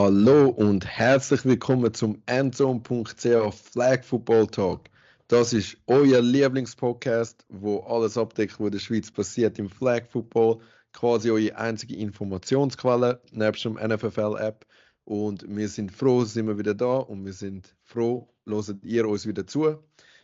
Hallo und herzlich willkommen zum Endzone.ch Flag Football Talk. Das ist euer Lieblingspodcast, wo alles abdeckt, was in der Schweiz passiert im Flag Football. Quasi eure einzige Informationsquelle nebst dem NFL-App. Und wir sind froh, sind wir wieder da und wir sind froh, loset ihr uns wieder zu.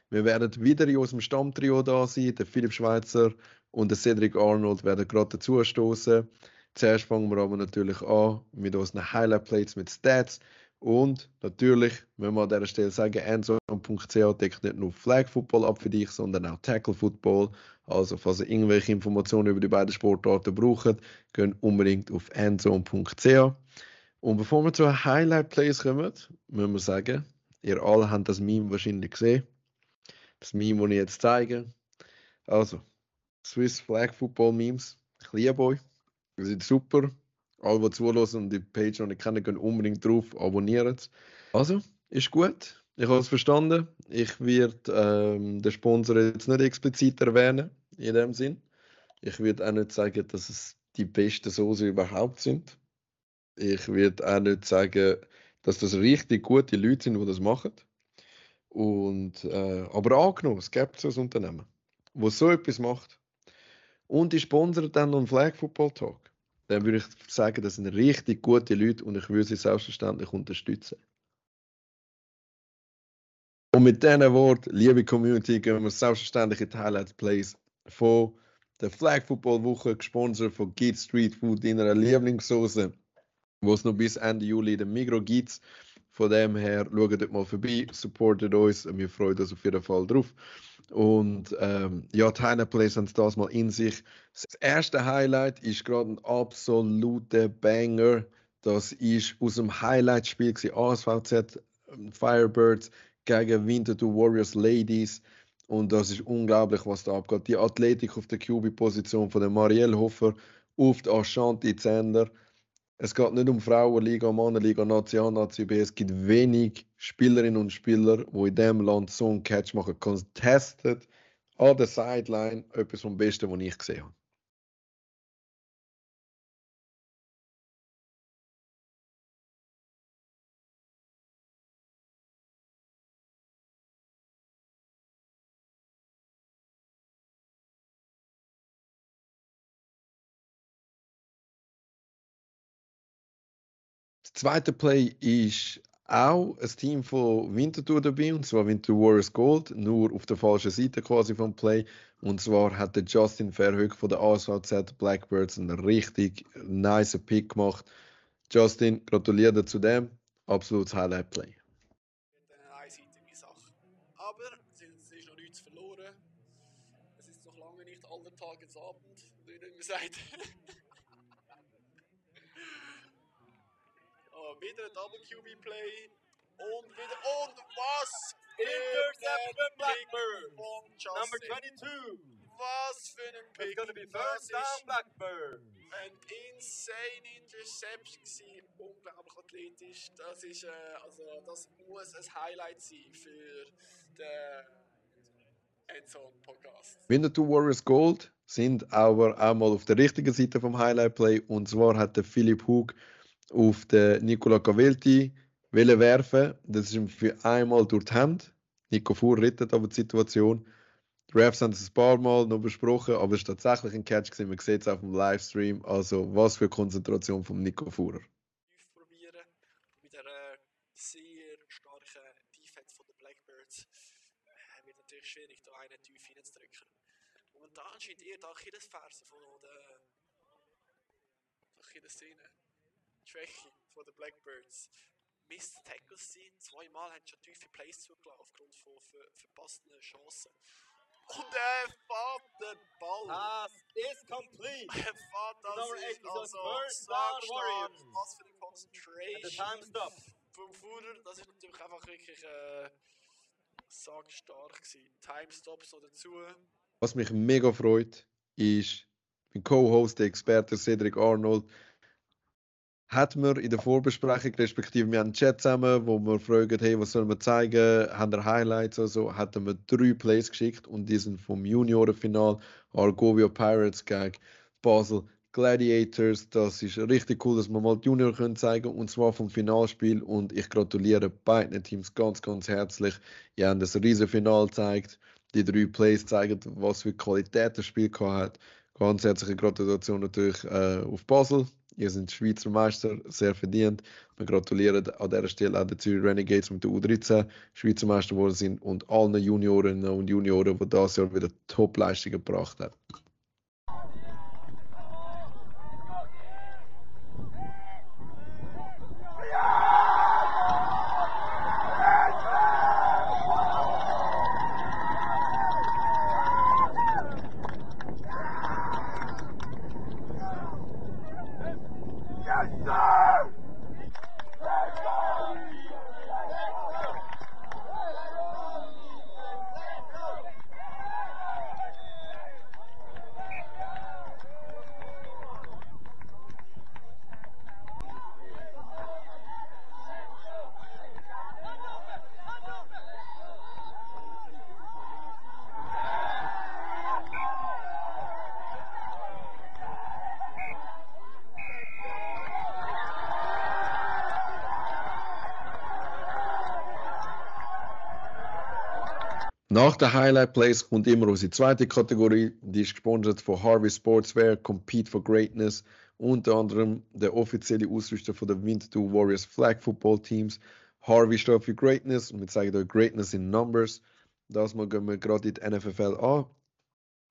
Wir werden wieder in unserem Stammtrio da sein. Der Philipp Schweitzer und der Cedric Arnold werden gerade dazustoßen. Zuerst fangen wir aber natürlich an mit unseren Highlight Plates mit Stats. Und natürlich müssen wir an dieser Stelle sagen, endzone.ch deckt nicht nur Flag Football ab für dich, sondern auch Tackle Football. Also, falls ihr irgendwelche Informationen über die beiden Sportarten braucht, geht unbedingt auf endzone.ch. Und bevor wir zu Highlight Plays kommen, müssen wir sagen, ihr alle habt das Meme wahrscheinlich gesehen. Das Meme, das ich jetzt zeige. Also, Swiss Flag Football Memes. Ich liebe euch. Ihr seid super. Alle, die zulassen und die Page noch nicht kennen, gehen unbedingt drauf, abonnieren es. Also, ist gut. Ich habe es verstanden. Ich werde ähm, den Sponsor jetzt nicht explizit erwähnen, in dem Sinn. Ich würde auch nicht sagen, dass es die besten Soße überhaupt sind. Ich würde auch nicht sagen, dass das richtig gute Leute sind, die das machen. Und, äh, aber angenommen, es gibt so ein Unternehmen, das so etwas macht und die sponsert dann noch einen Flag Football Talk, dann würde ich sagen, das sind richtig gute Leute und ich würde sie selbstverständlich unterstützen. Und mit diesen Worten, liebe Community, gehen wir selbstverständlich in die Highlight Plays von der Flag Football Woche, gesponsert von Git Street Food, in einer Lieblingssoße, wo es noch bis Ende Juli in der Migro gibt. Von dem her, schaut dort mal vorbei, supportet uns und wir freuen uns auf jeden Fall drauf. Und ähm, ja, die Highlight Plays haben das mal in sich. Das erste Highlight ist gerade ein absoluter Banger. Das ist aus dem Highlight-Spiel ASVZ ähm, Firebirds gegen Winterthur Warriors Ladies. Und das ist unglaublich, was da abgeht. Die Athletik auf der QB-Position von der Marielle Hofer auf der Ashanti Zender es geht nicht um Frauenliga, Mannenliga, Nationalnazi B. Es gibt wenig Spielerinnen und Spieler, die in diesem Land so einen Catch machen. Contested an der Sideline, etwas vom Besten, was ich gesehen habe. Zweite Play ist auch ein Team von Winterthur dabei, und zwar Winterthur Warriors Gold, nur auf der falschen Seite quasi vom Play. Und zwar hat der Justin Verhoek von der ASVZ Blackbirds einen richtig nice Pick gemacht. Justin, gratuliere zu dem. Absolutes Highlight Play. Eine einseitige Sache. Aber es ist noch nichts verloren. Es ist noch lange nicht aller Tagesabend, wie man sagt. wieder ein Double QB Play. Und wieder. Und was? Interception Blackbird. Von Justin. Number 22. Was für ein Pick. It's gonna be first down ist Blackbird. ein insane Interception gewesen. Unglaublich athletisch. Das ist, äh, also, das muss ein Highlight sein für den Endzone Podcast. Winterthur Warriors Gold sind aber auch mal auf der richtigen Seite vom Highlight Play. Und zwar hat der Philipp Hug auf den Nicola Cavelti wollen werfen. Das ist ihm für einmal durch die Hand. Nico Fuhr rettet aber die Situation. Die Refs haben es ein paar Mal noch besprochen, aber es war tatsächlich ein Catch. Gewesen. Man sieht es auf dem Livestream. Also, was für Konzentration von Nico Fuhrer. Mit einer sehr starken Defense von Blackbirds äh, wird natürlich schwierig, da einen tief hineinzudrücken. Momentan scheint eher die Achillesferse von der Achillessehne, die Schwäche von den Blackbirds. Missed Tackles sind, zweimal haben schon tiefe Plays zugelassen aufgrund von ver verpassten Chancen. Und er fährt den Ball. Pass is complete. Er fährt das Number eight ist is on also first stark, stark. Was für eine And the Concentration time stop. vom Fuhrer, das ist natürlich einfach wirklich äh, sagstark gewesen. Timestops noch dazu. Was mich mega freut, ist, mein Co-Host, der Experte Cedric Arnold, hat mir in der Vorbesprechung, respektive wir haben einen Chat zusammen, wo wir fragen, hey, was sollen wir zeigen, haben wir Highlights oder so, hat mir drei Plays geschickt und die sind vom Juniorenfinal Argovia Pirates gegen Basel Gladiators. Das ist richtig cool, dass wir mal die Junior können zeigen und zwar vom Finalspiel. Und ich gratuliere beiden Teams ganz, ganz herzlich. Ihr habt das riesen Final gezeigt. Die drei Plays zeigen, was für Qualität das Spiel hat. Ganz herzliche Gratulation natürlich äh, auf Basel. Ihr seid Schweizer Meister, sehr verdient. Wir gratulieren an dieser Stelle auch den Zürich Renegades mit der U13 Schweizer Meister geworden sind und allen Juniorinnen und Junioren, die das Jahr wieder Top-Leistungen gebracht haben. Nach den Highlight Plays kommt immer unsere zweite Kategorie, die ist gesponsert von Harvey Sportswear, Compete for Greatness, unter anderem der offizielle Ausrüster von der Winterthur Warriors Flag Football Teams. Harvey steht für Greatness und wir zeigen euch Greatness in Numbers. Das mal gehen wir gerade in die NFL an.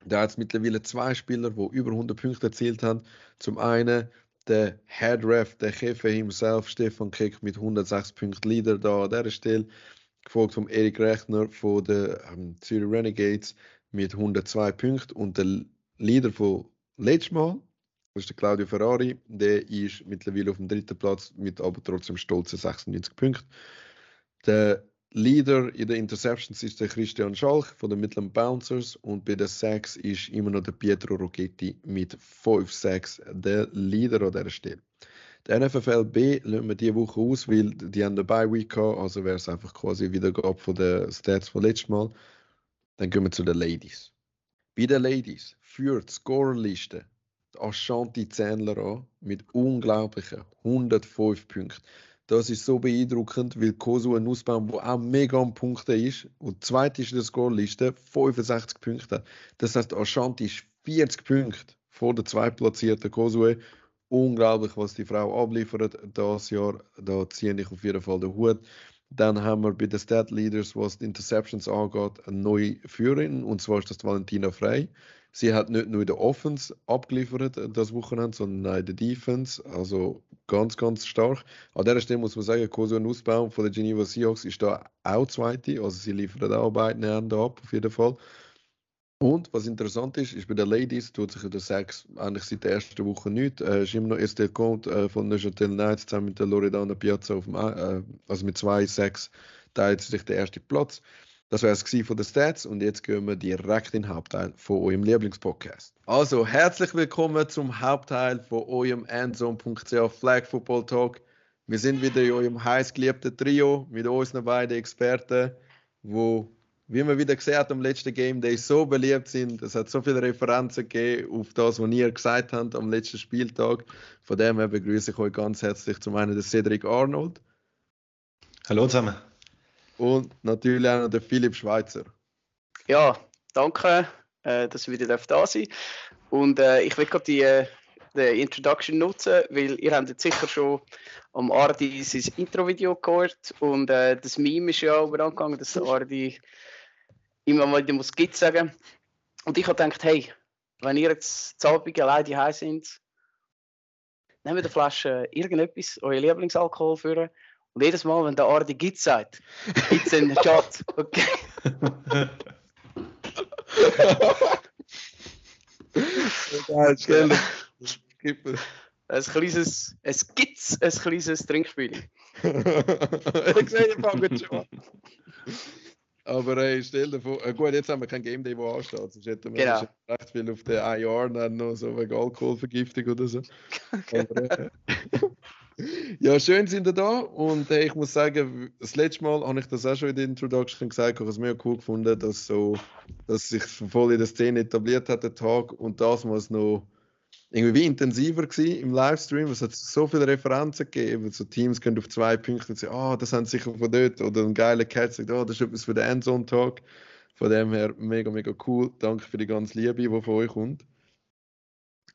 Da hat es mittlerweile zwei Spieler, die über 100 Punkte erzielt haben. Zum einen der Head Ref, der Chef himself, Stefan Keck mit 106 Punkten Leader da an dieser Stelle gefolgt von Erik Rechner von den ähm, Zürich Renegades mit 102 Punkten und der Leader von letztes Mal, das ist der Claudio Ferrari, der ist mittlerweile auf dem dritten Platz mit aber trotzdem stolzen 96 Punkten. Der Leader in den Interceptions ist der Christian Schalk von den Midland Bouncers und bei den Sacks ist immer noch der Pietro Rocchetti mit 5 Sacks der Leader an dieser Stelle. Der B lassen wir diese Woche aus, weil die haben eine Bye-Week gehabt, also wäre es einfach quasi Wiedergabe von den Stats von letztes Mal. Dann gehen wir zu den Ladies. Bei den Ladies führt die Scorerliste Ashanti Zähnler an mit unglaublichen 105 Punkten. Das ist so beeindruckend, weil Kosu ein Nussbaum, der auch mega am Punkten ist und zweit ist in der Scorerliste 65 Punkte. Das heißt, Ashanti ist 40 Punkte vor der zweitplatzierten Kosue unglaublich, was die Frau abliefert das Jahr. Da ziehe ich auf jeden Fall den Hut. Dann haben wir bei den Stat Leaders, was die Interceptions angeht, eine neue Führerin, und zwar ist das Valentina Frey. Sie hat nicht nur in der Offense abgeliefert das Wochenende, sondern auch in der Defense. Also ganz, ganz stark. An dieser Stelle muss man sagen, Koso Nussbaum von der Geneva Seahawks ist da auch Zweite. Also sie liefert auch beide Ende ab, auf jeden Fall. Und was interessant ist, ist bei den Ladies tut sich der Sex eigentlich seit der ersten Woche nicht. Äh, ist immer noch Estelle Comte äh, von Neuchâtel Knights zusammen mit der Loredana Piazza auf dem, äh, also mit zwei Sex teilt sich der erste Platz. Das war es von den Stats und jetzt gehen wir direkt in den Hauptteil von eurem Lieblingspodcast. Also herzlich willkommen zum Hauptteil von eurem Endzone.ch Flag Football Talk. Wir sind wieder in eurem heißgeliebten Trio mit unseren beiden Experten, wo wie man wieder gesehen hat am letzten Game Day, so beliebt sind. Es hat so viele Referenzen gegeben auf das, was ihr gesagt habt am letzten Spieltag. Von dem her begrüße ich euch ganz herzlich zum einen den Cedric Arnold. Hallo zusammen. Und natürlich auch noch den Philipp Schweitzer. Ja, danke, äh, dass ich wieder da sein Und äh, ich will gerade die, äh, die Introduction nutzen, weil ihr habt jetzt sicher schon am Ardi sein Intro-Video gehört und äh, das Meme ist ja auch angegangen, dass Ardi immer mal muss Git sagen. Und ich habe gedacht, hey, wenn ihr jetzt zu Abend allein die sind, nehmt eine Flasche irgendetwas, euer Lieblingsalkohol führen. Und jedes Mal, wenn der Ardi Git sagt, gibt es einen Chat. Okay. Geil, stell Ein kleines, es gibt ein kleines Trinkspiel. ich sehe, ihr fangt schon aber hey, stell dir vor, äh, gut, jetzt haben wir kein Game Day, wo ansteht. Sonst hätten wir genau. recht viel auf der IR dann noch so wegen Alkoholvergiftung oder so. aber, äh, ja, schön sind ihr da und äh, ich muss sagen, das letzte Mal habe ich das auch schon in der Introduction gesagt, ich habe es mega cool gefunden, dass, so, dass sich voll in der Szene etabliert hat, der Tag und das muss noch irgendwie wie intensiver gewesen im Livestream. Es hat so viele Referenzen gegeben. So Teams können auf zwei Punkte sagen, ah, oh, das haben sie sicher von dort. Oder ein geiler Catch sagt, oh, das ist etwas für den Endzone-Talk. Von dem her mega, mega cool. Danke für die ganze Liebe, die von euch kommt.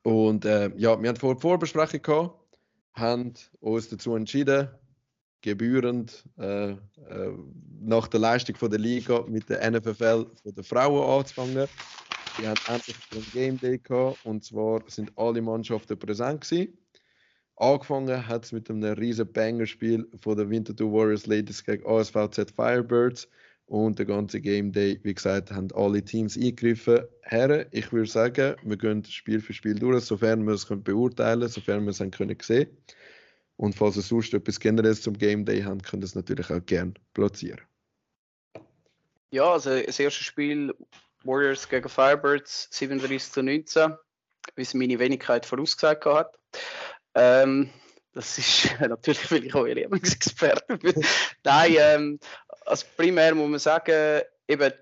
Und äh, ja, wir haben vor Vorbesprechung gehabt, haben uns dazu entschieden, gebührend äh, äh, nach der Leistung von der Liga mit der NFFL von der Frauen anzufangen. Wir haben endlich einen Game Day gehabt und zwar sind alle Mannschaften präsent gewesen. Angefangen hat es mit einem riesen Banger-Spiel von der Winterthur Warriors Ladies gegen ASVZ Firebirds und der ganze Game Day, wie gesagt, haben alle Teams eingegriffen. Herren, ich würde sagen, wir gehen Spiel für Spiel durch, sofern wir es beurteilen können, sofern wir es haben können sehen. Und falls ihr sonst etwas Generelles zum Game Day habt, könnt ihr es natürlich auch gerne platzieren. Ja, also das erste Spiel Warriors gegen Firebirds 37 zu 19, wie es meine Wenigkeit vorausgesagt hat. Ähm, das ist natürlich, weil ich euer Lieblingsexperte bin. Nein, ähm, also primär muss man sagen, eben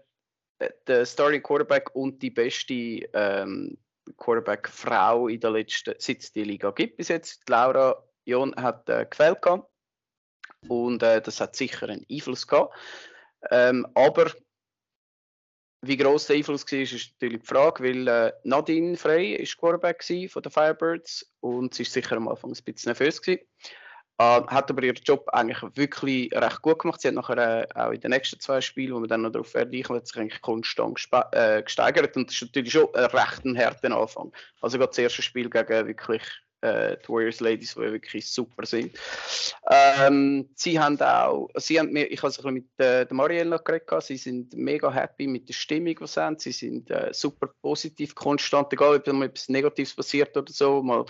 der Starting Quarterback und die beste ähm, Quarterback-Frau in der letzten, seit es die Liga gibt bis jetzt. Laura Jon hat äh, gefällt gehabt. und äh, das hat sicher einen Einfluss gehabt. Ähm, aber wie groß der Einfluss war, ist natürlich die Frage, weil äh, Nadine Frey ist Quarterback von den Firebirds und sie ist sicher am Anfang ein bisschen nervös gewesen. Uh, hat aber ihren Job eigentlich wirklich recht gut gemacht. Sie hat nachher äh, auch in den nächsten zwei Spielen, wo wir dann noch darauf werden, hat sich eigentlich konstant äh, gesteigert und das ist natürlich schon ein recht harter Anfang. Also gerade das erste Spiel gegen wirklich äh, die Warriors Ladies, die wirklich super sind. Ähm, sie haben auch, sie haben ich habe es ein mit äh, Marielle noch geredet, sie sind mega happy mit der Stimmung, die sie haben. Sie sind äh, super positiv, konstant, egal ob mal etwas Negatives passiert oder so, mal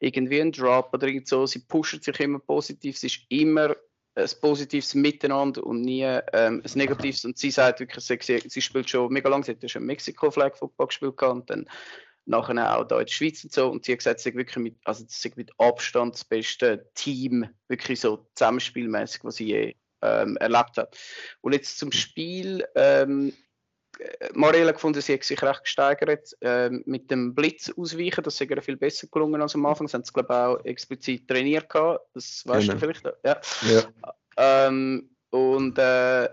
irgendwie ein Drop oder irgend so. Sie pushen sich immer positiv, es ist immer ein positives Miteinander und nie ähm, ein negatives. Und sie sagt wirklich, sie, sie spielt schon mega lange, sie hat schon Mexiko Flag Football gespielt und dann nachher auch da in der Schweiz und so. Und sie hat gesagt, es ist wirklich mit, also ist mit Abstand das beste Team, wirklich so zusammenspielmäßig, was sie je ähm, erlebt hat. Und jetzt zum Spiel. Ähm, Marielle gefunden, sie hat sich recht gesteigert ähm, mit dem Blitz ausweichen. Das ist ihr viel besser gelungen als am Anfang. Das haben sie, glaube ich, auch explizit trainiert. Gehabt. Das weißt genau. du vielleicht. Ja. ja. Ähm, und äh,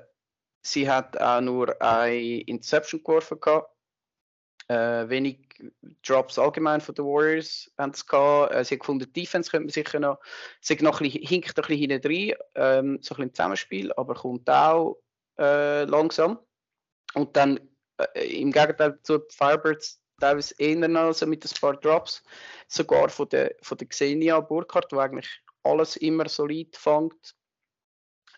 sie hat auch nur eine Inception geworfen. Gehabt. Äh, wenig Drops allgemein von den Warriors haben sie gehabt. Äh, sie haben gefunden, die Defense könnte man sicher noch, sie noch ein bisschen, hinkt ein bisschen hinten rein, ähm, so ein bisschen im Zusammenspiel, aber kommt auch äh, langsam. Und dann äh, im Gegenteil zu Firebirds teilweise eher noch so mit ein paar Drops, sogar von der, von der Xenia Burkhardt, die eigentlich alles immer solid fängt,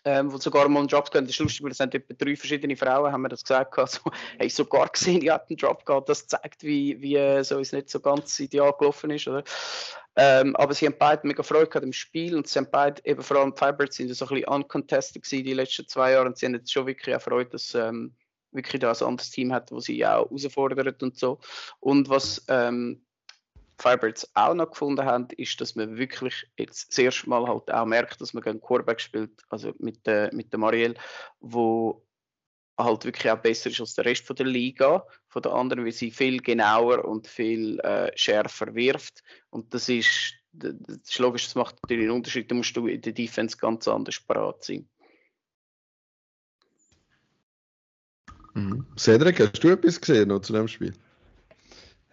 ähm, wo sogar mal einen Job gehabt Das ist lustig, weil es sind etwa drei verschiedene Frauen, haben mir das gesagt, also, hey, sogar gesehen, die hat einen Job gehabt. Das zeigt, wie, wie äh, so es nicht so ganz ideal gelaufen ist. Oder? Ähm, aber sie haben beide mega Freude gehabt im Spiel und sie haben beide, eben vor allem Firebirds, sind so ein bisschen uncontested gewesen die letzten zwei Jahre und sie haben jetzt schon wirklich auch Freude, dass ähm, wirklich da ein anderes Team hat, wo sie auch herausfordert und so. Und was ähm, Firebirds auch noch gefunden haben, ist, dass man wirklich jetzt das erste Mal halt auch merkt, dass man gegen Quarterback spielt, also mit, äh, mit der Marielle, wo halt wirklich auch besser ist als der Rest von der Liga, von der anderen, weil sie viel genauer und viel äh, schärfer wirft. Und das ist, das ist logisch, das macht natürlich einen Unterschied. Da musst du in der Defense ganz anders parat sein. Mhm. Cedric, hast du etwas gesehen noch zu dem Spiel?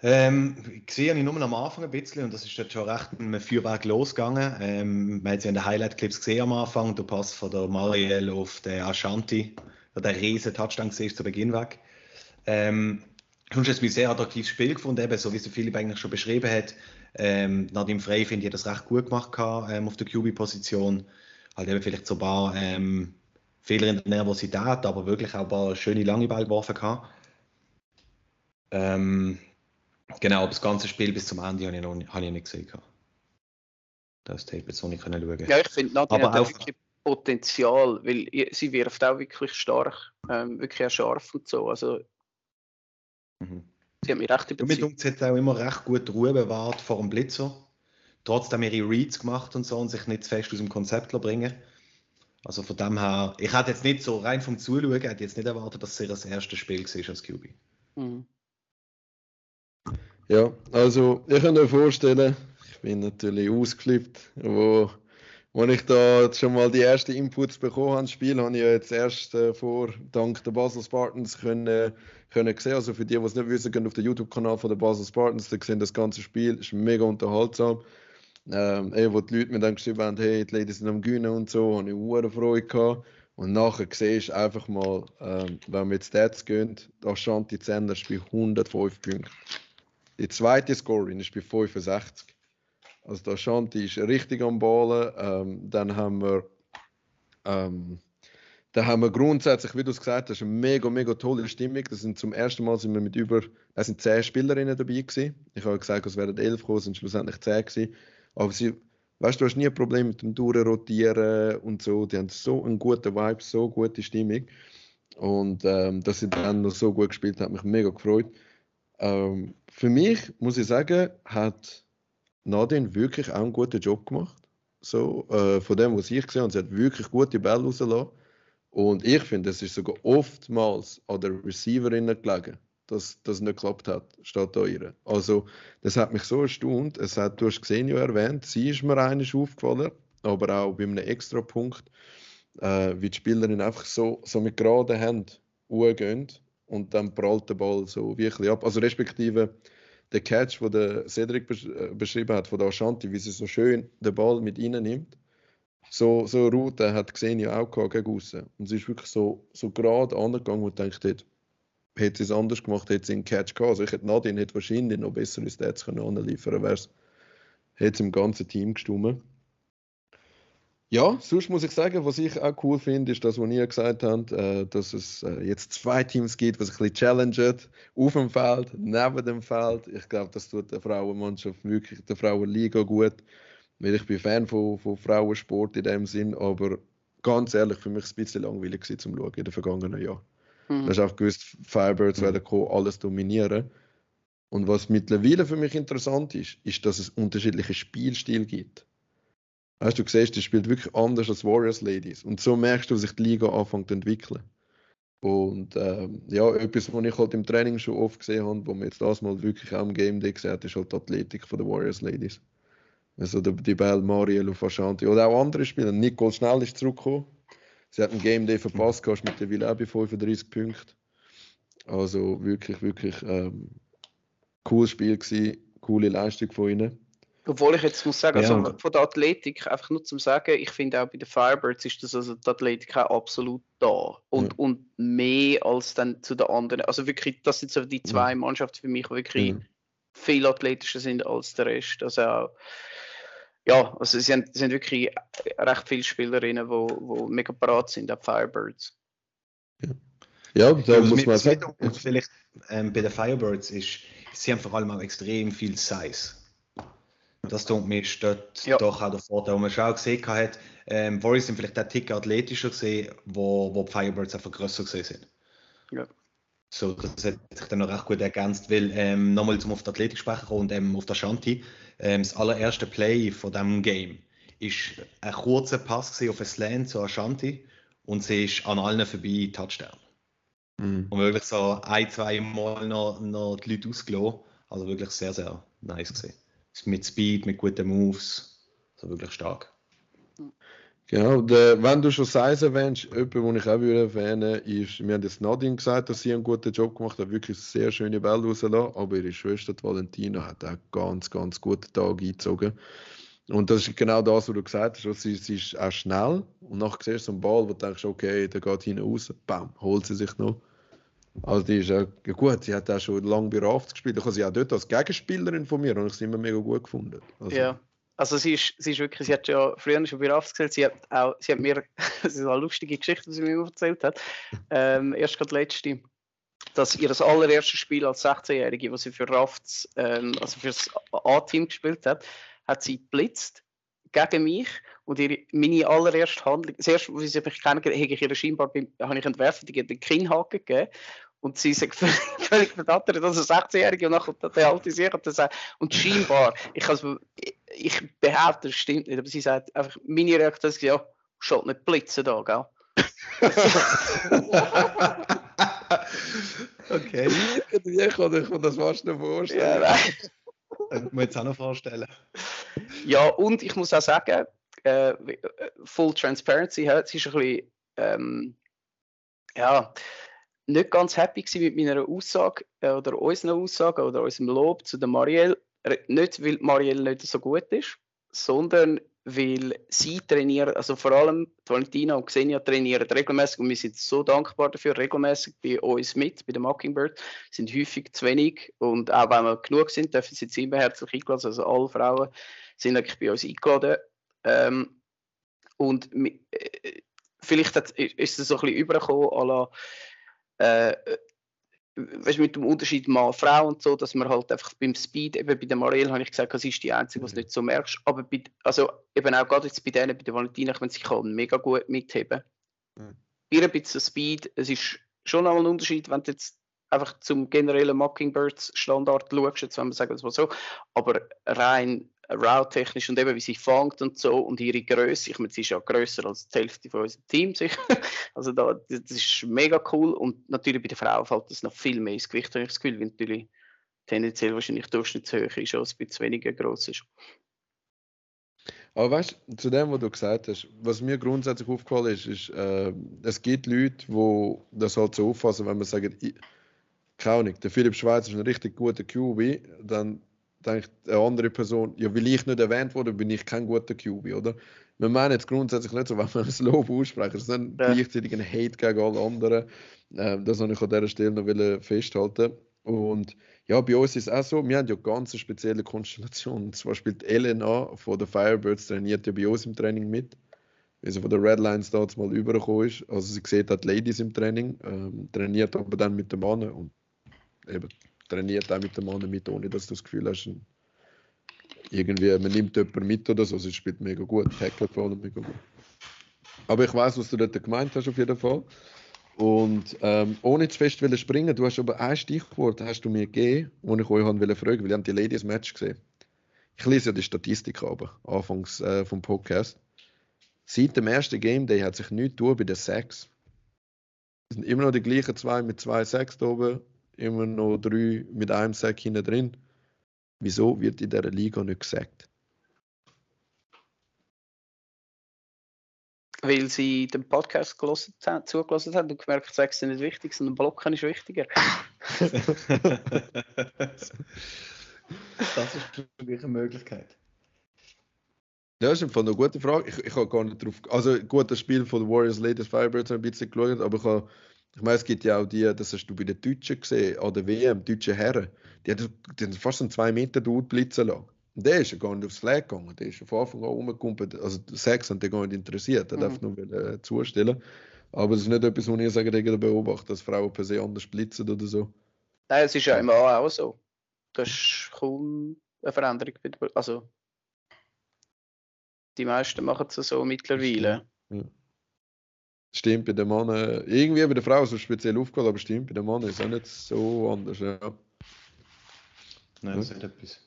Ähm, gesehen habe ich nur am Anfang ein bisschen und das ist jetzt schon recht mit einem Feuerwerk losgegangen. Ähm, man hat ja in den Highlight-Clips gesehen am Anfang, der Pass von der Marielle auf den Ashanti, der riesen Touchdown gesehen zu Beginn weg. Ähm, habe es ein sehr attraktives Spiel gefunden, eben, so wie es Philipp eigentlich schon beschrieben hat. Ähm, Nadim Frey finde ich das recht gut gemacht gehabt, ähm, auf der QB-Position. Halt eben vielleicht so ein paar ähm, Fehler in der Nervosität, aber wirklich auch ein paar schöne lange Ball geworfen gehabt. Ähm, Genau, das ganze Spiel bis zum Ende habe ich, noch, habe ich nicht gesehen. Das Tape jetzt noch nicht können schauen. Ja, ich finde, Nadine Aber hat auch wirklich Potenzial, weil sie wirft auch wirklich stark, ähm, wirklich auch scharf und so. Also, mhm. sie hat mich recht überzeugt. Und hat auch immer recht gut Ruhe bewahrt vor dem Blitzer. Trotzdem ihre Reads gemacht und so und sich nicht zu fest aus dem Konzept bringen. Also von dem her, ich hätte jetzt nicht so rein vom Zuschauen, hätte jetzt nicht erwartet, dass es ihr das erste Spiel war als QB. Mhm. Ja, also ich kann mir vorstellen, ich bin natürlich ausgeflippt, wo, wo ich da schon mal die ersten Inputs bekommen habe, das Spiel habe ich ja jetzt erst äh, vor, dank der Basel Spartans können, äh, können sehen. Also für die, die es nicht wissen, gehen auf den YouTube-Kanal von der Basel Spartans, da sehen das ganze Spiel, ist mega unterhaltsam. Ähm, ey, wo die Leute mir dann geschrieben haben, hey, die Ladies sind am Gewinnen und so, habe ich hohe Freude gehabt. Und nachher siehst du einfach mal, ähm, wenn wir jetzt Stats gehen, da stand die Zender bei 105 Punkten. Die zweite Scorerin ist bei 65. Also der Shanti ist richtig am Ballen. Ähm, dann haben wir ähm, da haben wir grundsätzlich, wie du es gesagt hast, eine mega, mega tolle Stimmung. Das sind zum ersten Mal sind wir mit über, es sind zehn Spielerinnen dabei gewesen. Ich habe gesagt, es wären elf gekommen, es sind schlussendlich zehn gewesen. Aber sie, weißt du, hast nie ein Problem mit dem Durchrotieren und so. Die haben so einen guten Vibe, so gute Stimmung. Und ähm, dass sie dann noch so gut gespielt hat, mich mega gefreut. Ähm, für mich, muss ich sagen, hat Nadine wirklich auch einen guten Job gemacht. So, äh, von dem, was ich gesehen habe. Sie hat wirklich gute Bälle rausgelassen. Und ich finde, es ist sogar oftmals an der Receiverinnen gelegen, dass das nicht geklappt hat, statt an ihr. Also, das hat mich so erstaunt. Es hat, du hast gesehen, ja erwähnt, sie ist mir eigentlich aufgefallen, aber auch bei einem extra Punkt, äh, wie die Spielerin einfach so, so mit geraden Händen umgehen und dann prallt der Ball so wirklich ab. Also, respektive der Catch, den der Cedric äh, beschrieben hat von der Ashanti, wie sie so schön den Ball mit nimmt so, so eine Route hat gesehen ja auch gehabt gegen aussen. Und sie ist wirklich so, so gerade angegangen und denkt, hätte, hätte sie es anders gemacht, hätte sie einen Catch gehabt. Also ich hätte Nadine hätte wahrscheinlich noch bessere Stats können anliefern können, hätte es im ganzen Team gestimmt. Ja, sonst muss ich sagen, was ich auch cool finde, ist das, was ihr gesagt habt, äh, dass es äh, jetzt zwei Teams gibt, was ein bisschen challenget, auf dem Feld, neben dem Feld. Ich glaube, das tut der Frauenmannschaft wirklich, der Frauenliga gut weil ich bin Fan von, von Frauensport in dem Sinn, aber ganz ehrlich, für mich war es ein bisschen langweilig gewesen, zum Schauen in den vergangenen Jahren. Mhm. Du hast auch gewusst, Firebirds mhm. werden kommen, alles dominieren. Und was mittlerweile für mich interessant ist, ist, dass es unterschiedliche Spielstile gibt. Weißt du, du siehst, das spielt wirklich anders als Warriors Ladies. Und so merkst du, wie sich die Liga anfängt zu entwickeln. Und ähm, ja, etwas, was ich halt im Training schon oft gesehen habe, wo man jetzt das mal wirklich auch im Game Day gesehen hat, ist halt die Athletik von den Warriors Ladies. Also die Bell, Mariel und Ashanti. Oder auch andere Spieler. Nicole Schnell ist zurückgekommen. Sie hat einen Game Day verpasst, kannst mit der Villa bei 35 Punkten. Also wirklich, wirklich ähm, cooles Spiel gewesen, coole Leistung von ihnen. Obwohl ich jetzt muss sagen, also ja. von der Athletik, einfach nur zum Sagen, ich finde auch bei den Firebirds ist das also die Athletik auch absolut da. Und, ja. und mehr als dann zu den anderen. Also wirklich, das sind so die zwei Mannschaften für mich, die wirklich ja. viel athletischer sind als der Rest. Also auch, ja, also sie sind, sind wirklich recht viele Spielerinnen, die wo, wo mega parat sind, auch Firebirds. Ja, ja da also muss man sagen. Vielleicht ähm, bei den Firebirds ist, sie haben vor allem auch extrem viel Size. Das tut mir dort ja. doch auch der Vorteil, wo man schon auch gesehen hat, ähm, Warriors sind vielleicht der Tick athletischer gesehen, wo, wo die Firebirds einfach größer gesehen sind. Ja. So, das hat sich dann noch recht gut ergänzt, weil ähm, nochmal zum auf die Athletik sprechen und ähm, auf der Shanti, ähm, das allererste Play von diesem Game ist ein kurzer Pass auf ein Slant zu Ashanti und sie ist an allen vorbei Touchdown. Mhm. Und wirklich so ein, zwei Mal noch, noch die Leute ausgelassen. Also wirklich sehr, sehr nice gesehen. Mit Speed, mit guten Moves. Also wirklich stark. Genau, der, wenn du schon Size erwähnst, jemand, den ich auch würde erwähnen ist, wir haben jetzt Nadine gesagt, dass sie einen guten Job gemacht hat, wirklich sehr schöne Bälle rausgelassen, aber ihre Schwester Valentina hat auch ganz, ganz guten Tag eingezogen. Und das ist genau das, was du gesagt hast. Sie, sie ist auch schnell und nachher siehst du einen Ball, wo du denkst, okay, der geht hinten raus, bam, holt sie sich noch. Also die ist auch gut, sie hat auch schon lange bei Rafts gespielt. Ich habe sie auch dort als Gegenspielerin von mir und ich sie immer mega gut gefunden. Also, ja. Also sie ist, sie ist wirklich, sie hat ja früher schon bei RAFs gesagt, sie hat auch, sie hat mir, das ist eine lustige Geschichte, die sie mir erzählt hat, ähm, erst gerade letzte, dass ihr das allererste Spiel als 16-Jährige, was sie für Rafts, ähm, also für das A-Team gespielt hat, hat sie geblitzt gegen mich und ihre, meine allererste Handlung, das erste, wo sie mich kennengelernt habe ich ihr scheinbar, habe ich entwerfen, die den Kinnhaken gegeben und sie sagt völlig, verdattert, dass er 16-Jährige und nachher der alte sich und sagt, und scheinbar, ich, also, ich behaupte, das stimmt nicht, aber sie sagt einfach, meine Reaktion ist, ja, schaut nicht blitzen da, gell? Okay. Irgendwie kann ich mir das fast Ja, vorstellen. nein. Das muss ich auch noch vorstellen. Ja, und ich muss auch sagen, äh, äh, Full Transparency, hä, es ist ein bisschen, ähm, ja, nicht ganz happy mit meiner Aussage äh, oder unseren Aussagen oder unserem Lob zu der Marielle. Nicht, weil Marielle nicht so gut ist, sondern weil sie trainieren, also vor allem Valentina und Xenia trainieren regelmäßig und wir sind so dankbar dafür, regelmäßig bei uns mit, bei den Mockingbird, sind häufig zu wenig und auch wenn wir genug sind, dürfen sie immer herzlich eingeladen, also alle Frauen sind eigentlich bei uns eingeladen. Ähm, und äh, vielleicht hat, ist es so ein bisschen übergekommen, à la, äh, äh, weißt, du, mit dem Unterschied Mann-Frau und so, dass man halt einfach beim Speed, eben bei der Marielle habe ich gesagt, sie ist die Einzige, was du nicht so merkst, aber bei, also eben auch gerade jetzt bei denen, bei der Valentina, ich meine, sie kann mega gut mitheben. Mhm. Ihr ein bisschen Speed, es ist schon auch ein Unterschied, wenn du jetzt einfach zum generellen Mockingbirds Standard schaust, jetzt wenn wir sagen das mal so, aber rein route-technisch und eben wie sie fängt und so und ihre Größe, ich meine, sie ist ja grösser als die Hälfte von unserem Team sicher, also da, das ist mega cool. Und natürlich bei der Frau fällt das noch viel mehr ins Gewicht, habe ich das Gefühl, weil natürlich tendenziell wahrscheinlich durchschnittshöher ist, als ein bisschen weniger groß ist. Aber weißt du, zu dem, was du gesagt hast, was mir grundsätzlich aufgefallen ist, ist, äh, es gibt Leute, die das halt so auffassen, wenn man sagt, ich, keine Ahnung, der Philipp Schweizer ist ein richtig guter QB, dann denkt eine andere Person, ja, weil ich nicht erwähnt wurde, bin ich kein guter QB, oder? Wir meinen jetzt grundsätzlich nicht so, wenn wir das Lob aussprechen, es ist nicht Ja. gleichzeitig ein Hate gegen alle anderen. Ähm, das wollte ich an dieser Stelle noch festhalten. Und ja, bei uns ist es auch so, wir haben ja ganz eine spezielle Konstellation. Und zwar spielt Elena von den Firebirds trainiert ja bei uns im Training mit. Sie von den Red Lions da mal übergekommen ist. Also sie sieht auch die Ladies im Training, ähm, trainiert aber dann mit den Männern und eben trainiert auch mit den Männern mit, ohne dass du das Gefühl hast, irgendwie, man nimmt jemanden mit oder so. Sie spielt mega gut, tackelt vor allem mega gut. Aber ich weiß, was du dort gemeint hast auf jeden Fall. Und ähm, ohne zu fest springen, du hast aber ein Stichwort hast du mir gegeben, wo ich euch wollte fragen, weil ich habe die Ladies Match gesehen. Ich lese ja die Statistik aber anfangs äh, vom Podcast. Seit dem ersten Game Day hat sich nichts getan bei den Sacks. Es sind immer noch die gleichen zwei mit zwei Sacks da oben, immer noch drei mit einem Sack hinten drin. Wieso wird in dieser Liga nicht gesackt? Weil sie den Podcast haben- zugelassen haben und gemerkt, Sex ist nicht wichtig, sondern Blocken ist wichtiger. das ist natürlich eine Möglichkeit. Ja, das ist im Fall eine gute Frage. Ich, ich habe gar nicht drauf. Also, gut, das Spiel von Warriors Ladies Firebirds habe ich ein bisschen geschaut, aber ich, habe, ich meine, es gibt ja auch die, das hast du bei den Deutschen gesehen, an der WM, deutsche Herren. Die haben, die haben fast einen 2 Meter Dude blitzen lassen. Und der ist ja gar nicht aufs Flag gegangen. Der ist von Anfang an rumgekumpelt. Also, Sex hat den gar nicht interessiert. Der Mhm. darf nur äh, zustellen. Aber es ist nicht etwas, was ich sagen würde, beobachten, dass Frauen per se anders blitzen oder so. Nein, es ist ja immer auch so. Das ist kaum eine Veränderung. Also, die meisten machen es so mittlerweile. Stimmt, bei den Männern, irgendwie bei den Frauen so speziell aufgehört, aber stimmt, bei den Männern ist es auch nicht so anders. Ja. Nein, das ist etwas.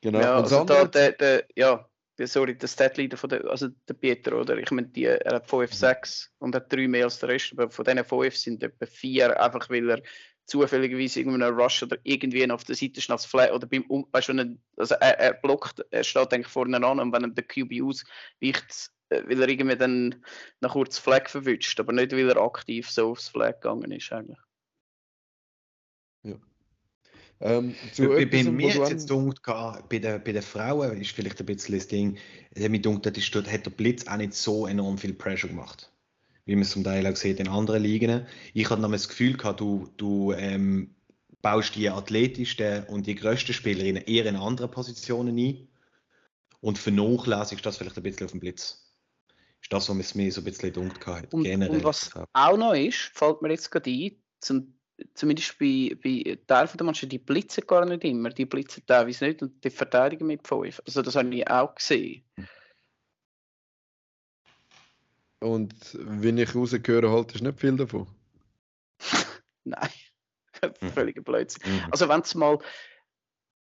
Genau. Ja, also da, andere- der, der, ja, der, sorry, der Statleader von der, also der Pietro, oder? Ich meine, die, er hat 5, 6 und hat 3 mehr als der Rest, aber von diesen 5 sind etwa 4, einfach weil er zufälligerweise irgendeinen Rush oder irgendwie auf der Seite schnell Flag oder beim, um, weißt du, wenn er, also er, er blockt, er steht eigentlich vorne an und wenn er den QB ausweicht, weil er irgendwie dann nach kurz Flag verwünscht, aber nicht, weil er aktiv so aufs Flag gegangen ist eigentlich. ähm, zu Bei, bei etwas, wo mir hat an- jetzt gedacht, bei den, bei den Frauen ist vielleicht ein bisschen das Ding, es hat mich gedacht, ist, dort hat der Blitz auch nicht so enorm viel Pressure gemacht. Wie man es zum Teil auch sieht in anderen Ligen. Ich hatte noch das Gefühl gehabt, du, du ähm, baust die athletischsten und die grössten Spielerinnen eher in andere Positionen ein und vernachlässigst das vielleicht ein bisschen auf dem Blitz. Ist das, was mir so ein bisschen gedacht hat. Und, generell. und was auch noch ist, fällt mir jetzt gerade ein, zum, zumindest bei, bei Teil der Mannschaft, die blitzen gar nicht immer, die blitzen teilweise nicht und die verteidigen mit 5. Also das habe ich auch gesehen. Und wenn ich rausgehöre, halt ist nicht viel davon. Nein, völliger Blödsinn. Mhm. Also wenn du mal,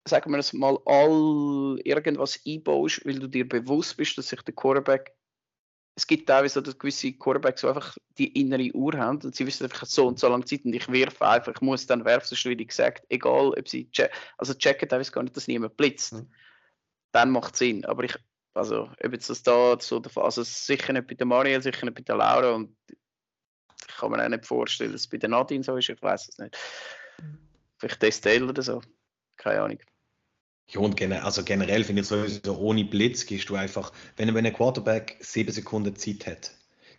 sagen wir es mal, all irgendwas einbaust, weil du dir bewusst bist, dass sich der Quarterback es gibt teilweise so gewisse Quarterbacks, die einfach die innere Uhr haben und sie wissen einfach so und so lange Zeit und ich werfe einfach, ich muss dann werfen, sonst wie gesagt, egal ob sie checken, also checken teilweise gar nicht, dass niemand blitzt. Mhm. Dann macht es Sinn, aber ich, also ob jetzt das da so der Fall, also sicher nicht bei der Mariel, sicher nicht bei der Laura und ich kann mir auch nicht vorstellen, dass es bei der Nadine so ist, ich weiß es nicht. Vielleicht Estelle oder so, keine Ahnung. Ja, und gener also generell finde ich sowieso, ohne Blitz gehst du einfach, wenn, wenn ein Quarterback sieben Sekunden Zeit hat,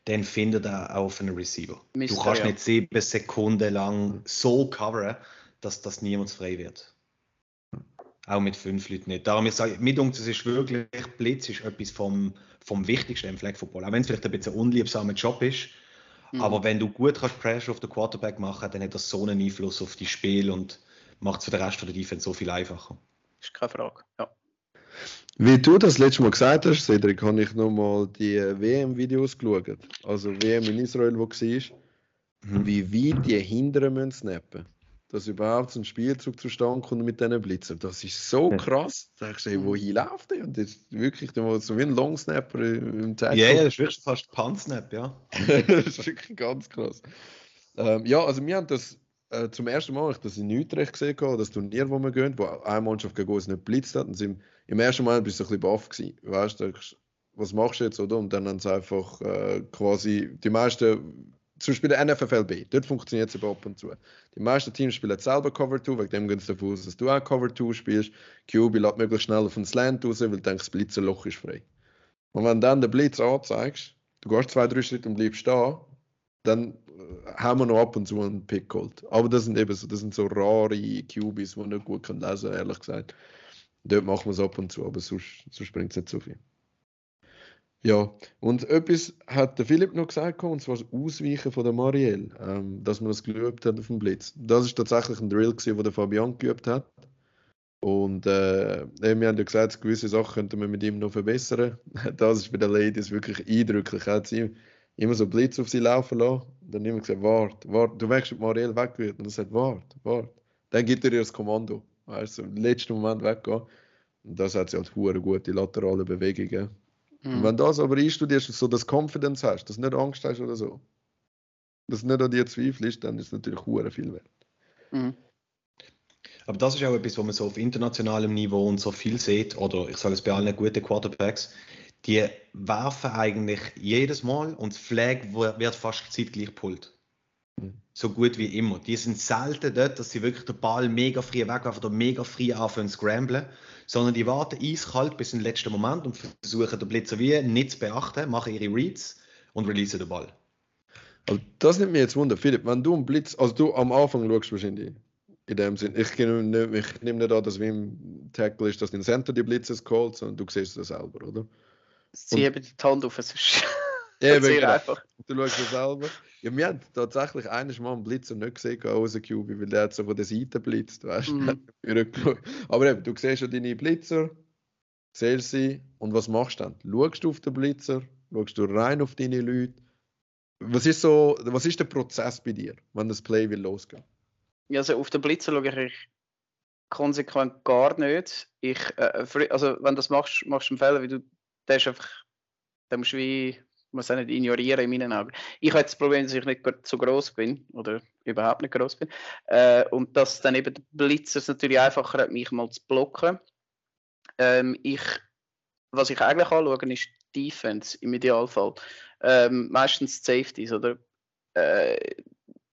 dann findet er auf einen Receiver. Müsste du kannst ja. nicht sieben Sekunden lang so coveren, dass das niemand frei wird. Auch mit fünf Leuten nicht. Darum ich sage, mit uns ist wirklich, Blitz ist etwas vom, vom Wichtigsten im Flag Football. Auch wenn es vielleicht ein bisschen ein unliebsamer Job ist. Mhm. Aber wenn du gut kannst Pressure auf den Quarterback machen, dann hat das so einen Einfluss auf die Spiel und macht es für den Rest der Defense so viel einfacher. Ist keine Frage. Ja. Wie du das letzte Mal gesagt hast, Cedric, habe ich nochmal die äh, WM-Videos geschaut. Also WM in Israel, wo war, Mhm. wie weit die hinteren müssen snappen. Dass überhaupt so ein Spielzug zustande kommt mit diesen Blitzen. Das ist so Ja. krass. Da denkst du, hey, wohin läuft der? Und das ist wirklich der so wie ein Longsnapper im Ja, Tackle. ja, das ist wirklich fast Punt-Snap, ja. das ist wirklich ganz krass. Ähm, ja, also wir haben das äh, zum ersten Mal, ich das in Utrecht gesehen, gehabt, das Turnier, wo wir gehen, wo eine Mannschaft gegen uns nicht blitzt hat. Und im, im ersten Mal bist du ein bisschen baff gewesen. Weißt du, was machst du jetzt, oder? Und dann haben sie einfach äh, quasi, die meisten, zum Beispiel der NFL B, dort funktioniert es aber ab und zu. Die meisten Teams spielen selber Cover 2, wegen dem gehen sie davon aus, dass du auch Cover 2 spielst. QB lädt möglichst schnell auf den Slant raus, weil du denkst, das Blitzerloch ist frei. Und wenn dann den Blitz anzeigst, du gehst zwei, drei Schritte und bleibst stehen, dann haben wir noch ab und zu einen Pick geholt. Aber das sind eben so, das sind so rare QBs, die man nicht gut kann lesen ehrlich gesagt. Dort machen wir es ab und zu, aber sonst, sonst bringt es nicht so viel. Ja, und etwas hat der Philipp noch gesagt, und zwar das Ausweichen von der Marielle, ähm, dass man das geübt hat auf dem Blitz. Das ist tatsächlich ein Drill, gewesen, den der Fabian geübt hat. Und äh, wir haben ja gesagt, gewisse Sachen könnten wir mit ihm noch verbessern. Das ist bei den Ladies wirklich eindrücklich. Hat sie immer so Blitz auf sie laufen lassen. Und dann immer gesagt, warte, warte, du merkst, wie Marielle weggeht. Und er sagt, warte, warte. Dann gibt er ihr das Kommando. Weißt du, im letzten Moment weggehen. Und das hat sie halt hure gute laterale Bewegungen. Und Mhm. wenn du das aber einstudierst, so das Confidence hast, dass du nicht Angst hast oder so, dass du nicht an dir zweifelst, dann ist es natürlich hure viel wert. Mhm. Aber das ist auch etwas, was man so auf internationalem Niveau und so viel sieht, oder ich sage es bei allen guten Quarterbacks, die werfen eigentlich jedes Mal und das Flag wird fast zeitgleich gepult. Mhm. So gut wie immer. Die sind selten dort, dass sie wirklich den Ball mega früh wegwerfen oder mega früh anfangen zu scramblen, sondern die warten eiskalt bis den letzten Moment und versuchen den Blitzer wie nicht zu beachten, machen ihre Reads und releasen den Ball. Also das nimmt mir jetzt Wunder. Philipp, wenn du einen Blitz, also du am Anfang schaust wahrscheinlich in dem Sinn, ich nehme nicht, ich nehme nicht an, dass wie im Tackle ist, dass den Center die Blitzes callt, sondern du siehst das selber, oder? Sie heben die Hand auf, es ist Eben, sehr einfach. Du schaust das selber. Ja, wir haben tatsächlich eines Mal einen Blitzer nicht gesehen, außer QB, weil der hat so von der Seite blitzt, weißt du? Aber eben, du siehst ja deine Blitzer, siehst sie und was machst du dann? Schaust du auf den Blitzer, schaust du rein auf deine Leute? Was ist so, was ist der Prozess bei dir, wenn das Play will losgehen? Ja, also auf den Blitzer schaue ich konsequent gar nicht. Ich, äh, also wenn du das machst, machst du einen Fehler, weil du, der ist einfach, der musst wie, muss auch nicht ignorieren in meinen Augen. Ich habe das Problem, dass ich nicht so groß bin oder überhaupt nicht groß bin äh, und dass dann eben der Blitzer es natürlich einfacher hat, mich mal zu blocken. Ähm, ich, was ich eigentlich anschaue, ist Defense im Idealfall. Ähm, meistens Safeties, oder? Äh,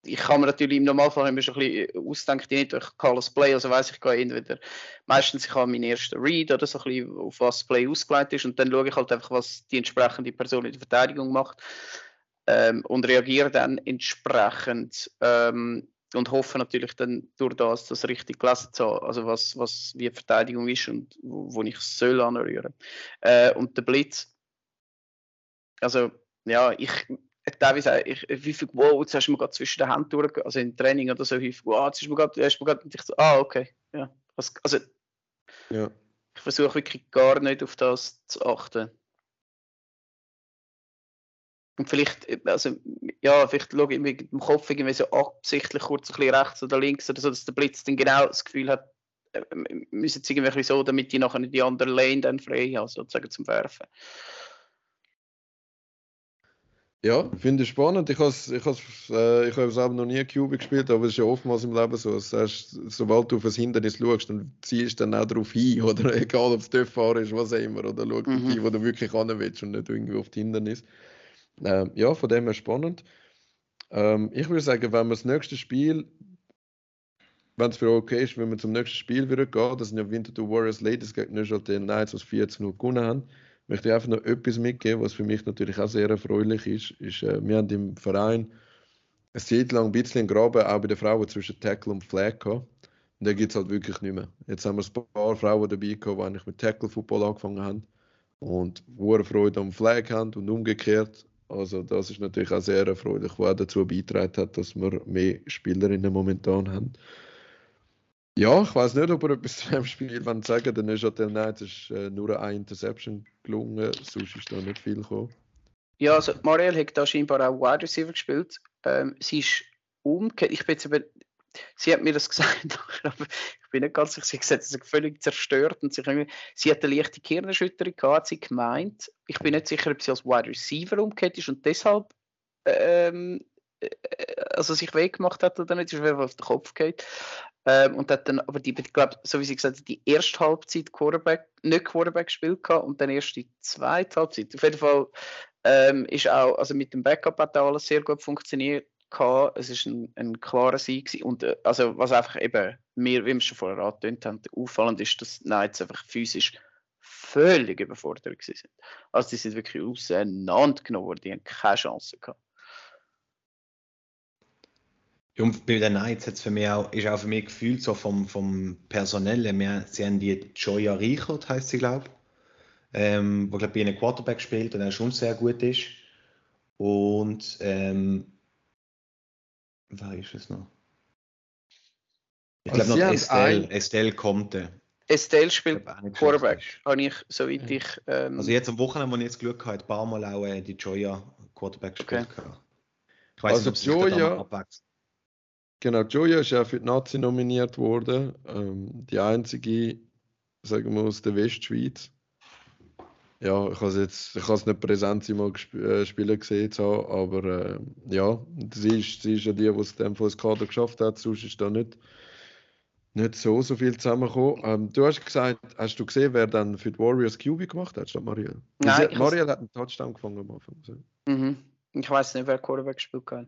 ich kann mir natürlich im Normalfall immer schon ein bisschen ausdenken, ich nicht durch Carlos Play, also weiß ich gehe entweder meistens ich habe meinen ersten Read oder so ein bisschen auf was Play ausgelegt ist und dann schaue ich halt einfach, was die entsprechende Person in der Verteidigung macht ähm, und reagiere dann entsprechend ähm, und hoffe natürlich dann durch das, das richtig gelesen zu haben, also was, was wie die Verteidigung ist und wo, wo ich soll anrühren. Äh, und der Blitz, also ja, ich teilweise auch, ich, wie viel, wow, jetzt hast du mir gerade zwischen den Händen durch, also im Training oder so häufig, wow, jetzt ist mir gerade, hast du mir gerade, und ich so, ah, okay, ja. Also Ja. ich versuche wirklich gar nicht auf das zu achten. Und vielleicht, äh, also, ja, vielleicht schaue ich mit dem Kopf irgendwie so absichtlich kurz ein bisschen rechts oder links oder so, dass der Blitz dann genau das Gefühl hat, äh, müssen es irgendwie so, damit die nachher die andere Lane dann frei haben, sozusagen zum Werfen. Ja, finde ich spannend. Ich habe ich äh, ich hab selber noch nie QB gespielt, aber es ist ja oftmals im Leben so. Das heißt, sobald du auf ein Hindernis schaust, dann ziehst du dann auch darauf hin. Oder egal, ob es fahren ist, was auch immer. Oder schau mhm. hin, wo du wirklich hin willst und nicht irgendwie auf das Hindernis. Ähm, ja, von dem her spannend. Ähm, ich würde sagen, wenn wir das nächste Spiel, wenn es für okay ist, wenn wir zum nächsten Spiel wieder gehen, das sind ja Winterthur Warriors Ladies gegen Neuchâtel Knights, was 14 0 gewonnen haben möchte ich einfach noch etwas mitgeben, was für mich natürlich auch sehr erfreulich ist. ist äh, wir haben im Verein eine Zeit lang ein bisschen Graben auch bei den Frauen zwischen Tackle und Flag. Und da gibt es halt wirklich nicht mehr. Jetzt haben wir ein paar Frauen dabei gehabt, die eigentlich mit Tackle-Football angefangen haben und hohe Freude am Flag haben und umgekehrt. Also das ist natürlich auch sehr erfreulich, was auch dazu beigetragen hat, dass wir mehr Spielerinnen momentan haben. Ja, ich weiß nicht, ob er etwas zu dem Spiel sagen sagen Der Neuchâtel Knights ist äh, nur eine Interception gelungen, sonst ist da nicht viel gekommen. Ja, also Marielle hat da scheinbar auch Wide Receiver gespielt. Ähm, sie ist umgekehrt. Ich bin jetzt eben, sie hat mir das gesagt, aber ich bin nicht ganz sicher. Sie hat gesagt, ist völlig zerstört und sie, sie hat eine leichte Kirnenschütterung gehabt, hat sie gemeint. Ich bin nicht sicher, ob sie als Wide Receiver umgekehrt ist und deshalb ähm, äh, also sich weggemacht hat oder nicht, ist auf den Kopf geht. Ähm, und hat dann aber die, ich glaube, so wie sie gesagt hat, die erste Halbzeit Quarterback, nicht Quarterback gespielt und dann erst die zweite Halbzeit. Auf jeden Fall ähm, ist auch, also mit dem Backup hat auch alles sehr gut funktioniert. Gehabt. Es ist ein, ein klarer Sieg und äh, also was einfach eben mir, wie wir schon vorher angetönt haben, auffallend ist, dass Knights einfach physisch völlig überfordert sind. Also die sind wirklich auseinandergenommen worden, die haben keine Chance gehabt. Und bei den Knights hat's für mich auch, ist auch für mich gefühlt so vom, vom Personellen. Wir, sie haben die Joya Reichert, heißt sie, glaube ich, ähm, wo glaube bei einem Quarterback spielt und der schon sehr gut ist. Und ähm, wer ist es noch? Ich glaube noch Estelle, Estelle Comte. Estelle spielt Quarterback, habe ich, soweit ich. Ähm, also jetzt am Wochenende, wo ich jetzt Glück hatte, ein paar Mal auch äh, die Joya Quarterback gespielt. Okay. Ich weiß also nicht, ob sich Joya. Genau, Joya ist ja für die Nazi nominiert worden. Ähm, die einzige, sagen wir, aus der Westschweiz. Ja, ich habe jetzt, ich habe es nicht präsent sie mal gesp äh, spielen gesehen haben, aber äh, ja, sie ist, sie ist ja die, die es dem das Kader geschafft hat, sonst ist da nicht, nicht so, so viel zusammengekommen. Ähm, du hast gesagt, hast du gesehen, wer dann für die Warriors QB gemacht hat, statt Marielle? Nein, Marielle hat einen Touchdown gefangen am Anfang. Mhm. Ich weiß nicht, wer Quarterback gespielt hat.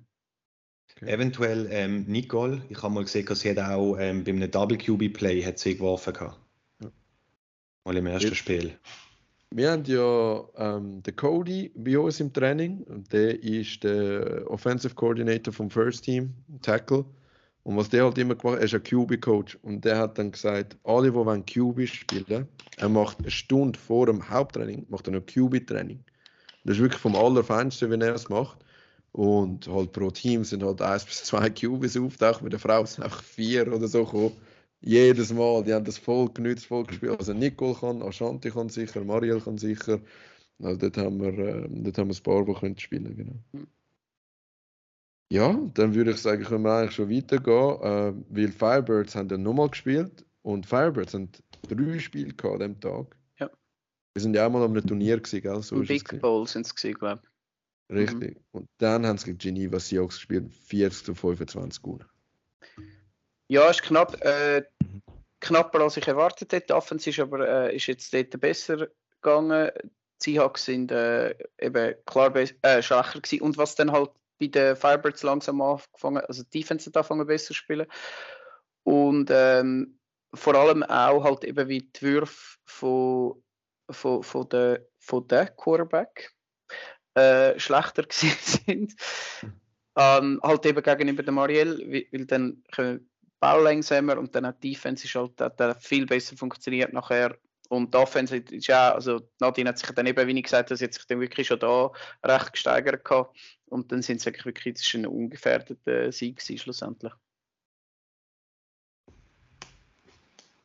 Okay. Eventuell ähm, Nicole. Ich habe mal gesehen, dass sie hat auch ähm, bei einem Double QB Play hat sie geworfen hat. Ja. Mal im ersten Spiel. Wir haben ja ähm, den Cody bei uns im Training. Und der ist der Offensive Coordinator vom First Team, Tackle. Und was der halt immer gemacht hat, er ist ein QB-Coach. Und der hat dann gesagt, alle, die wollen QB spielen, er macht eine Stunde vor dem Haupttraining, macht er noch QB-Training. Das ist wirklich vom Allerfeinsten, wenn er es macht. Und halt pro Team sind halt eins bis zwei Cubes auftaucht. Mit der Frau sind einfach vier oder so gekommen. Jedes Mal, die haben das voll genützt, voll gespielt. Also Nicole kann, Ashanti kann sicher, Marielle kann sicher. Also dort haben wir, äh, dort haben wir ein paar, die können spielen genau. Hm. Ja, dann würde ich sagen, können wir eigentlich schon weitergehen, äh, weil Firebirds haben dann nochmal gespielt und Firebirds haben drei Spiele gehabt an dem Tag. Ja. Wir sind ja auch mal am Turnier gewesen, gell? So Big Bowl sind es gewesen, glaube ich. Richtig. Mhm. Und dann haben sie gegen Geneva Seahawks gespielt, 40 zu 25 gewonnen. Ja, ist knapp. Äh, knapper als ich erwartet hätte. Offense ist aber äh, ist jetzt dort besser gegangen. Die Seahawks sind äh, eben klar äh, schwächer gewesen. Und was dann halt bei den Firebirds langsam angefangen, also die Defense hat angefangen besser zu spielen. Und ähm, vor allem auch halt eben wie die Würfe von, von, von, der, von der Quarterback äh, schlechter sind. ähm, halt eben gegenüber der Marielle, weil, dann können Ball langsamer und dann auch die Defense ist halt, hat, hat viel besser funktioniert nachher. Und die Offense ist ja, also Nadine hat sich dann eben, wie ich gesagt habe, sie hat sich dann wirklich schon da recht gesteigert gehabt. Und dann sind es wirklich, wirklich das ist ein ungefährdeter Sieg gewesen, schlussendlich.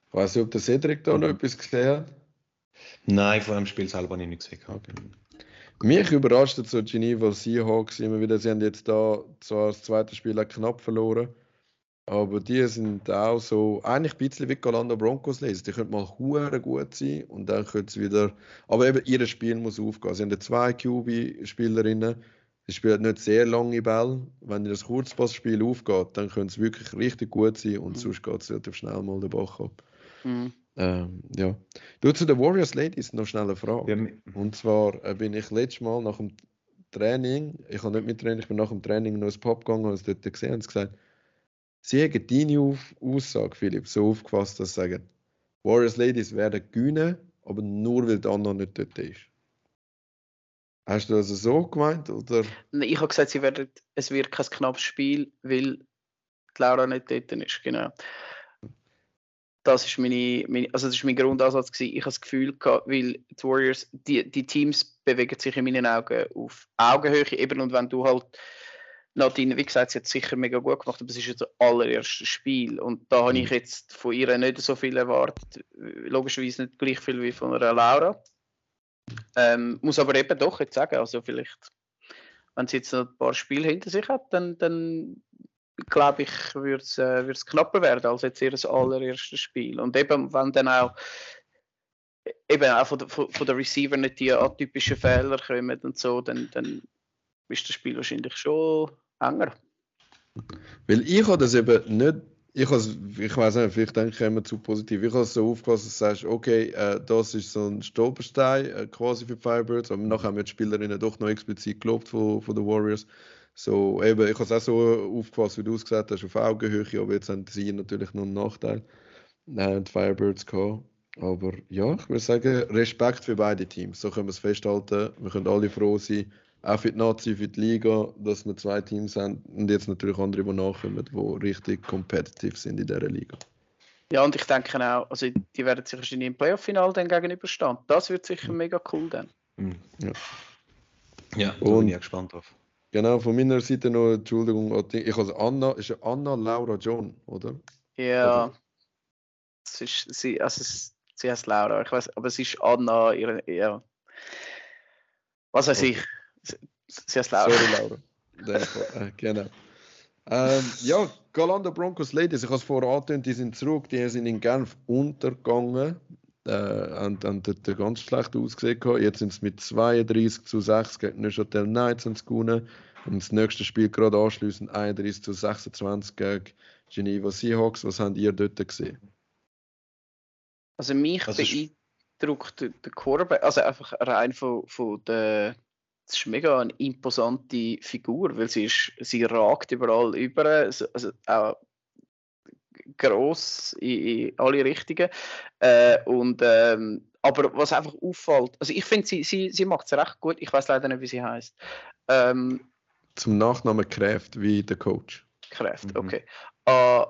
Ich weiß nicht, ob der Cedric da noch etwas gesehen hat. Nein, vor dem Spiel selber nicht gesehen. Okay. Mich überrascht so Geneva Seahawks immer wieder. Sie haben jetzt da zwar das zweite Spiel knapp verloren, aber die sind auch so, eigentlich ein bisschen wie Orlando Broncos lesen. Die können mal hure gut sein und dann können sie wieder, aber eben ihr Spiel muss aufgehen. Sie haben zwei QB-Spielerinnen, Sie spielen nicht sehr lange Bälle. Wenn das Kurzpassspiel aufgeht, dann können es wirklich richtig gut sein und Mhm. sonst geht es relativ schnell mal den Bach ab. Mhm. Ähm, ja. Du zu den Warriors Ladies noch schnell eine Frage. Ja, Und zwar äh, bin ich letztes Mal nach dem Training, ich habe nicht mit Training, ich bin nach dem Training noch ins Pub gegangen und es dort gesehen und gesagt, sie haben deine Auf Aussage, Philipp, so aufgefasst, dass sie sagen, Warriors Ladies werden gewinnen, aber nur weil die Anna nicht dort ist. Hast du das so gemeint? Oder? Nein, Ich habe gesagt, sie werden, es wird kein knappes Spiel, weil die Laura nicht dort ist. Genau. Das ist, meine, meine, also das ist mein Grundansatz. Gewesen. Ich habe das Gefühl, gehabt, weil die Warriors, die, die Teams bewegen sich in meinen Augen auf Augenhöhe. Eben, und wenn du halt, Nadine, wie gesagt, sie hat es sicher mega gut gemacht, aber es ist ja das allererste Spiel. Und da habe ich jetzt von ihr nicht so viel erwartet. Logischerweise nicht gleich viel wie von einer Laura. Ähm, muss aber eben doch jetzt sagen, also vielleicht, wenn sie jetzt noch ein paar Spiele hinter sich hat, dann, dann glaube ich, würde es äh, knapper werden als jetzt ihr allererstes Spiel. Und eben, wenn dann auch eben auch von von, von der Receiver nicht die atypischen Fehler kommen und so, dann, dann ist das Spiel wahrscheinlich schon enger. Weil ich habe das eben nicht, ich, ich weiß nicht, vielleicht denke ich immer zu positiv. Ich habe es so aufgefasst, dass du sagst, okay, äh, das ist so ein Stolperstein äh, quasi für Firebirds, aber nachher haben die Spielerinnen doch noch explizit gelobt von, von den Warriors. So, eben, ich habe es auch so aufgefasst, wie du es gesagt hast, auf Augenhöhe, aber jetzt haben sie natürlich noch einen Nachteil, äh, die Firebirds gehabt. Aber ja, ich würde sagen, Respekt für beide Teams. So können wir es festhalten. Wir können alle froh sein, auch für die Nazi, für die Liga, dass wir zwei Teams haben und jetzt natürlich andere, die nachkommen, die richtig competitive sind in dieser Liga. Ja, und ich denke auch, also die werden sich wahrscheinlich im Playoff-Final dann gegenüberstehen. Das wird sicher mega cool dann. Mhm. Ja. Ja, da Und- bin ich ja gespannt drauf. Genau, von meiner Seite noch, Entschuldigung, ich habe Anna, ist ja Anna Laura John, oder? Ja. Es ist, sie, also es, sie heißt Laura, ich weiß, aber es ist Anna, ihre, ja. Was weiß Okay. ich. Sie, sie heißt Laura. Sorry, Laura. Äh, genau. Ähm, ja, Galanda Broncos Ladies, ich habe es vorher angetönt, die sind zurück, die sind in Genf untergegangen. Äh, haben, haben dort ganz schlecht ausgesehen. Jetzt sind sie mit 32 zu 6 gegen Neuchâtel Knights gewonnen. Und das nächste Spiel gerade anschließend 31 zu 26 gegen Geneva Seahawks. Was habt ihr dort gesehen? Also mich Also beeindruckt der Quarterback, also einfach rein von, von der, das ist mega eine imposante Figur, weil sie ist, sie ragt überall über, also also auch gross in, in alle Richtungen. Äh, und, ähm, aber was einfach auffällt, also ich finde, sie, sie, sie macht es recht gut, ich weiß leider nicht, wie sie heißt. Ähm, Zum Nachnamen Kraft wie der Coach. Kräfte, Mhm. okay. Äh,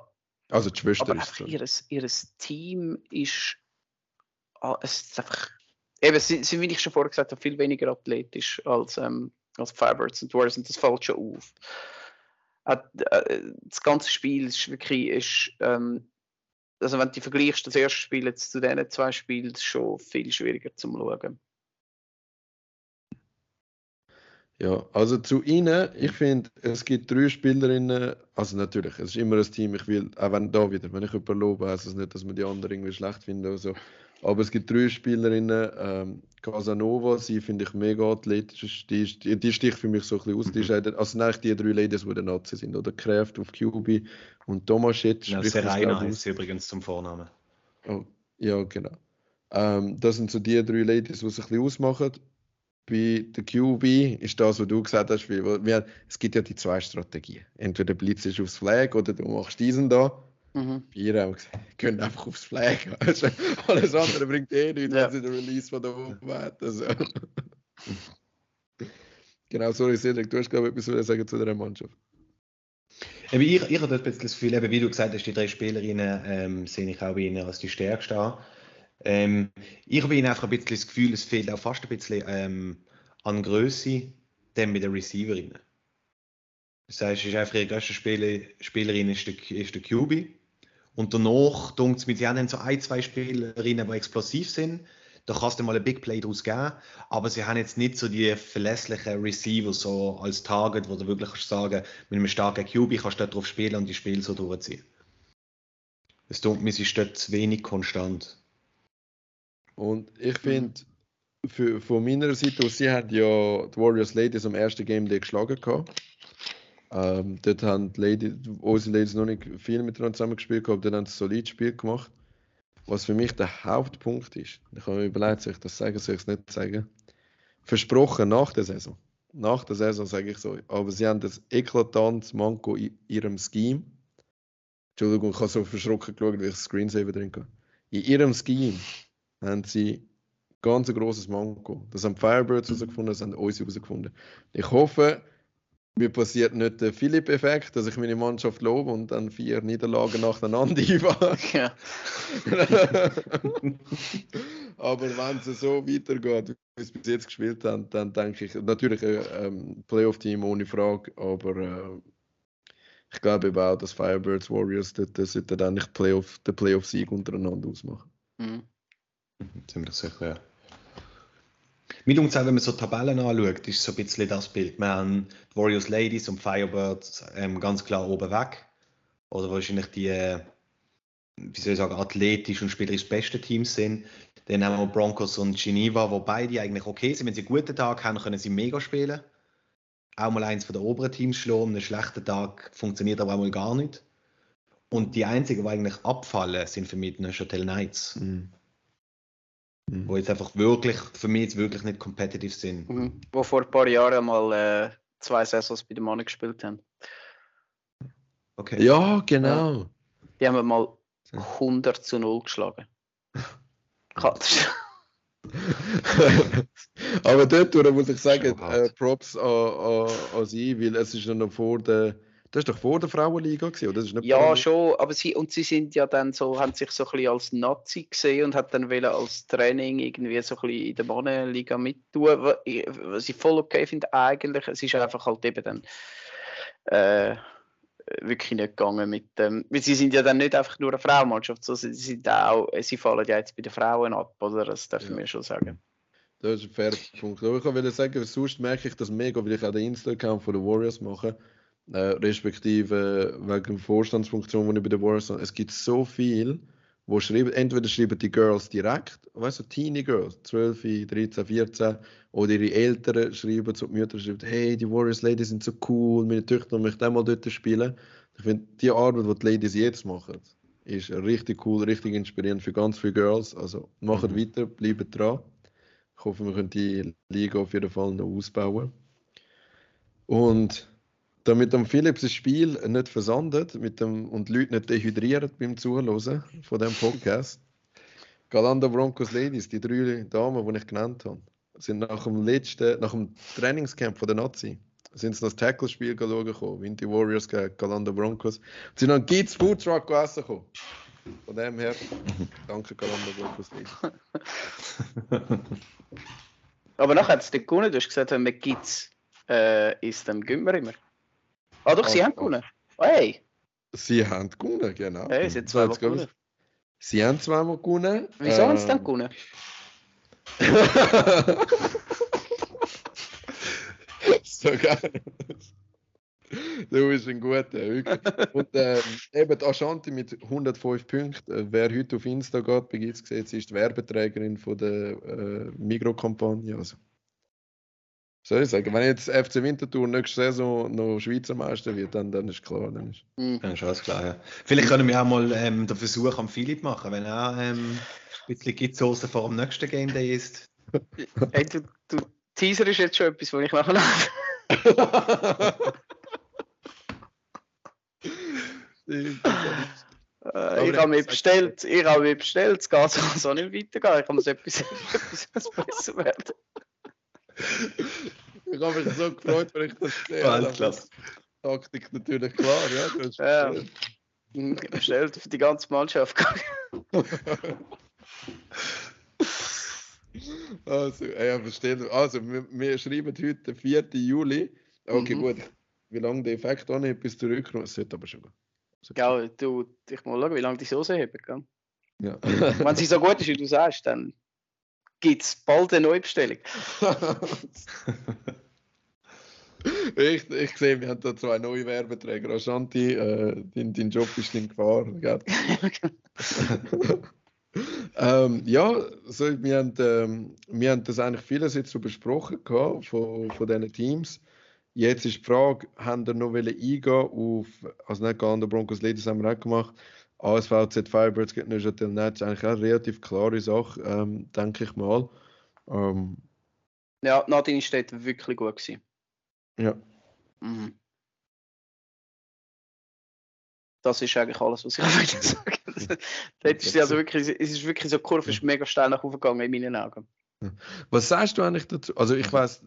Also die Schwester aber ist so. ihres, ihres Team ist, ah, es ist einfach, eben, sie, sie, wie ich schon vorher gesagt habe, viel weniger athletisch als, ähm, als Firebirds und Warriors und das fällt schon auf. Äh, das ganze Spiel ist wirklich, ist, ähm, also wenn du vergleichst, das erste Spiel jetzt zu diesen zwei Spielen, ist schon viel schwieriger zum Schauen. Ja, also zu ihnen, ich finde, es gibt drei Spielerinnen, also natürlich, es ist immer ein Team, ich will, auch wenn da wieder, wenn ich jemanden lobe, heißt es nicht, dass man die anderen irgendwie schlecht finden oder so. Aber es gibt drei Spielerinnen, ähm, Casanova, sie finde ich mega athletisch, die, ist- die, die sticht für mich so ein bisschen aus, die ist eine- also eigentlich die drei Ladies, die der Nazi sind, oder Kraft auf QB und Tomasic Ja, Serena heißt sie übrigens zum Vornamen. Oh, ja, genau. Ähm, das sind so die drei Ladies, die es ein bisschen ausmachen. Bei der QB ist das, was du gesagt hast, weil wir, es gibt ja die zwei Strategien. Entweder blitzt du aufs Flag oder du machst diesen da. Mhm. Bei ihr haben wir gesagt, gehen einfach aufs Flag. Also, alles andere bringt eh nichts, Ja. wenn sie den Release von der oben. Also. genau, sorry, Cedric, du hast glaube ich etwas zu sagen zu dieser Mannschaft. Eben, ich, ich habe dort ein bisschen das Gefühl, eben, wie du gesagt hast, die drei Spielerinnen ähm, sehe ich auch bei ihnen als die stärksten an. Ähm, ich habe bei ihnen einfach ein bisschen das Gefühl, es fehlt auch fast ein bisschen ähm, an Größe, dann mit den Receiverinnen. Das heißt, es ist einfach ihre größte Spieler, Spielerin ist der, ist der QB. Und danach dunkt es mit, sie haben so ein, zwei Spielerinnen, die explosiv sind. Da kannst du mal ein Big Play daraus geben. Aber sie haben jetzt nicht so die verlässlichen Receiver so als Target, wo du wirklich kannst sagen, mit einem starken QB kannst du dort drauf spielen und die Spiele so durchziehen. Es tut mir, sie ist dort zu wenig konstant. Und ich finde, von meiner Seite aus, sie haben ja die Warriors Ladies am ersten Game geschlagen. Gehabt. Ähm, dort haben die Ladies, unsere Ladies noch nicht viel miteinander zusammengespielt, gehabt, dort haben sie ein solides Spiel gemacht. Was für mich der Hauptpunkt ist, ich habe mir überlegt, soll ich das sagen, soll ich es nicht sagen. Versprochen nach der Saison. Nach der Saison sage ich so, aber sie haben das eklatantes Manko in ihrem Scheme. Entschuldigung, ich habe so verschrocken geschaut, weil ich Screensaver drin habe. In ihrem Scheme haben sie ganz ein grosses Manko. Das haben Firebirds herausgefunden, das haben uns herausgefunden. Ich hoffe, mir passiert nicht der Philipp-Effekt, dass ich meine Mannschaft lobe und dann vier Niederlagen nacheinander einfahre. Ja. Aber wenn es so weitergeht, wie es bis jetzt gespielt haben, dann denke ich, natürlich ein ähm, Playoff-Team ohne Frage, aber äh, ich glaube eben auch, dass Firebirds Warriors dort sollten dann nicht Playoff, den Playoff-Sieg untereinander ausmachen. Mhm. Ziemlich sicher, ja. Uns auch, wenn man so Tabellen anschaut, ist so ein bisschen das Bild. Wir haben die Warriors Ladies und Firebirds ähm, ganz klar oben weg. Oder wahrscheinlich die, äh, wie soll ich sagen, athletisch und spielerisch beste Teams sind. Dann haben wir Broncos und Geneva, wo beide eigentlich okay sind. Wenn sie einen guten Tag haben, können sie mega spielen. Auch mal eins von den oberen Teams schlagen. Einen schlechten Tag funktioniert aber auch mal gar nicht. Und die einzigen, die eigentlich abfallen, sind für mich die Neuchâtel Knights. Mhm. Mhm. Wo jetzt einfach wirklich, für mich jetzt wirklich nicht competitive sind. Mhm. Wo vor ein paar Jahren mal äh, zwei Saisons bei den Mannen gespielt haben. Okay. Ja, genau. Die haben wir mal 100 zu 0 geschlagen. Aber dort muss ich sagen, äh, Props an, an, an sie, weil es ist ja noch vor der. Das ist doch vor der Frauenliga gewesen, oder? Das ist nicht Ja, parallel? schon, aber sie, und sie sind ja dann so, haben sich so ein bisschen als Nazi gesehen und hat dann wollen als Training irgendwie so ein bisschen in der Mannenliga mittun, ich- was ich voll okay finde eigentlich, es ist einfach halt eben dann äh, wirklich nicht gegangen mit dem, weil sie sind ja dann nicht einfach nur eine Frauenmannschaft, sondern sie sind auch, sie fallen ja jetzt bei den Frauen ab, oder? Das dürfen Ja. wir schon sagen. Das ist ein fairer Punkt. Aber ich wollte sagen, sonst merke ich das mega, weil ich auch den Insta-Account von den Warriors mache. Äh, respektive wegen der Vorstandsfunktion, die ich bei den Warriors habe. Es gibt so viel, wo schreiben, entweder schreiben die Girls direkt, weißt du, Teenie Girls, 12, 13, 14, oder ihre Eltern schreiben zu den Müttern, schreiben, hey, die Warriors Ladies sind so cool, meine Töchter möchten auch mal dort spielen. Ich finde, die Arbeit, die die Ladies jetzt machen, ist richtig cool, richtig inspirierend für ganz viele Girls. Also macht Mhm. weiter, bleibt dran. Ich hoffe, wir können die Liga auf jeden Fall noch ausbauen. Und damit am Philips das Spiel nicht versandet mit dem, und die Leute nicht dehydrieren beim Zuhören von dem Podcast, Galanda Broncos Ladies, die drei Damen, die ich genannt habe, sind nach dem letzten, nach dem Trainingscamp von der Nazi, sind sie das Tackle-Spiel schauen gekommen, Winty Warriors gegen Galanda Broncos. Und sind dann Kids Food Truck essen gekommen. Von dem her, danke Galanda Broncos Ladies. Aber nachher hat es nicht gewonnen, du hast gesagt, man Kids äh, ist, dann wir immer. Ah doch, sie Ah, haben gewonnen. Hey, Sie haben gewonnen, genau. hey, sie haben zweimal gewonnen. Sie haben zweimal gewonnen. Wieso haben sie dann Ähm, gewonnen? so geil. Du bist ein guter, wirklich. Und ähm, eben Ashanti mit 105 Punkten. Äh, Wer heute auf Insta geht, bei Giz gesehen, sie ist die Werbeträgerin von der äh, Migro-Kampagne. Also. Soll ich sagen, wenn jetzt FC Winterthur nächste Saison noch Schweizer Meister wird, dann, dann ist klar. Dann ist Hm. Ja, ist alles klar, ja. Vielleicht können wir auch mal ähm, den Versuch am Philipp machen, wenn er ähm, ein bisschen Gitzosen vor dem nächsten Game Day ist. Hey, du, du Teaser ist jetzt schon etwas, wo ich nachher Äh, ich habe mich bestellt, ich habe mich bestellt, es geht so nicht weitergehen. Ich muss etwas, etwas besser werden. ich habe mich so gefreut, wenn ich das gesehen Ja, habe. alles klar. Taktik natürlich klar, ja. Du hast Ja. bestellt. Hm, Bestellt für die ganze Mannschaft. Also, ja, verstehe. Also, wir, wir schreiben heute den 4. Juli. Okay, Mhm. gut. Wie lange der Effekt auch nicht bis zurückkommt, es sollte aber schon gehen. Gell, du, ich muss schauen, wie lange die Soße schon- Ja. Wenn sie so gut ist, wie du sagst, dann gibt es bald eine Neubestellung. ich, ich sehe, wir haben da zwei neue Werbeträger. Ashanti, äh, dein, dein Job ist in Gefahr. Ähm, ja, so, wir, haben, ähm, wir haben das eigentlich vieles jetzt so besprochen gehabt, von, von diesen Teams. Jetzt ist die Frage, haben wir noch eingehen auf, also nicht an der Broncos Ladies haben wir auch gemacht, ASVZ Firebirds gegen Neuchâtel Nets, eigentlich auch eine relativ klare Sache, ähm, denke ich mal. Ähm, Ja, Nadine ist dort wirklich gut gewesen. ja. Mhm. Das ist eigentlich alles, was ich wollte sagen. Dort ist also wirklich, es ist wirklich so, die Kurve ist mega steil nach oben gegangen in meinen Augen. Was sagst du eigentlich dazu? Also ich weiß,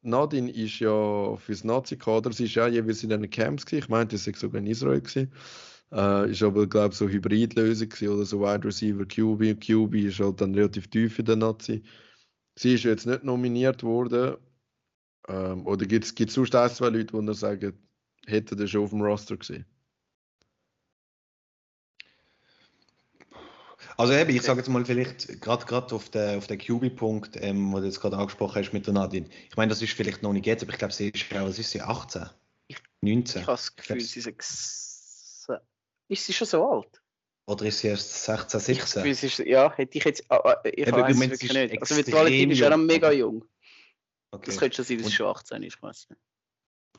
Nadine ist ja fürs Nazi-Kader, sie ist ja jeweils in den Camps gewesen. Ich meinte, sie war sogar in Israel gewesen. Äh, ist aber, glaube ich, so Hybridlösung gewesen oder so Wide Receiver QB. QB ist halt dann relativ tief in der Nazi. Sie ist jetzt nicht nominiert worden. Ähm, oder gibt es sonst ein, zwei Leute, die sagen, hätten das schon auf dem Roster gesehen? Also eben, ich sage jetzt mal vielleicht gerade gerade auf den, auf den QB-Punkt, ähm, wo du jetzt gerade angesprochen hast mit der Nadine. Ich meine, das ist vielleicht noch nicht jetzt, aber ich glaube, sie ist ja, was ist sie, 18? 19? Ich habe das Gefühl, sie ist, ist sie schon so alt? Oder ist sie erst 16, Ich habe das 17? Gefühl, sie ist, ja, hätte ich jetzt, ah, ah, ich Eben, weiß ich es wirklich nicht. Also mit Valentin ist er jung. mega jung. Okay. Das könnte schon sein, dass sie schon 18 ist, ich weiß nicht.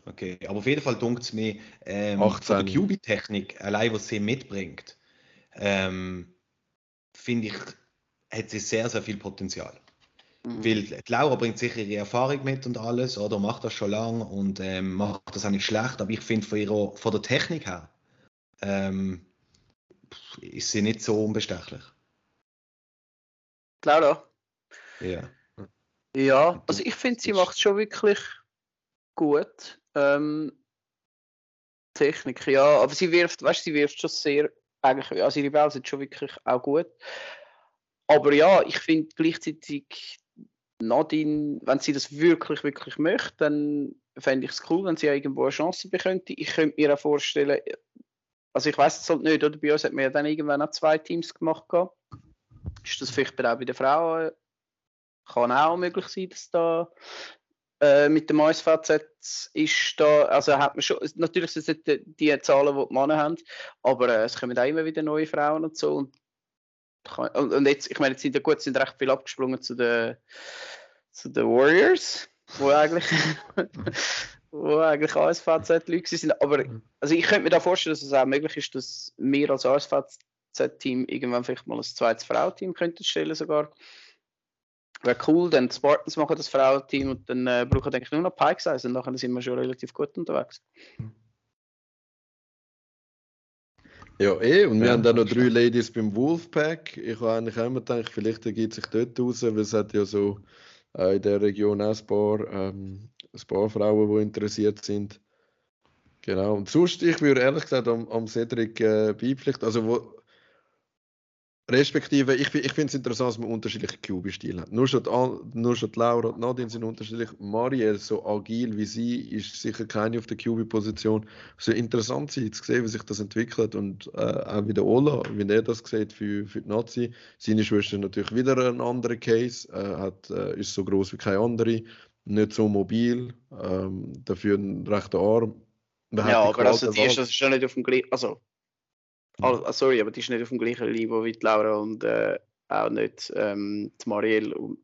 Okay, aber auf jeden Fall dunkt es mir, ähm, 18. von der QB-Technik, allein was sie mitbringt, ähm, finde ich, hat sie sehr, sehr viel Potenzial. Mhm. Weil die Laura bringt sicher ihre Erfahrung mit und alles, oder macht das schon lange und ähm, macht das auch nicht schlecht, aber ich finde von, ihrer, von der Technik her ähm, ist sie nicht so unbestechlich. Laura? Ja. Ja, also ich finde, sie macht schon wirklich gut. Ähm, Technik, ja, aber sie wirft, weißt du, sie wirft schon sehr, eigentlich, also ihre Bälle sind schon wirklich auch gut. Aber ja, ich finde gleichzeitig Nadine, wenn sie das wirklich, wirklich möchte, dann fände ich es cool, wenn sie ja irgendwo eine Chance bekommen. Ich könnte mir auch vorstellen, also ich weiß es halt nicht, oder bei uns hat man ja dann irgendwann auch zwei Teams gemacht. Ist das vielleicht auch bei den Frauen kann auch möglich sein, dass da äh, mit dem ASVZ ist da, also hat man schon, natürlich sind es die, die Zahlen, die die Männer haben, aber äh, es kommen auch immer wieder neue Frauen und so und, kann- und jetzt, ich meine, jetzt sind ja gut, sind recht viel abgesprungen zu den zu den Warriors, wo eigentlich wo eigentlich ASVZ-Leute sind, aber also ich könnte mir da vorstellen, dass es auch möglich ist, dass wir als ASVZ-Team irgendwann vielleicht mal ein zweites Frauenteam könnten stellen sogar. Wäre cool, dann die Spartans machen das Frauenteam und dann äh, brauchen denke ich nur noch Pike Size und dann sind wir schon relativ gut unterwegs. Ja, eh. Und wir Ja, haben dann noch drei. Ladies beim Wolfpack. Ich habe eigentlich auch immer gedacht, vielleicht ergibt sich dort raus, weil es hat ja so äh, in der Region auch ein paar, ähm, ein paar Frauen, die interessiert sind. Genau. Und sonst, ich würde ehrlich gesagt am, am Cedric äh, beipflichten. Also, wo, respektive, ich, ich finde es interessant, dass man unterschiedliche QB-Stile hat. Nur schon, die, nur schon die Laura und Nadine sind unterschiedlich. Marielle, so agil wie sie, ist sicher keine auf der QB-Position. Es soll interessant sein, zu sehen, wie sich das entwickelt und äh, auch wie der Ola, wie er das sieht für, für die Nazi. Seine Schwester natürlich wieder ein anderer Case, äh, hat, äh, ist so groß wie keine andere, nicht so mobil, ähm, dafür ein rechter Arm. Ja, aber also die ist, das ist ja nicht auf dem gleichen, also, al- ah, sorry, aber die ist nicht auf dem gleichen Niveau wie die Laura und äh, auch nicht ähm, die Marielle und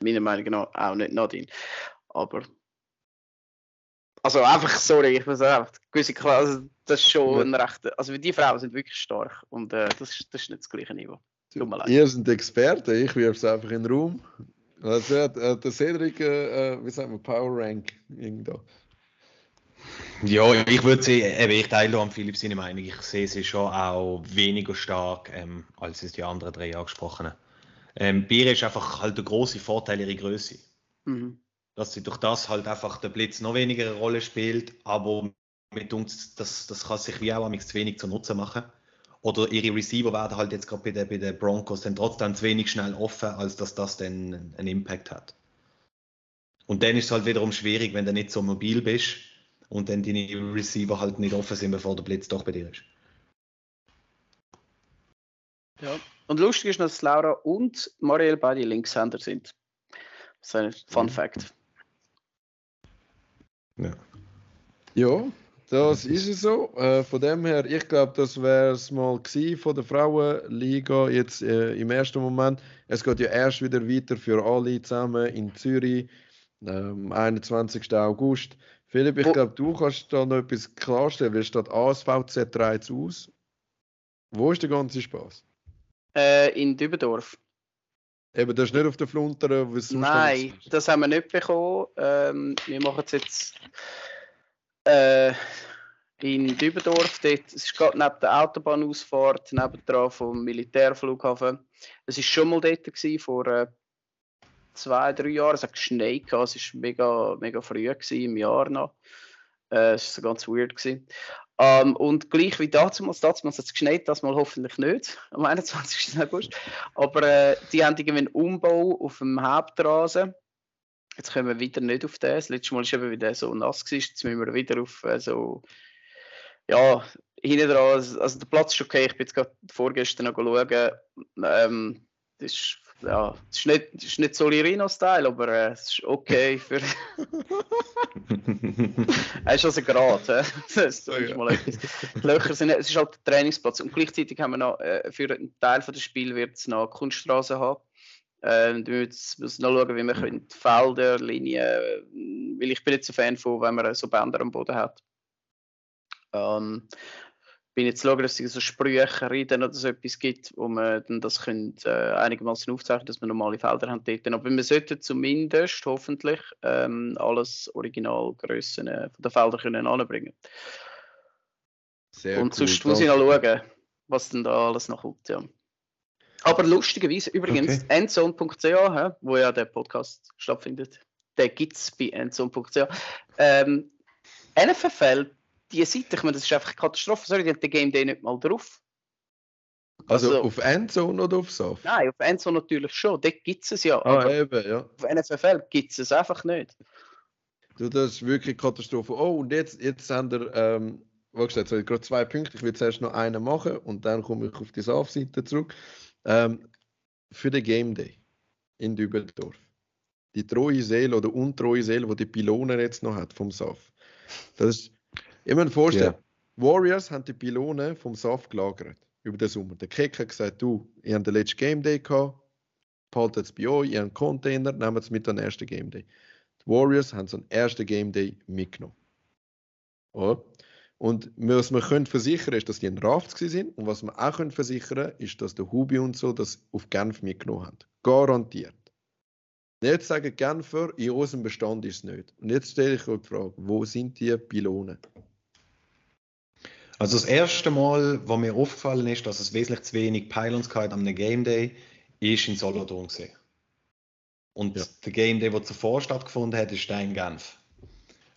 meiner Meinung nach auch nicht Nadine. Aber also einfach, sorry, ich muss einfach gewisse Kla- also das ist schon Ja. ein rechter, also die Frauen sind wirklich stark und äh, das, ist, das ist nicht das gleiche Niveau. Tut mir leid. Ihr sind Experten, ich wirf es einfach in den Raum. Also hat der Cedric, äh, äh, wie sagt man, Power Rank irgendwo. Ja, ich würde sie, eben, ich teile am Philipp seine Meinung. Ich sehe sie schon auch weniger stark, ähm, als es die anderen drei angesprochenen. Ähm, bei ihr ist einfach halt der große Vorteil ihre Größe. Mhm. Dass sie durch das halt einfach der Blitz noch weniger eine Rolle spielt, aber mit uns, das, das kann sich wie auch am zu wenig zu Nutzen machen. Oder ihre Receiver werden halt jetzt gerade bei den, bei den Broncos dann trotzdem zu wenig schnell offen, als dass das dann einen Impact hat. Und dann ist es halt wiederum schwierig, wenn du nicht so mobil bist und dann deine Receiver halt nicht offen sind, bevor der Blitz doch bei dir ist. Ja. Und lustig ist, noch, dass Laura und Marielle beide Linkshänder sind. Das ist ein Fun Mhm. Fact. Ja. Ja, Das ist es so. Äh, von dem her, ich glaube, das wäre es mal von der Frauenliga jetzt äh, im ersten Moment. Es geht ja erst wieder weiter für alle zusammen in Zürich am 21. August. Philipp, ich glaube, du kannst da noch etwas klarstellen. Wie steht ASVZ 3 jetzt aus? Wo ist der ganze Spaß? Äh, in Dübendorf. Eben, das ist nicht auf der Flunter, was sonst Nein, das haben wir nicht bekommen. Ähm, wir machen es jetzt äh, in Dübendorf. Dort, es ist gerade neben der Autobahnausfahrt, nebendran vom Militärflughafen. Es war schon mal dort gewesen, vor äh, zwei, drei Jahren. Es hat geschneit, es war mega, mega früh gewesen, im Jahr noch. Äh, es war ganz weird. Gewesen. Ähm, und gleich wie damals, damals hat es geschneit, das mal hoffentlich nicht, am 21. August. Aber äh, die haben irgendwie einen Umbau auf dem Hauptrasen. Jetzt kommen wir wieder nicht auf den. Das letzte Mal war eben wieder so nass. Gewesen. Jetzt müssen wir wieder auf äh, so. Ja, hinten dran. Also also der Platz ist okay. Ich bin jetzt gerade vorgestern noch schauen. Ähm, das ist, ja, das ist nicht, das ist nicht Solirino-Style, aber äh, es ist okay für. Ist also gerade. Das ist mal etwas. Die Löcher sind, es ist halt der Trainingsplatz. Und gleichzeitig haben wir noch, äh, für einen Teil des Spiels wird es noch Kunststraße haben. Äh, und wir müssen noch schauen, wie wir können die Felder, Linien, weil ich bin nicht so Fan von, wenn man so Bänder am Boden hat. Ähm, bin jetzt schauen, dass es so Sprüche, Reden oder so etwas gibt, wo man dann das könnt, äh, einigermaßen aufzeichnen, dass wir normale Felder haben dort. Aber wir sollten zumindest hoffentlich ähm, alles Originalgrössen äh, von den Feldern können anbringen. Sehr Und cool, sonst muss ich noch schauen, was denn da alles noch kommt. Ja. Aber lustigerweise, übrigens, Okay. endzone.ch, wo ja der Podcast stattfindet, der gibt es bei endzone.ch. Ähm, NFFL, die Seite, ich meine, das ist einfach eine Katastrophe. Sorry, die haben den Game Day nicht mal drauf. Also, also- auf Endzone oder auf SAF? Nein, auf Endzone natürlich schon, dort gibt es es ja. Ah, eben, ja. auf NFFL gibt es es einfach nicht. Du, das ist wirklich Katastrophe. Oh, und jetzt, jetzt haben wir, ähm, wie gesagt, gerade zwei Punkte. Ich will zuerst noch einen machen und dann komme ich auf die SAF-Seite zurück. Ähm, für den Game Day in Dübendorf. Die treue Seele oder untreue Seele, die die Pylonen jetzt noch hat vom SAF. Das ist, ich muss mir vorstellen, Warriors haben die Pylonen vom SAF gelagert über den Sommer. Der Kick hat gesagt, du, ihr habt den letzten Game Day gehabt, behaltet es bei euch, ihr habt einen Container, nehmt es mit an den ersten Game Day. Die Warriors haben so einen ersten Game Day mitgenommen. Oder? Und was wir können versichern ist, dass die in Rafts sind und was wir auch können versichern ist, dass der Hubi und so das auf Genf mitgenommen haben. Garantiert. Jetzt sagen Genfer, in unserem Bestand ist es nicht. Und jetzt stelle ich euch die Frage, wo sind die Pylonen? Also das erste Mal, wo mir aufgefallen ist, dass es wesentlich zu wenig Pylons gab am Game Day, ist in Solothurn gesehen. Und Ja. der Game Day, der zuvor stattgefunden hat, ist in Genf.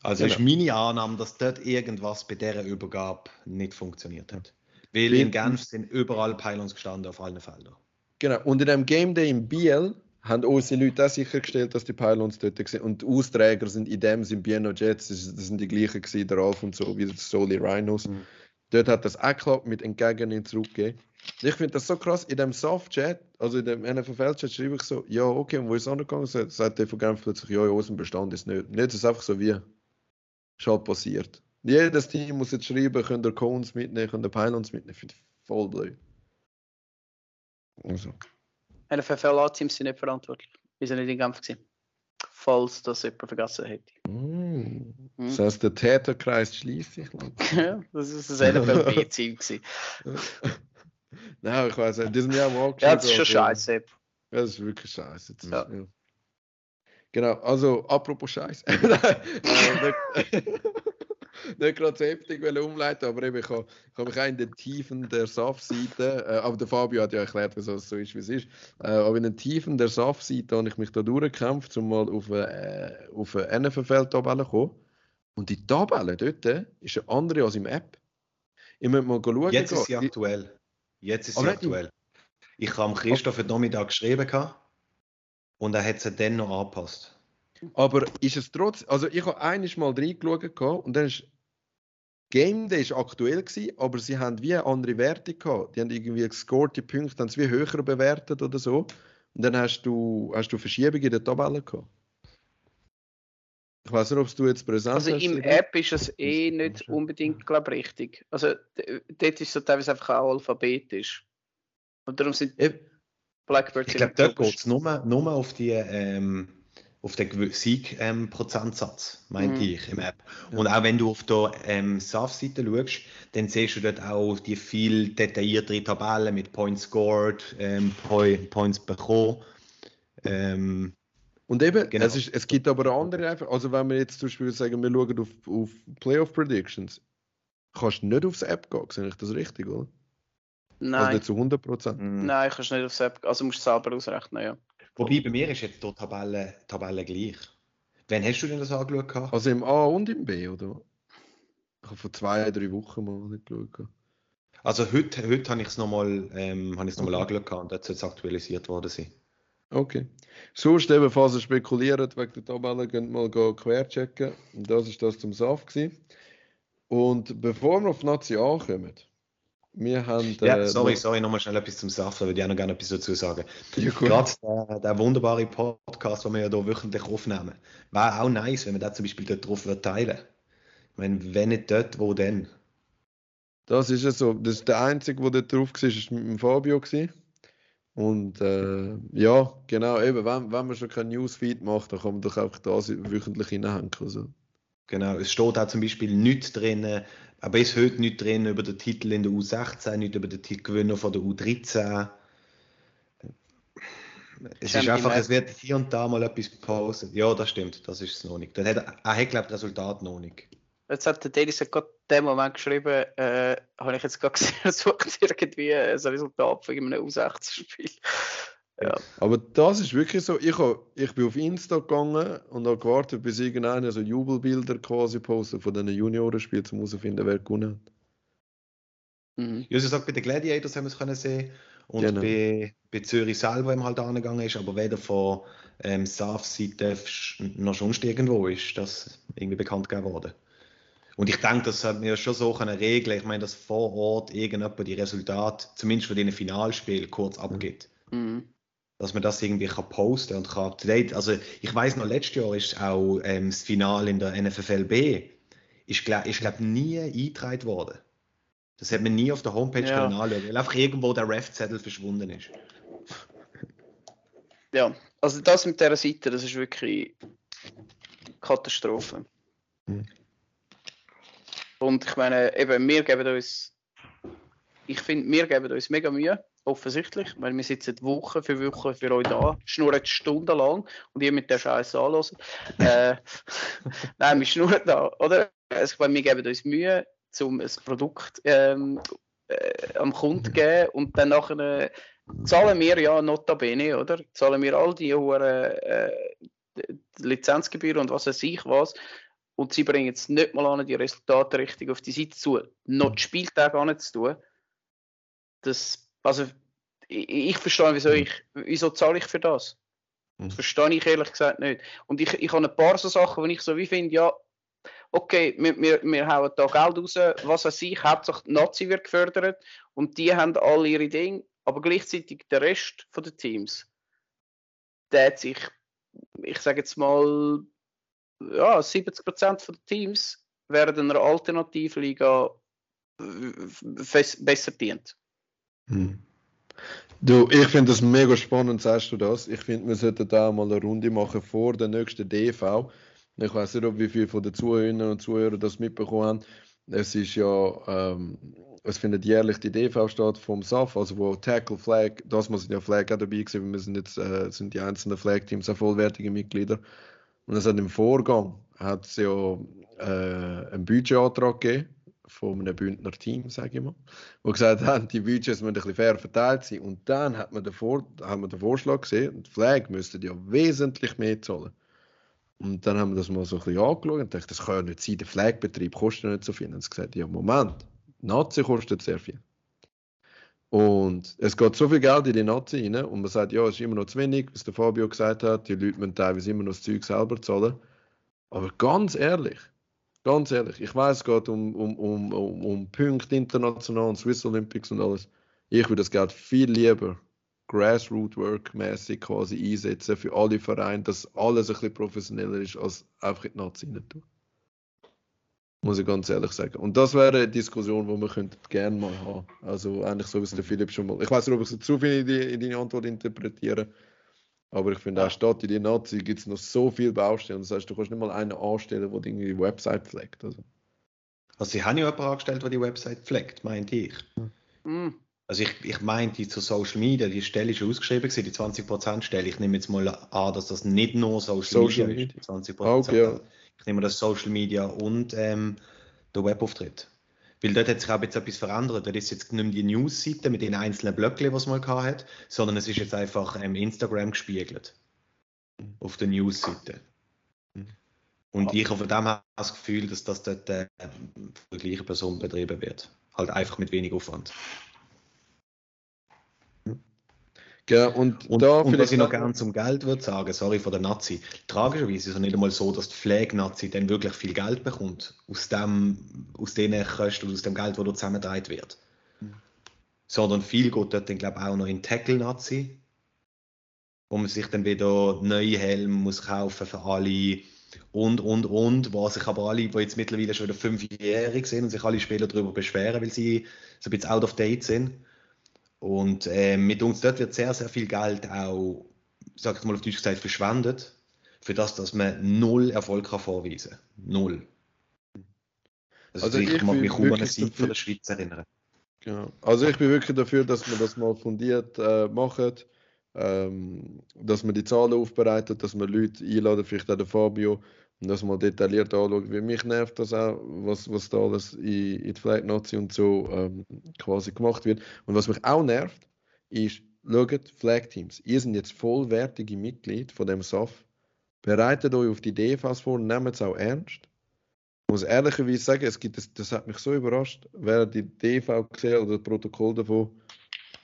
Also Genau. ist meine Annahme, dass dort irgendwas bei dieser Übergabe nicht funktioniert hat. Weil in Genf sind überall Pylons gestanden auf allen Feldern. Genau. Und in dem Game Day in Biel haben unsere Leute auch sichergestellt, dass die Pylons dort sind. Und die Austräger sind in dem sind Bieno Jets, das das sind die gleichen gewesen, der Ralf und so, wie die Soli Rhinos. Mhm. Dort hat das auch geklappt mit Entgegen in zurückgeben. Ich finde das so krass, in dem Soft-Chat, also in dem NFL-Chat schreibe ich so, ja, okay, und wo ist es angegangen? Sagt der von Genf plötzlich, ja, in unserem Bestand ist nicht. Und jetzt ist einfach so wie, halt passiert. Jedes Team muss jetzt schreiben, könnt ihr Cones mitnehmen, könnt ihr Pylons mitnehmen. Finde ich voll blöd. Also. NFFL-A-Teams sind nicht verantwortlich. Wir sind nicht in Genf gewesen. Falls das jemand vergessen hätte. Mm. Hm. Das heißt, der Täterkreis schließt sich langsam. Ja, das ist das NFL-B-Team gewesen. Nein, ich weiß nicht, die sind ja auch Ja, das ist schon scheiße. Ja, das ist wirklich scheiße. Das ist- Ja. Genau, also apropos Scheiß. äh, nicht, gerade so heftig umleiten, aber eben, ich habe ich hab mich auch in den Tiefen der SAF-Seite, äh, aber der Fabio hat ja erklärt, wieso es so ist, wie es ist, äh, aber in den Tiefen der SAF-Seite habe ich mich da durchgekämpft, um mal auf eine, äh, auf eine NFL-Tabelle zu kommen. Und die Tabelle dort ist eine andere als im App. Ich muss mal schauen. Jetzt ist sie aktuell. Jetzt ist sie aktuell. Ich habe Christoph heute Nachmittag geschrieben gehabt und er hat sie dann noch angepasst. Aber ist es trotz, also ich habe einiges mal reingeschaut gehabt und dann ist Game Day ist aktuell gewesen, aber sie haben wie eine andere Werte gehabt. Die haben irgendwie gescored, die Punkte haben sie wie höher bewertet oder so. Und dann hast du, hast du Verschiebungen in der Tabelle gehabt. Ich weiß nicht, ob du jetzt präsent Also hast. im Siri. App ist es eh nicht unbedingt, glaube ich, richtig. Also dort ist es so teilweise einfach auch alphabetisch. Und darum sind Eben. Blackbirds Ich glaube, dort geht es nur, nur auf, die, ähm, auf den Sieg-Prozentsatz, meinte Mhm. ich, im App. Und auch wenn du auf der ähm, SAF-Seite schaust, dann siehst du dort auch die viel detailliertere Tabelle mit Points scored, ähm, Poi- Points bekommen. Ähm, Und eben, Genau. es, ist, es gibt aber andere einfach, also wenn wir jetzt zum Beispiel sagen, wir schauen auf, auf Playoff Predictions, kannst du nicht aufs App gehen, sehe ich das richtig, oder? Also Nein, nicht zu 100%. mh. nein, kannst du nicht aufs App, also musst du selber ausrechnen, ja. Wobei bei mir ist jetzt die Tabelle, Tabelle gleich. Wann hast du denn das angeschaut? gehabt? Also im A und im B, oder? Ich habe vor zwei, drei Wochen mal nicht geschaut. Also heute, heute habe ich es nochmal ähm, noch mal angeschaut gehabt und jetzt soll es aktualisiert worden sein. Okay. Sonst eben, falls ihr spekuliert wegen der Tabelle, könnt ihr mal gehen querchecken. Und das ist das zum SAF gewesen. Und bevor wir auf Nazi ankommen, wir haben... Ja, äh, sorry, noch- sorry, nochmal schnell etwas zum Saft, da würde ich auch noch gerne etwas dazu sagen. Ja, gut. Gerade der, der wunderbare Podcast, den wir ja hier wöchentlich aufnehmen, wäre auch nice, wenn wir das zum Beispiel dort drauf würden teilen Ich meine, wenn nicht dort, wo denn? Das ist es so. Das ist der Einzige, der dort drauf war, ist mit Fabio. Gewesen. Und äh, ja, genau, eben, wenn, wenn man schon kein Newsfeed macht, dann kann man doch einfach das wöchentlich hineinhängen. Also. Genau, es steht auch zum Beispiel nichts drin, aber bis heute nichts drin über den Titel in der U16, nicht über den Titelgewinner von der U13. Es ist Champion einfach, es wird hier und da mal etwas gepostet. Ja, das stimmt, das ist es noch nicht. Dann hat, er er hat, glaube ich, das Resultat noch nicht. Jetzt hat der Dennis ja gerade in dem Moment geschrieben, äh, habe ich jetzt gerade gesehen, er sucht irgendwie ein Resultat von einem U16-Spiel. Ja. Aber das ist wirklich so. Ich, hab, ich bin auf Insta gegangen und habe gewartet, bis irgendeiner so Jubelbilder quasi postet von diesen Juniorenspielen, um herauszufinden, wer gewonnen hat. Mhm. Ja, also sagt, bei den Gladiators haben wir es können sehen und Genau. bei, bei Zürich selber im halt angegangen ist, aber weder von ähm, SAF-Seite noch sonst irgendwo ist das irgendwie bekannt gegeben worden. Und ich denke, das hat wir schon so können regeln. Ich meine, dass vor Ort irgendjemand die Resultate, zumindest von den Finalspielen, kurz abgibt. Mhm. Dass man das irgendwie kann posten und kann up to date. Also ich weiß noch, letztes Jahr ist auch ähm, das Finale in der NFFLB ist, glaub, ist glaube nie eingetragen worden. Das hat man nie auf der Homepage Ja. anschauen, weil einfach irgendwo der Ref-Zettel verschwunden ist. ja, also das mit dieser Seite, das ist wirklich Katastrophe. Mhm. Und ich meine, eben, wir geben uns, ich finde, wir geben uns mega Mühe, offensichtlich, weil wir sitzen Woche für Woche für euch da, schnurren stundenlang und ihr mit der Scheiße anhören. äh, nein, wir schnurren da, oder? Also, wir geben uns Mühe, um ein Produkt ähm, äh, am Kunden zu geben und dann nachher äh, zahlen wir ja notabene, oder? Zahlen wir all die hohen äh, Lizenzgebühren und was weiß ich was. Und sie bringen es nicht mal an, die Resultate richtig auf die Seite zu, noch die Spieltage anzutun. Das, also, ich, ich verstehe, wieso, ich, wieso zahle ich für das? Mhm. Das verstehe ich ehrlich gesagt nicht. Und ich, ich habe ein paar so Sachen, wo ich so wie finde, ja, okay, wir, wir, wir hauen da Geld raus, was weiß ich, hauptsächlich die Nazi wird gefördert und die haben alle ihre Dinge, aber gleichzeitig der Rest den Teams, der hat sich, ich sage jetzt mal, ja, 70% von den Teams werden einer Alternativliga äh, besser dient. Hm. Du, ich finde das mega spannend, sagst du das. Ich finde, wir sollten da mal eine Runde machen vor der nächsten DV. Ich weiß nicht, ob wie viele von den Zuhörerinnen und Zuhörern das mitbekommen haben. Es ist ja, ähm, es findet jährlich die DV statt vom SAF, also wo Tackle, Flag, das muss ja Flag auch dabei gewesen, wir sind jetzt, äh, sind die einzelnen Flag-Teams auch vollwertige Mitglieder. Und es hat im Vorgang hat ja äh, einen Budgetantrag gegeben von einem Bündner Team, sage ich mal, wo gesagt haben, die Budgets müssen ein bisschen fair verteilt sein. Und dann hat man den, Vor hat man den Vorschlag gesehen, die Flag müsste ja wesentlich mehr zahlen. Und dann haben wir das mal so ein bisschen angeschaut und dachte, das kann ja nicht sein, der Flagbetrieb kostet nicht so viel. Und haben gesagt, ja Moment, Nazi kostet sehr viel. Und es geht so viel Geld in die Nazi rein und man sagt, ja, es ist immer noch zu wenig, was der Fabio gesagt hat, die Leute müssen teilweise immer noch das Zeug selber zahlen. Aber ganz ehrlich, ganz ehrlich, ich weiß, es geht um, um, um, um, um Punkte international und Swiss Olympics und alles. Ich würde das Geld viel lieber Grassroot-Work-mäßig quasi einsetzen für alle Vereine, dass alles ein bisschen professioneller ist, als einfach in die Nazi rein tun. Muss ich ganz ehrlich sagen. Und das wäre eine Diskussion, die wir gerne mal haben. Also eigentlich so, wie es der Philipp schon mal. Ich weiß nicht, ob ich so zu viel in, die, in deine Antwort interpretiere. Aber ich finde, auch statt in die Nazi gibt es noch so viele Baustellen. Das heißt, du kannst nicht mal einen anstellen, der irgendwie die Website pflegt. Also. Also sie haben ja jemanden angestellt, der die Website pflegt, meinte ich. Mm. Also ich, ich meinte zu Social Media, die Stelle ist ausgeschrieben gewesen, die 20% Stelle. Ich nehme jetzt mal an, dass das nicht nur Social, Social Media, Media. ist, die 20%. Ah, okay, ja. Ich nehme das Social Media und ähm, der Webauftritt. Weil dort hat sich auch jetzt etwas verändert. Dort ist jetzt nicht mehr die News-Seite mit den einzelnen Blöcken, die es mal gehabt hat, sondern es ist jetzt einfach ähm, Instagram gespiegelt. Auf der News-Seite. Mhm. Und ich habe von dem her das Gefühl, dass das dort äh, von der gleichen Person betrieben wird. Halt einfach mit wenig Aufwand. Ja, und, Und, da und was ich noch gerne zum Geld würde sagen, sorry von der Nazi. Tragischerweise ist es nicht einmal so, dass die Pflege-Nazi dann wirklich viel Geld bekommt. Aus dem, aus den Kosten, aus dem Geld, das dort zusammengetragen wird. Sondern viel geht dort dann, glaube ich, auch noch in Tackle-Nazi. Wo man sich dann wieder neue Helme muss kaufen für alle. Und, und, und. Was sich aber alle, die jetzt mittlerweile schon wieder fünfjährig sind und sich alle Spieler darüber beschweren, weil sie so ein bisschen out of date sind. Und äh, mit uns dort wird sehr, sehr viel Geld auch, sag ich mal auf Deutsch gesagt, verschwendet, für das, dass man null Erfolg kann vorweisen kann. Null. Also, Also ich, ich mag mich kaum an Sieg dafür- von der Schweiz erinnern. Genau. Also ich bin wirklich dafür, dass wir das mal fundiert äh, machen, ähm, dass wir die Zahlen aufbereiten, dass wir Leute einladen, vielleicht auch den Fabio, und dass wir detailliert anschauen. Weil mich nervt das auch, was, was da alles in, in der Flag Nazi und so ähm, quasi gemacht wird. Und was mich auch nervt, ist, schaut, Flag Teams, ihr seid jetzt vollwertige Mitglied von dem SAF. Bereitet euch auf die DVs vor, nehmt es auch ernst. Ich muss ehrlicherweise sagen, es gibt, das, das hat mich so überrascht, während die DV gesehen oder das Protokoll davon,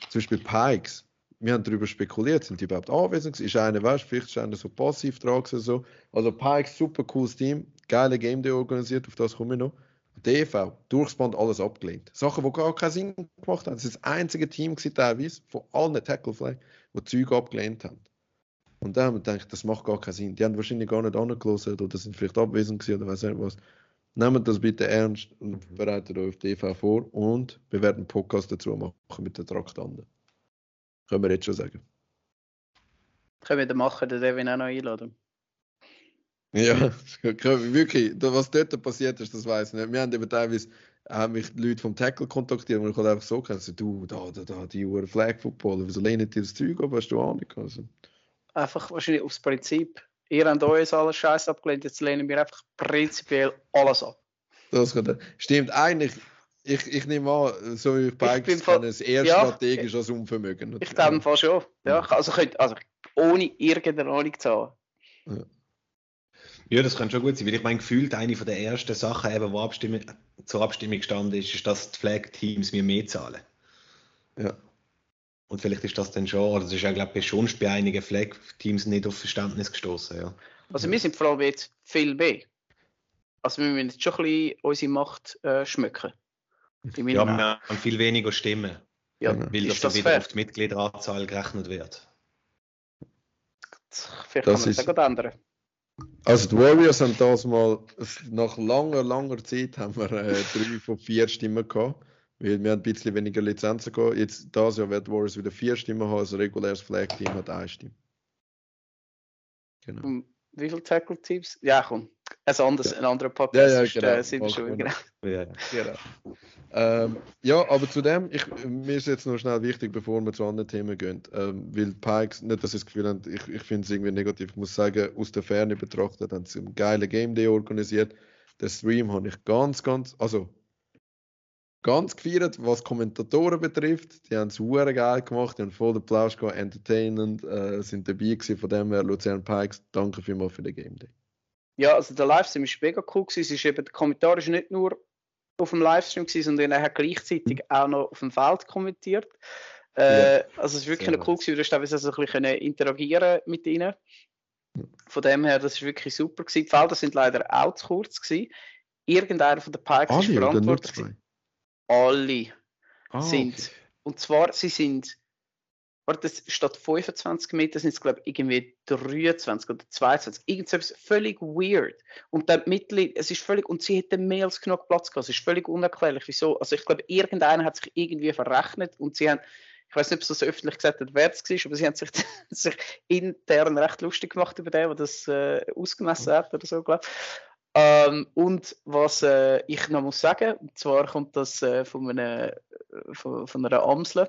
zum Beispiel Pikes, wir haben darüber spekuliert, sind die überhaupt anwesend? Ist einer, weißt vielleicht ist einer so passiv dran gewesen, so. Also Pikes, super cooles Team, geile Game Day organisiert, auf das komme ich noch. DV, durchs Band alles abgelehnt. Sachen, die gar keinen Sinn gemacht haben. Das ist das einzige Team gewesen, teilweise, von allen Tackle Flag, die Zeug abgelehnt haben. Und da haben wir gedacht, das macht gar keinen Sinn. Die haben wahrscheinlich gar nicht angelassen oder sind vielleicht abwesend oder weiß nicht was. Nehmt das bitte ernst und bereitet euch auf DV vor und wir werden einen Podcast dazu machen mit den Traktanten. Können wir jetzt schon sagen. Können wir dann machen, den Devin auch noch einladen. Ja, wirklich. Was dort passiert ist, das weiß ich nicht. Wir haben eben teilweise haben mich die Leute vom Tackle kontaktiert und ich habe einfach so gesagt, du, da, da, da, die Uhr Flag Football, wieso lehnen die das Zeug ab? Hast du Ahnung? Also, Einfach wahrscheinlich aufs Prinzip. Ihr habt uns alles Scheiß abgelehnt, jetzt lehnen wir einfach prinzipiell alles ab. das kann, stimmt eigentlich. Ich, ich nehme an, so wie ich Bikes kenne, es eher ja, strategisch als Unvermögen. Ich glaube Fall schon. Ja, also, könnt, also ohne irgendeine Ahnung zu haben. Ja, das könnte schon gut sein, weil ich mein gefühlt eine von der ersten Sachen, eben, wo Abstimmung, zur Abstimmung gestanden ist, ist, dass die Flag-Teams mir mehr zahlen. Ja. Und vielleicht ist das dann schon, oder das ist ja, glaube ich, schon bei einigen Flag-Teams nicht auf Verständnis gestoßen. Ja. Also wir sind vor allem jetzt viel mehr. Also wir müssen jetzt schon ein bisschen unsere Macht äh, schmücken. Ja, wir haben viel weniger Stimmen, ja, weil das, das wieder fair? auf die Mitgliederanzahl gerechnet wird. Vielleicht Das kann man ist- das auch ändern. Also die Warriors haben das mal, nach langer, langer Zeit haben wir äh, drei von vier Stimmen gehabt. Weil wir haben ein bisschen weniger Lizenzen gehabt. Jetzt das Jahr wird die Warriors wieder vier Stimmen haben, also reguläres Flag-Team hat eine Stimme. Genau. Um, wie viele Tackle-Teams? Ja, komm. Ein, anderes, ein anderer Podcast. Ja, ja, genau. Äh, sind wir Machen schon wir wieder. Ja, ja. Genau. Ähm, ja, aber zu dem, ich, mir ist jetzt noch schnell wichtig, bevor wir zu anderen Themen gehen, ähm, weil Pikes, nicht, dass ich das Gefühl habe, ich, ich finde es irgendwie negativ, ich muss sagen, aus der Ferne betrachtet haben sie einen geilen Game Day organisiert. Den Stream habe ich ganz, ganz, also ganz gefeiert, was Kommentatoren betrifft. Die haben es sehr geil gemacht, die haben voll den Applaus gehabt, entertainend, äh, sind dabei gewesen, von dem her, Luzern Pikes, danke vielmals für den Game Day. Ja, also der Livestream war mega cool. Gewesen. Es ist eben, der Kommentar ist nicht nur auf dem Livestream, gewesen, sondern er hat gleichzeitig auch noch auf dem Feld kommentiert. Äh, Also es ist wirklich cool gewesen. Du hast teilweise also ein bisschen interagieren mit ihnen. Von dem her, das ist wirklich super gewesen. Die Felder sind leider auch zu kurz gewesen. Irgendeiner von den Pikes ist Alle verantwortlich. Alle Ah, sind. okay. Und zwar, sie sind, warte, das statt 25 Meter sind es, glaube ich, irgendwie 23 oder 22. Irgendwas völlig weird. Und dann Mittel, es ist völlig, und sie hätten mehr als genug Platz gehabt. Es ist völlig unerklärlich, wieso. Also ich glaube, irgendeiner hat sich irgendwie verrechnet und sie haben, ich weiß nicht, ob es das öffentlich gesagt hat, wer es war, aber sie haben sich, sich intern recht lustig gemacht über den, der das äh, ausgemessen hat oder so, glaube ich. Ähm, und was äh, ich noch muss sagen, und zwar kommt das äh, von, einer, von, von einer Amsel,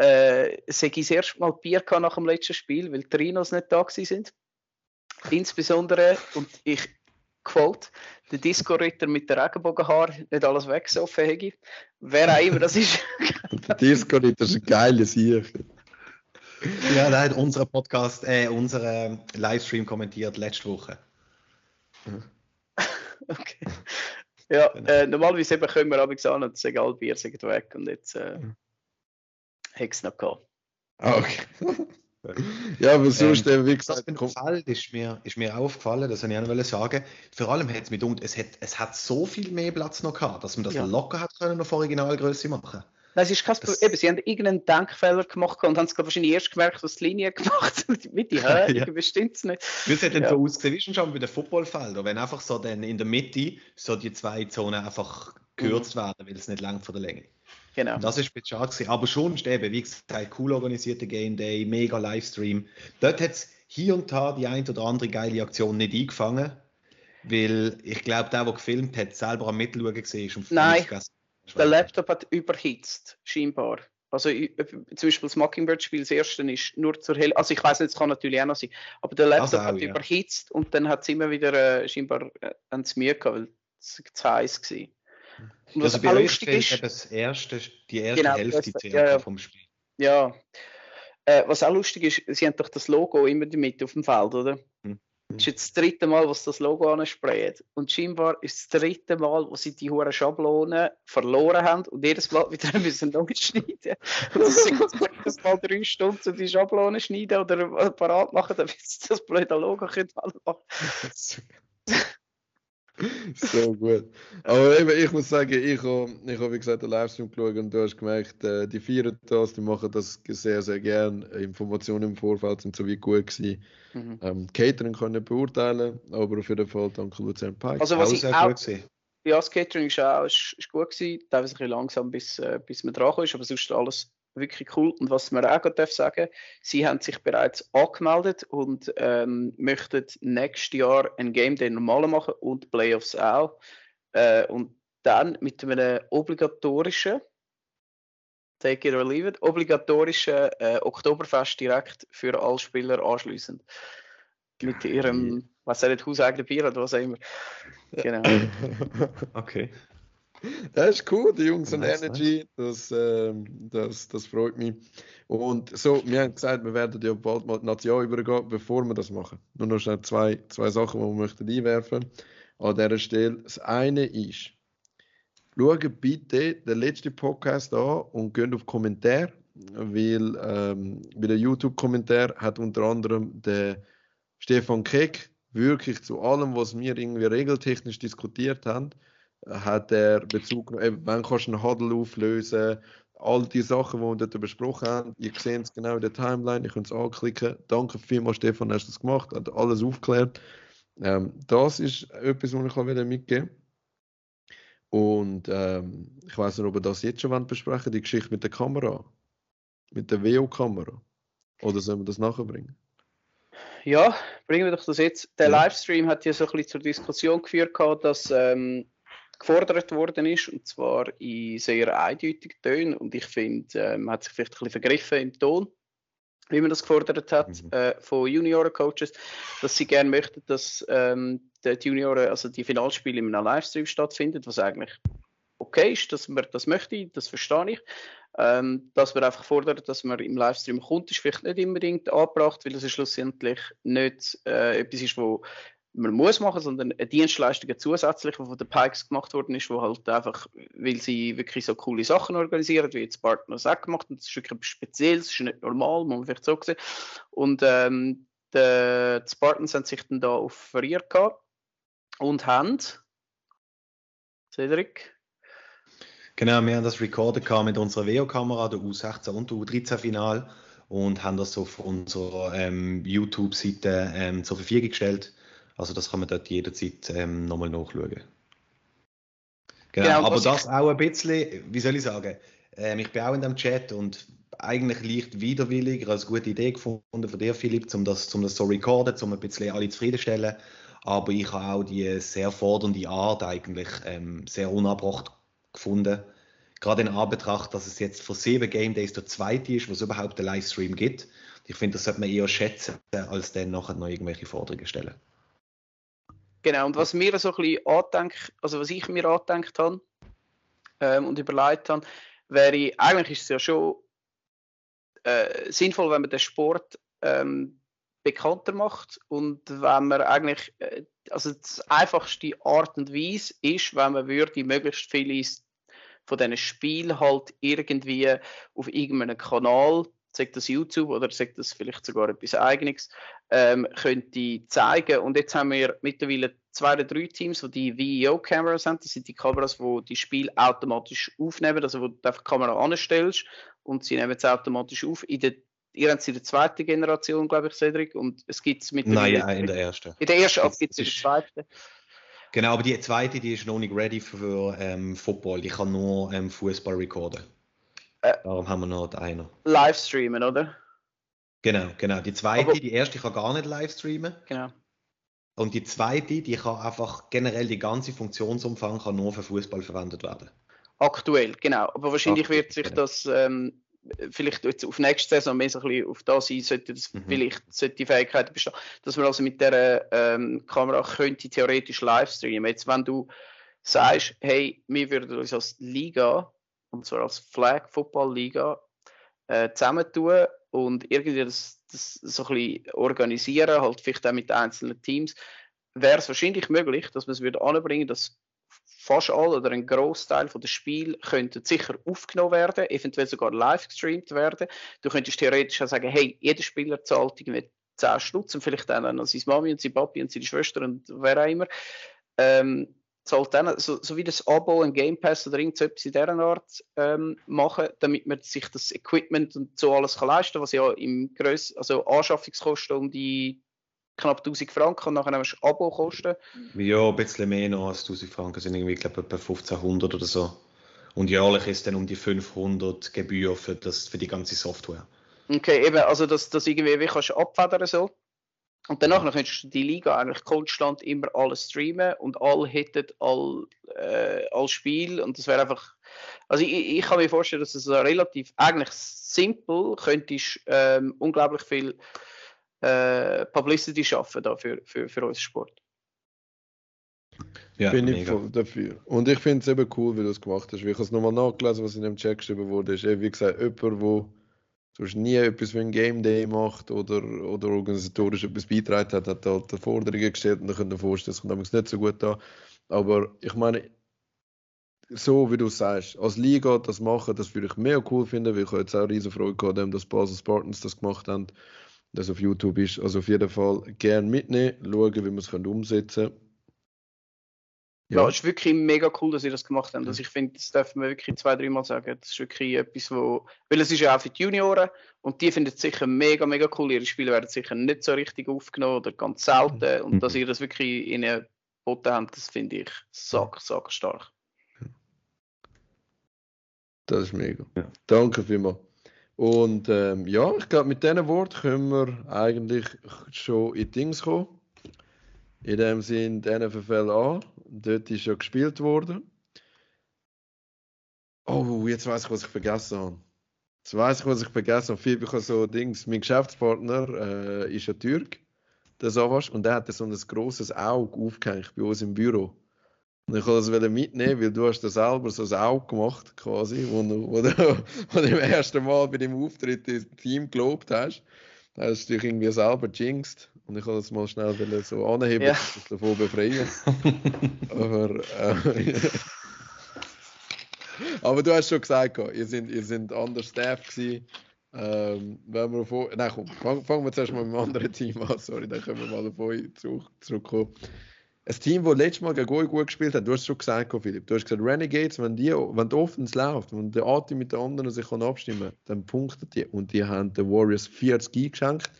äh, ich das erste Mal Bier nach dem letzten Spiel, weil die Trinos nicht da sind. Insbesondere, und ich quote, der Disco-Ritter mit den Regenbogenhaar, nicht alles weggesoffen hätte. Wer auch immer das ist. der Disco-Ritter ist ein geiles Sieg. Ja, der hat unseren Podcast, äh, unseren Livestream kommentiert letzte Woche. okay. Ja, genau. äh, normalerweise eben können wir abends an und sagen, alle Bier sind weg und jetzt äh, mhm. Hätte es noch gehabt. Ah, okay. ja, aber sonst, ähm, wie gesagt, das Fall ist mir, ist mir aufgefallen, das wollte ich auch noch sagen. Vor allem hat es mit es hat, es hat so viel mehr Platz noch gehabt, dass man das ja. locker hat können auf Originalgröße machen. Nein, es ist kein das, Eben, sie haben irgendeinen Denkfehler gemacht und haben es wahrscheinlich erst gemerkt, was die Linie gemacht hat. Mit die Höhe, ja. bestimmt es nicht. Wie es hat dann ja. so ausgesehen, wie schon bei den Footballfeldern, wenn einfach so dann in der Mitte so die zwei Zonen einfach gekürzt mhm. werden, weil es nicht lang von der Länge. Genau. Das ist schade gewesen. Aber schon eben, wie gesagt, cool organisierter Game Day, mega Livestream. Dort hat es hier und da die ein oder andere geile Aktion nicht eingefangen, weil ich glaube, der, der gefilmt hat, selber am Mittelschauen gesehen ist Nein. Der Laptop hat überhitzt, scheinbar. Also zum Beispiel das Mockingbird-Spiel, das erste ist nur zur Hälfte, also ich weiß nicht, es kann natürlich auch noch sein, aber der Laptop also auch, hat ja. überhitzt und dann hat es immer wieder äh, scheinbar äh, ans Mühe gehabt, weil es zu heiß war. Und was also auch lustig ist, das erste, die erste genau, Hälfte das, ja, vom Spiel. Ja, äh, was auch lustig ist, sie haben doch das Logo immer in der Mitte auf dem Feld, oder? Hm. Das ist jetzt das dritte Mal, was das Logo ansprayen. Und scheinbar ist das dritte Mal, wo sie die hohen Schablonen verloren haben und jedes Mal wieder müssen neu schneiden. Und das sind das mal drei Stunden die Schablonen schneiden oder parat machen, damit sie das blöde Logo können machen so gut. Aber eben, ich muss sagen, ich habe, ich hab, wie gesagt, den Livestream geschaut und du hast gemerkt, äh, die feiern das, die machen das sehr, sehr gern. Informationen im Vorfeld sind so wie gut gewesen. Mhm. Ähm, Catering können nicht beurteilen, aber auf jeden Fall danke Luzern Pike. Also was ich auch, gut ja, das Catering ist auch ist, ist gut gewesen, teilweise ein bisschen langsam, bis, äh, bis man dran ist, aber sonst alles wirklich cool. Und was man auch darf sagen, sie haben sich bereits angemeldet und ähm, möchten nächstes Jahr ein Game Day normal machen und Playoffs auch. Äh, und dann mit einem obligatorischen, take it or leave it, obligatorischen äh, Oktoberfest direkt für alle Spieler anschließend. Mit ihrem, was er nicht, hauseigenen Bier oder was auch immer. Genau. okay. Das ist cool, die Jungs und Energy, das, äh, das, das freut mich. Und so, wir haben gesagt, wir werden ja bald mal die Nation übergehen, bevor wir das machen. Nur noch schnell zwei, zwei Sachen, die wir möchten einwerfen an dieser Stelle. Das eine ist, schaut bitte den letzten Podcast an und geht auf Kommentar, weil ähm, bei den YouTube-Kommentar hat unter anderem der Stefan Keck wirklich zu allem, was wir irgendwie regeltechnisch diskutiert haben, hat er Bezug genommen, wann kannst du einen Huddle auflösen, all die Sachen, die wir dort besprochen haben, ihr seht es genau in der Timeline, ihr könnt es anklicken. Danke vielmals, Stefan, hast du das gemacht, hat alles aufgeklärt. Ähm, das ist etwas, was ich wieder mitgeben Und ähm, ich weiß nicht, ob wir das jetzt schon besprechen die Geschichte mit der Kamera, mit der VO-Kamera. Oder sollen wir das nachher bringen? Ja, bringen wir doch das jetzt. Der ja. Livestream hat ja so ein bisschen zur Diskussion geführt, dass ähm, gefordert worden ist, und zwar in sehr eindeutigen Tönen. Und ich finde, äh, man hat sich vielleicht ein bisschen vergriffen im Ton, wie man das gefordert hat mhm. äh, von Junioren-Coaches, dass sie gerne möchten, dass ähm, die Junioren, also die Finalspiele in einem Livestream stattfinden, was eigentlich okay ist, dass man das möchte, das verstehe ich. Ähm, dass man einfach fordert, dass man im Livestream kommt, ist vielleicht nicht unbedingt angebracht, weil es schlussendlich nicht äh, etwas ist, wo man muss machen, sondern eine Dienstleistung zusätzlich, die von den Pikes gemacht worden ist, wo halt einfach, weil sie wirklich so coole Sachen organisieren, wie jetzt Partners auch gemacht und das ist wirklich speziell, das ist nicht normal, muss man vielleicht so sehen. Und ähm, die, die Spartans haben sich dann da offeriert gehabt und haben Cedric? Genau, wir haben das recorded mit unserer VO-Kamera, der U16 und der U13-Final und haben das auf unserer ähm, YouTube-Seite ähm, zur Verfügung gestellt. Also das kann man dort jederzeit ähm, nochmal nachschauen. Genau, Genau, aber das auch ein bisschen, wie soll ich sagen, ähm, ich bin auch in dem Chat und eigentlich leicht widerwillig, als gute Idee gefunden von dir, Philipp, um das, um das so recorden, um ein bisschen alle zufriedenstellen. Aber ich habe auch die sehr fordernde Art eigentlich ähm, sehr unabbracht gefunden. Gerade in Anbetracht, dass es jetzt vor sieben Game Days der zweite ist, wo es überhaupt einen Livestream gibt. Ich finde, das sollte man eher schätzen, als dann nachher noch irgendwelche Forderungen stellen. Genau, und was mir so ein bisschen also was ich mir angedenkt habe ähm, und überlegt habe, wäre, eigentlich ist es ja schon äh, sinnvoll, wenn man den Sport ähm, bekannter macht und wenn man eigentlich, äh, also die einfachste Art und Weise ist, wenn man würde möglichst viele von diesen Spielen halt irgendwie auf irgendeinem Kanal, sagt das YouTube oder sagt das vielleicht sogar etwas Eigenes, ähm, könnte zeigen. Und jetzt haben wir mittlerweile zwei oder drei Teams, die die VEO-Kameras haben. Das sind die Kameras, die die Spiele automatisch aufnehmen, also wo du einfach die Kamera anstellst und sie nehmen es automatisch auf. In der, ihr habt es in der zweiten Generation, glaube ich, Cedric, und es gibt es mittlerweile... Nein, in der ersten. In der ersten, Das gibt es in der zweiten. Genau, aber die zweite, die ist noch nicht ready für ähm, Football. Die kann nur ähm, Fußball recorden. Äh. Darum haben wir noch die eine. Livestreamen, oder? Genau, genau. Die zweite, Aber- die erste kann gar nicht live streamen. Genau. Und die zweite, die kann einfach generell die ganze Funktionsumfang kann nur für Fußball verwendet werden. Aktuell, genau. Aber wahrscheinlich Aktuell, wird sich genau. das ähm, vielleicht jetzt auf nächste Saison mehr so ein bisschen auf das sein, sollte das Mhm. vielleicht sollte die Fähigkeit bestehen, dass man also mit der ähm, Kamera könnte theoretisch live streamen. Jetzt, wenn du sagst, hey, wir würden uns als Liga, und zwar als Flag Football Liga, äh, zusammentun und irgendwie das, das so ein bisschen organisieren, halt vielleicht auch mit einzelnen Teams, wäre es wahrscheinlich möglich, dass man es würde anbringen, dass fast alle oder ein Großteil von des Spiel könnten sicher aufgenommen werden, eventuell sogar live gestreamt werden. Du könntest theoretisch auch sagen, hey, jeder Spieler zahlt irgendwie 10 Stutz und vielleicht dann an seine Mami und seine Papi und seine Schwester und wer auch immer. Ähm, zahlt dann, so, so wie das Abo, ein Game Pass oder irgend so etwas in dieser Art ähm, machen, damit man sich das Equipment und so alles kann leisten was ja im Gröss, also Anschaffungskosten um die knapp 1000 Franken und nachher hast du Abo-Kosten. Ja, ein bisschen mehr noch als 1000 Franken sind irgendwie, ich glaube, etwa 1500 oder so. Und jährlich ist dann um die 500 Gebühr für, das, für die ganze Software. Okay, eben, also dass das irgendwie wie kannst du abfedern so. Und danach könntest du die Liga eigentlich konstant immer alles streamen und alle hätten all, äh, all Spiel und das wäre einfach, also ich, ich kann mir vorstellen, dass es so relativ eigentlich simpel könntest ähm, unglaublich viel äh, Publicity schaffen da für, für, für unseren Sport. Ja, Bin ich mega. voll dafür. Und ich finde es eben cool, wie du es gemacht hast. Ich habe es nochmal nachgelesen, was in dem Chat geschrieben wurde. Ist wie gesagt, jemand, der sonst nie etwas für ein Game Day macht oder, oder organisatorisch etwas beitragen hat, hat halt Forderungen gestellt und dann könnt ihr vorstellen, es kommt damals nicht so gut an. Aber ich meine, so wie du sagst, als Liga das machen, das würde ich mega cool finden, weil ich jetzt auch riesen Freude gehabt, dass Basel Spartans das gemacht haben, das auf YouTube ist. Also auf jeden Fall gerne mitnehmen, schauen, wie wir es können umsetzen können. Ja, es ist wirklich mega cool, dass ihr das gemacht habt. Also ich finde, das dürfen wir wirklich zwei, dreimal sagen. Das ist wirklich etwas, wo, weil es ist ja auch für die Junioren und die finden es sicher mega, mega cool. Ihre Spiele werden sicher nicht so richtig aufgenommen oder ganz selten. Und Mhm. dass ihr das wirklich ihnen geboten habt, das finde ich sack, sack stark. Das ist mega. Ja. Danke vielmals. Und ähm, ja, ich glaube, mit diesen Worten können wir eigentlich schon in Dings kommen. In dem Sinn, die NFL an. Dort ist ja gespielt worden. Oh, jetzt weiß ich, was ich vergessen habe. Jetzt weiß ich, was ich vergessen habe. Viel, ich habe so Dings. Mein Geschäftspartner äh, ist ein Türk, der Savas, und der hatte so ein grosses Auge aufgehängt bei uns im Büro. Und ich wollte das mitnehmen, weil du hast da selber so ein Auge gemacht, quasi, wo du, wo du, wo du im ersten Mal bei dem Auftritt ins Team gelobt hast. Da hast du dich irgendwie selber jinxed. Und ich wollte das mal schnell so anheben, Ja. dass davon befreien. Aber, äh, aber du hast schon gesagt, ihr seid, ihr seid anders Staff gewesen. Ähm, wenn wir vor, nein, komm, fang- fangen wir zuerst mal mit dem anderen Team an. Sorry, dann können wir mal auf euch zurück, zurückkommen. ein Team, das letztes Mal gegen euch gut gespielt hat, du hast es schon gesagt, Philipp, du hast gesagt, Renegades, wenn die, wenn die Offense läuft, wenn der Atem mit den anderen sich kann abstimmen kann, dann punkten die. Und die haben den Warriors 40 eingeschenkt.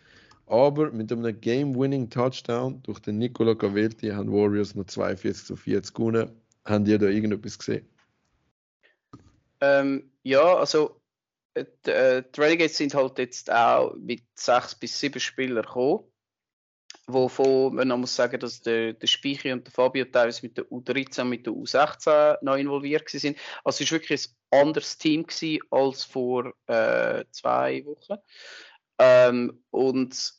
Aber mit einem Game-Winning-Touchdown durch den Nicola Cavelti haben Warriors noch 42 zu 40 gewonnen. Haben die da irgendetwas gesehen? Ähm, ja, also äh, die, äh, die Renegades sind halt jetzt auch mit sechs bis sieben Spielern gekommen. Wovon man noch muss sagen, dass der, der Speicher und der Fabio teilweise mit der U13 und mit der U16 noch involviert sind. Also es war wirklich ein anderes Team als vor äh, zwei Wochen. Ähm, und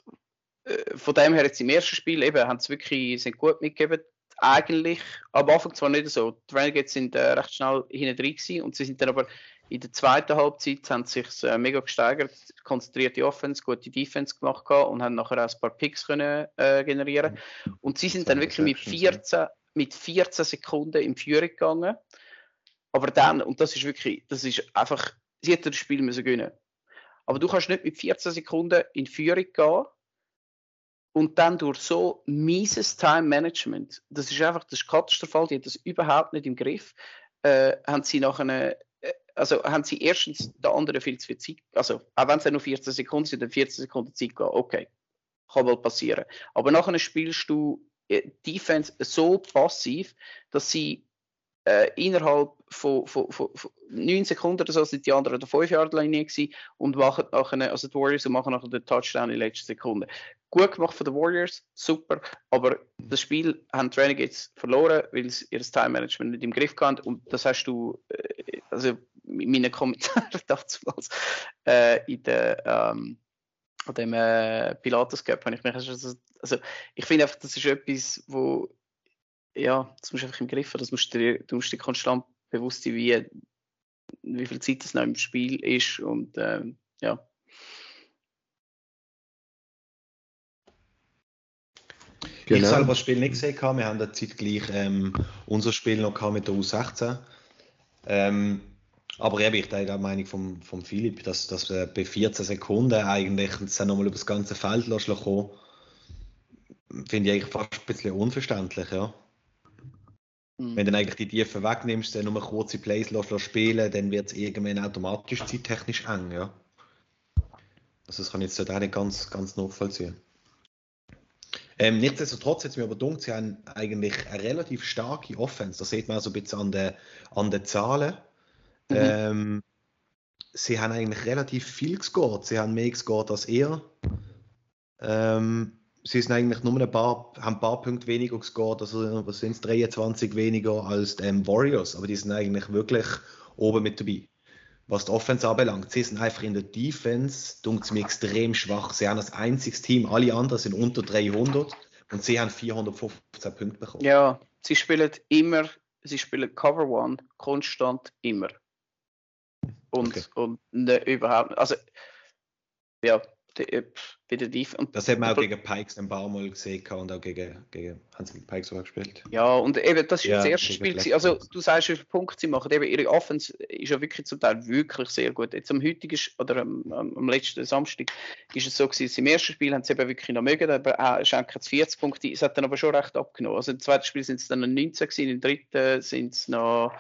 äh, von dem her jetzt im ersten Spiel eben haben sie wirklich sind gut mitgegeben. Eigentlich am Anfang zwar nicht so. Die Renegades sind äh, recht schnell hinten drin gewesen und sie sind dann aber in der zweiten Halbzeit haben sie sich äh, mega gesteigert, konzentrierte Offense, gute Defense gemacht und haben nachher auch ein paar Picks können, äh, generieren. Und sie sind dann wirklich mit 14, mit 14 Sekunden in Führung gegangen. Aber dann, und das ist wirklich, das ist einfach, sie hätten das Spiel müssen gewinnen. Aber du kannst nicht mit 14 Sekunden in Führung gehen und dann durch so mieses Time Management, das ist einfach, das ist katastrophal, die haben das überhaupt nicht im Griff, äh, haben sie nachher also haben sie erstens der andere viel zu viel Zeit, also auch wenn es nur 14 Sekunden sind, dann 14 Sekunden Zeit gehen, okay, kann mal passieren. Aber nachher spielst du äh, Defense so passiv, dass sie äh, innerhalb von, von, von, von 9 Sekunden oder so sind die anderen der 5 Yard Linie und machen nachher, also die Warriors machen nachher den Touchdown in der letzten Sekunde. Gut gemacht von den Warriors, super, aber das Spiel haben die Renegades verloren, weil sie ihr Time Management nicht im Griff hatten und das hast du, äh, also in meinen Kommentaren damals äh, in der ähm, an dem äh, Pilatus Cup habe ich mich also, also ich finde einfach das ist etwas wo ja das musst du einfach im Griff haben das musst du, du musst dir konstant bewusst sein wie wie viel Zeit das noch im Spiel ist und ähm, ja Genau. Ich selber das Spiel nicht gesehen, wir haben da zeitgleich ähm, unser Spiel noch mit der U16. Ähm, aber eben, ich teile die Meinung von vom Philipp, dass, dass äh, bei 14 Sekunden eigentlich dann nochmal über das ganze Feld kommen, finde ich eigentlich fast ein bisschen unverständlich, ja. Mhm. Wenn du dann eigentlich die Tiefe wegnimmst, dann nur kurze Plays lässt, lässt spielen, dann wird es irgendwann automatisch zeittechnisch eng, ja. Also das kann ich jetzt auch nicht ganz, ganz nachvollziehen. Ähm, nichtsdestotrotz hat es mir aber gedacht, sie haben eigentlich eine relativ starke Offense. Das sieht man auch so ein bisschen an den, an den Zahlen. Mhm. Ähm, sie haben eigentlich relativ viel gescored. Sie haben mehr gescored als er. Ähm, sie sind eigentlich nur ein paar, haben ein paar Punkte weniger gescored, also was sind es, 23 weniger als die ähm, Warriors, aber die sind eigentlich wirklich oben mit dabei. Was die Offense anbelangt, sie sind einfach in der Defense, dunkt mir extrem schwach. Sie haben das einziges Team, alle anderen sind unter 300 und sie haben 415 Punkte bekommen. Ja, sie spielen immer, sie spielen Cover One konstant immer. Und, okay. und ne, überhaupt Also, ja, äh, bei der Def und Das hat man auch gegen Pikes ein paar Mal gesehen und auch gegen, gegen haben sie mit Pikes sogar gespielt. Ja, und eben, das ist ja, das erste Spiel. Also, du sagst, wie viele Punkte sie machen. Eben, ihre Offense ist ja wirklich zum Teil wirklich sehr gut. Jetzt am heutigen oder am, am letzten Samstag ist es so gewesen, im ersten Spiel haben sie eben wirklich noch mögen, aber äh, schenken es 40 Punkte. Es hat dann aber schon recht abgenommen. Also im zweiten Spiel sind es dann noch 19 gewesen, im dritten sind es noch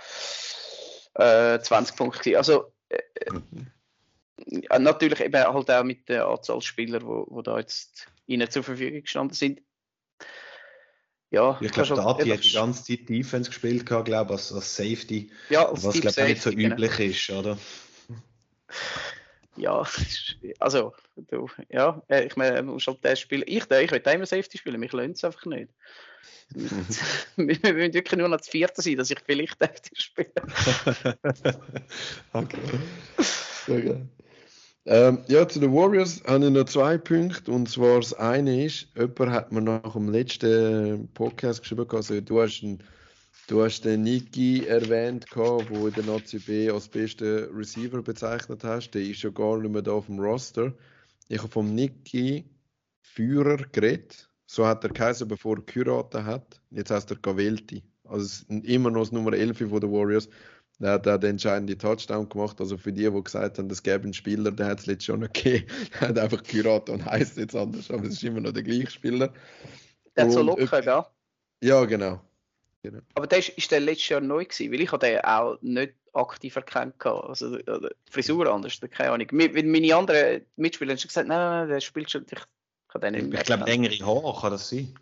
äh, 20 Punkte gewesen. Also, mhm. Natürlich eben halt auch mit der Anzahl Spieler, wo, wo da jetzt ihnen zur Verfügung gestanden sind. Ja, ich glaube, Dati hat die ganze Zeit Defense gespielt, glaube als, als Safety. Ja, als was glaube ich nicht so genau. üblich ist, oder? Ja, also, du, ja, äh, ich meine, muss halt das spielen. Ich, ich will immer Safety spielen, mich lohnt es einfach nicht. wir müssen wirklich nur noch das vierte sein, dass ich vielleicht Safety spiele. okay. Sehr geil. Ähm, ja, zu den Warriors habe ich noch zwei Punkte. Und zwar das eine ist, jemand hat mir nach dem letzten Podcast geschrieben, also du hast, einen, du hast den Niki erwähnt, der in der Nazi B als besten Receiver bezeichnet hast. Der ist ja gar nicht mehr da auf dem Roster. Ich habe vom Niki Führer geredet. So hat er geheißen, bevor er geheiratet hat. Jetzt heißt er Gavelti. Also immer noch das Nummer 11 von den Warriors. Der hat auch den entscheidenden Touchdown gemacht. Also für die, die gesagt haben, es gäbe einen Spieler, der hat es letztes schon noch gegeben. Der hat einfach geheiratet und heißt jetzt anders, aber es ist immer noch der gleiche Spieler. Der hat so locker, gell? Ja, genau. Aber der ist, ist der letztes Jahr neu gewesen, weil ich habe den auch nicht aktiv erkannt gehabt. Also die Frisur anders, keine Ahnung. Meine anderen Mitspieler haben schon gesagt, nein, nein, nein, der spielt schon. Ich, ich habe den nicht mehr Ich glaube, längere Haare kann das sein.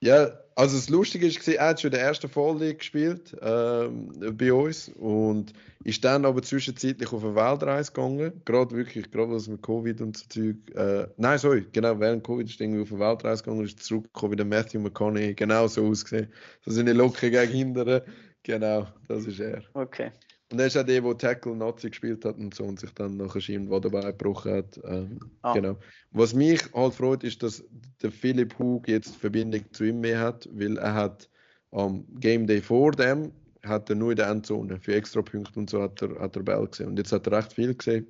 Ja, also das Lustige ist, er hat schon in der ersten Volley gespielt ähm, bei uns und ist dann aber zwischenzeitlich auf eine Weltreise gegangen. Gerade wirklich, gerade was mit Covid und so Zeug. Äh, nein, sorry, genau, während Covid ist irgendwie auf eine Weltreise gegangen ist zurückgekommen wie der Matthew McConaughey. Genau so ausgesehen. So seine Locke gegen hindern. Genau, das ist er. Okay. Und er ist auch der, der Tackle Nazi gespielt hat und so und sich dann nachher Schienenwadenbein gebrochen hat. Ähm, Ah. Genau. Was mich halt freut, ist, dass der Philipp Hug jetzt Verbindung zu ihm mehr hat, weil er hat am Game Day vor dem hat er nur in der Endzone für Extrapunkte und so hat er, hat er Ball gesehen. Und jetzt hat er recht viel gesehen.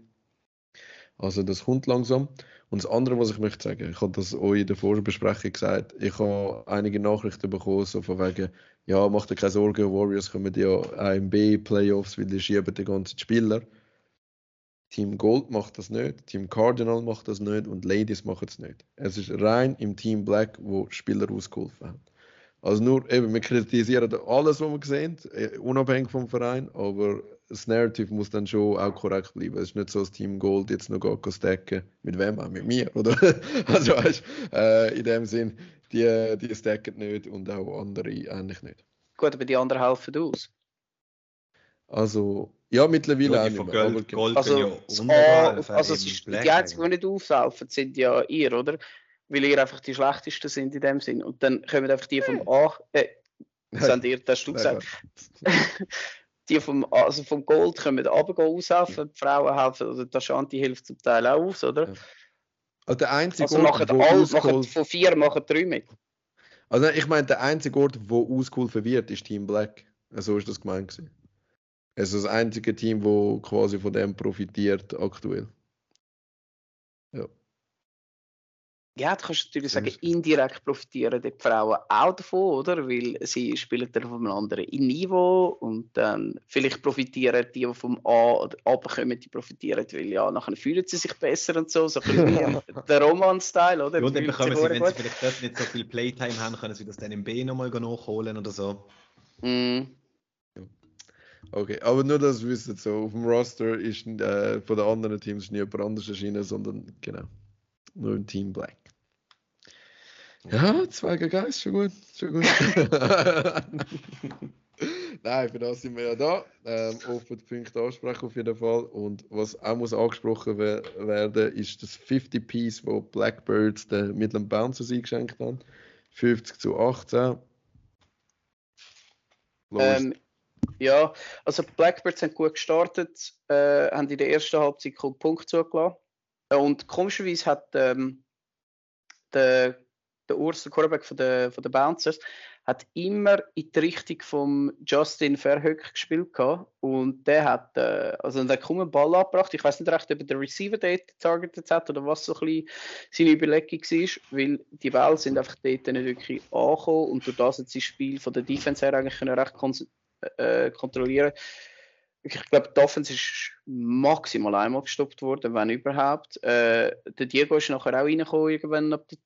Also das kommt langsam. Und das andere, was ich möchte sagen, ich habe das euch in der Vorbesprechung gesagt, ich habe einige Nachrichten bekommen, so von wegen, ja, macht dir keine Sorgen, Warriors kommen ja auch im B-Playoffs, weil die schieben die ganzen Spieler. Team Gold macht das nicht, Team Cardinal macht das nicht und Ladies machen es nicht. Es ist rein im Team Black, wo Spieler ausgeholfen haben. Also nur, eben, wir kritisieren alles, was wir sehen, eh, unabhängig vom Verein, aber das Narrative muss dann schon auch korrekt bleiben. Es ist nicht so, dass Team Gold jetzt noch geht stacken. Mit wem auch? Mit mir, oder? also weißt, äh, in dem Sinn, die, die stacken nicht und auch andere eigentlich nicht. Gut, aber die anderen helfen aus. Also, ja, mittlerweile Ja, auch die nicht von mehr. Gold. Gold Also, ja also es ist, die einzigen, die nicht aufhelfen, sind ja ihr, oder? Weil ihr einfach die schlechtesten sind in dem Sinn. Und dann kommen einfach die vom A, äh, das habt ihr, das hast du gesagt. Die vom, also vom Gold können runter aushelfen, die Frauen helfen, oder der Shanti hilft zum Teil auch aus, oder? Ja. Also der einzige Also Ort, machen wo alle, machen, von vier machen drei mit. Also ich meine, der einzige Ort, wo ausgeholfen wird, ist Team Black. So ist das gemeint gewesen. Also das einzige Team, wo quasi von dem profitiert aktuell. Ja, du kannst natürlich sagen, indirekt profitieren die Frauen auch davon, oder? Weil sie spielen dann auf einem anderen Niveau und dann vielleicht profitieren die, die vom A oder runterkommen, die profitieren, weil ja, nachher fühlen sie sich besser und so, so ein bisschen wie der Roman-Style, oder? Ja, und dann bekommen sie, wenn sie vielleicht dort nicht so viel Playtime haben, können sie das dann im B nochmal nachholen oder so. Mm, Okay, aber nur, dass ihr wisst, so auf dem Roster ist äh, von den anderen Teams ist nie jemand anders erschienen, sondern genau, nur im Team Black. Ja, zwei gegen eins, schon gut, schon gut. Nein, für das sind wir ja da. Ähm, offen die Punkte ansprechen auf jeden Fall. Und was auch muss angesprochen wer werden, ist das 50 Piece, wo Blackbirds den Midland Bouncers eingeschenkt haben. 50 zu 18. Los. ähm, ja, also Blackbirds haben gut gestartet, äh, haben in der ersten Halbzeit kaum Punkte zugelassen. Äh, Und komischerweise hat ähm, der, der Urs, der Quarterback von der, von der Bouncers, hat immer in die Richtung von Justin Verhoek gespielt gehabt. und der hat äh, also der einen Ball abgebracht. Ich weiß nicht recht, ob er den Receiver dort targeted hat oder was so ein bisschen seine Überlegung war, weil die Bälle sind einfach dort nicht wirklich angekommen und durch das hat sein Spiel von der Defense her eigentlich können recht äh, kontrollieren. Ich glaube, die Offense ist maximal einmal gestoppt worden, wenn überhaupt. Äh, der Diego ist nachher auch reingekommen, irgendwann ab der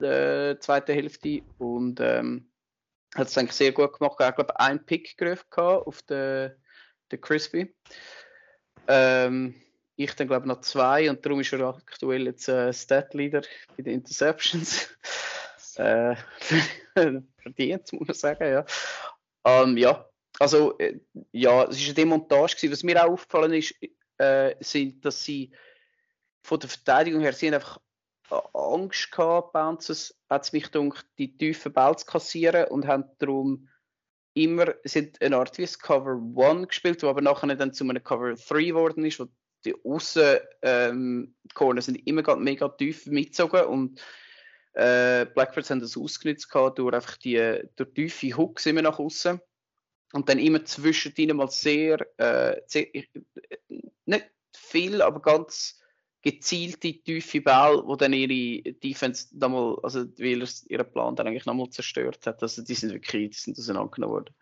äh, zweiten Hälfte und ähm, hat es eigentlich sehr gut gemacht. Hat, glaube ich, einen Pick gehabt auf den, den Crispy. Ähm, ich dann, glaube ich, noch zwei und darum ist er aktuell jetzt äh, Stat-Leader bei den Interceptions. äh, verdient, muss man sagen, ja. Ähm, ja, also, äh, ja, es war eine Demontage. Gewesen. Was mir auch aufgefallen ist, äh, sind, dass sie von der Verteidigung her, sie einfach Angst gehabt, Bouncers, hat es mich gedacht, die tiefen Bälle zu kassieren und haben darum immer, sind eine Art wie Cover 1 gespielt, wo aber nachher dann zu einem Cover 3 geworden ist, wo die Aussen ähm, Corner sind immer mega tief mitgezogen und äh, Blackbirds haben das ausgenutzt gehabt durch einfach die durch tiefe Hooks immer nach außen und dann immer zwischendrin mal sehr, äh, sehr ich- nicht viel, aber ganz gezielte tiefe Bälle, wo dann ihre Defense nochmal, also er ihren Plan dann eigentlich nochmal zerstört hat. Also die sind wirklich, die sind auseinandergenommen worden.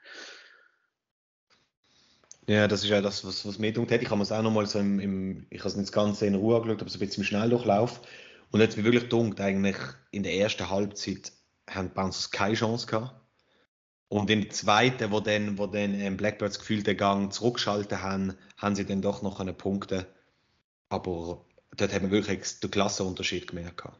Ja, das ist ja das, was, was mir gedacht hat. Ich habe es auch nochmal so im, im ich habe es nicht das Ganze in Ruhe angeschaut, aber so ein bisschen im Schnelldurchlauf. Und jetzt mir wirklich gedacht, eigentlich in der ersten Halbzeit haben die Bouncers keine Chance gehabt. Und in der zweiten, wo dann, wo dann ähm, Blackbirds gefühlt den Gang zurückgeschaltet haben, haben sie dann doch noch einen Punkte. Aber dort haben wir wirklich den Klassenunterschied gemerkt. gehabt.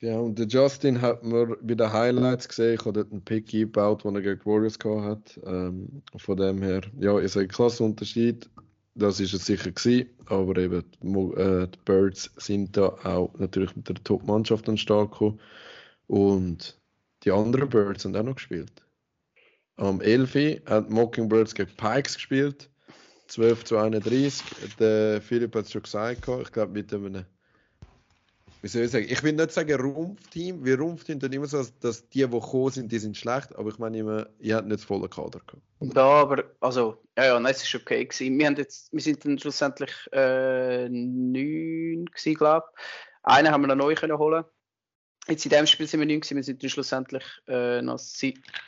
Ja, und der Justin hat mir bei den Highlights gesehen, ich habe dort einen Pick eingebaut, den er gegen Warriors gehabt hat. Ähm, von dem her, ja, ich sage Klassenunterschied, das ist es sicher gewesen, aber eben die, äh, die Birds sind da auch natürlich mit der Top-Mannschaft an den Start gekommen und die anderen Birds haben auch noch gespielt. Am 11. hat Mockingbirds gegen Pikes gespielt, 12 zu 31. Der Philipp hat es schon gesagt, ich glaube mit einem wie soll ich sagen, ich will nicht sagen Rumpfteam, weil Rumpfteam dann immer so, dass die, die gekommen sind, die sind schlecht, aber ich meine immer, ihr habt nicht das volle Kader gehabt. Ja, aber, also, ja, ja, nein, es war okay. Gewesen. Wir, haben jetzt, wir sind dann schlussendlich äh, neun glaube ich. Einen haben wir noch neu können holen. Jetzt in dem Spiel sind wir neun wir sind dann schlussendlich äh, noch sechs,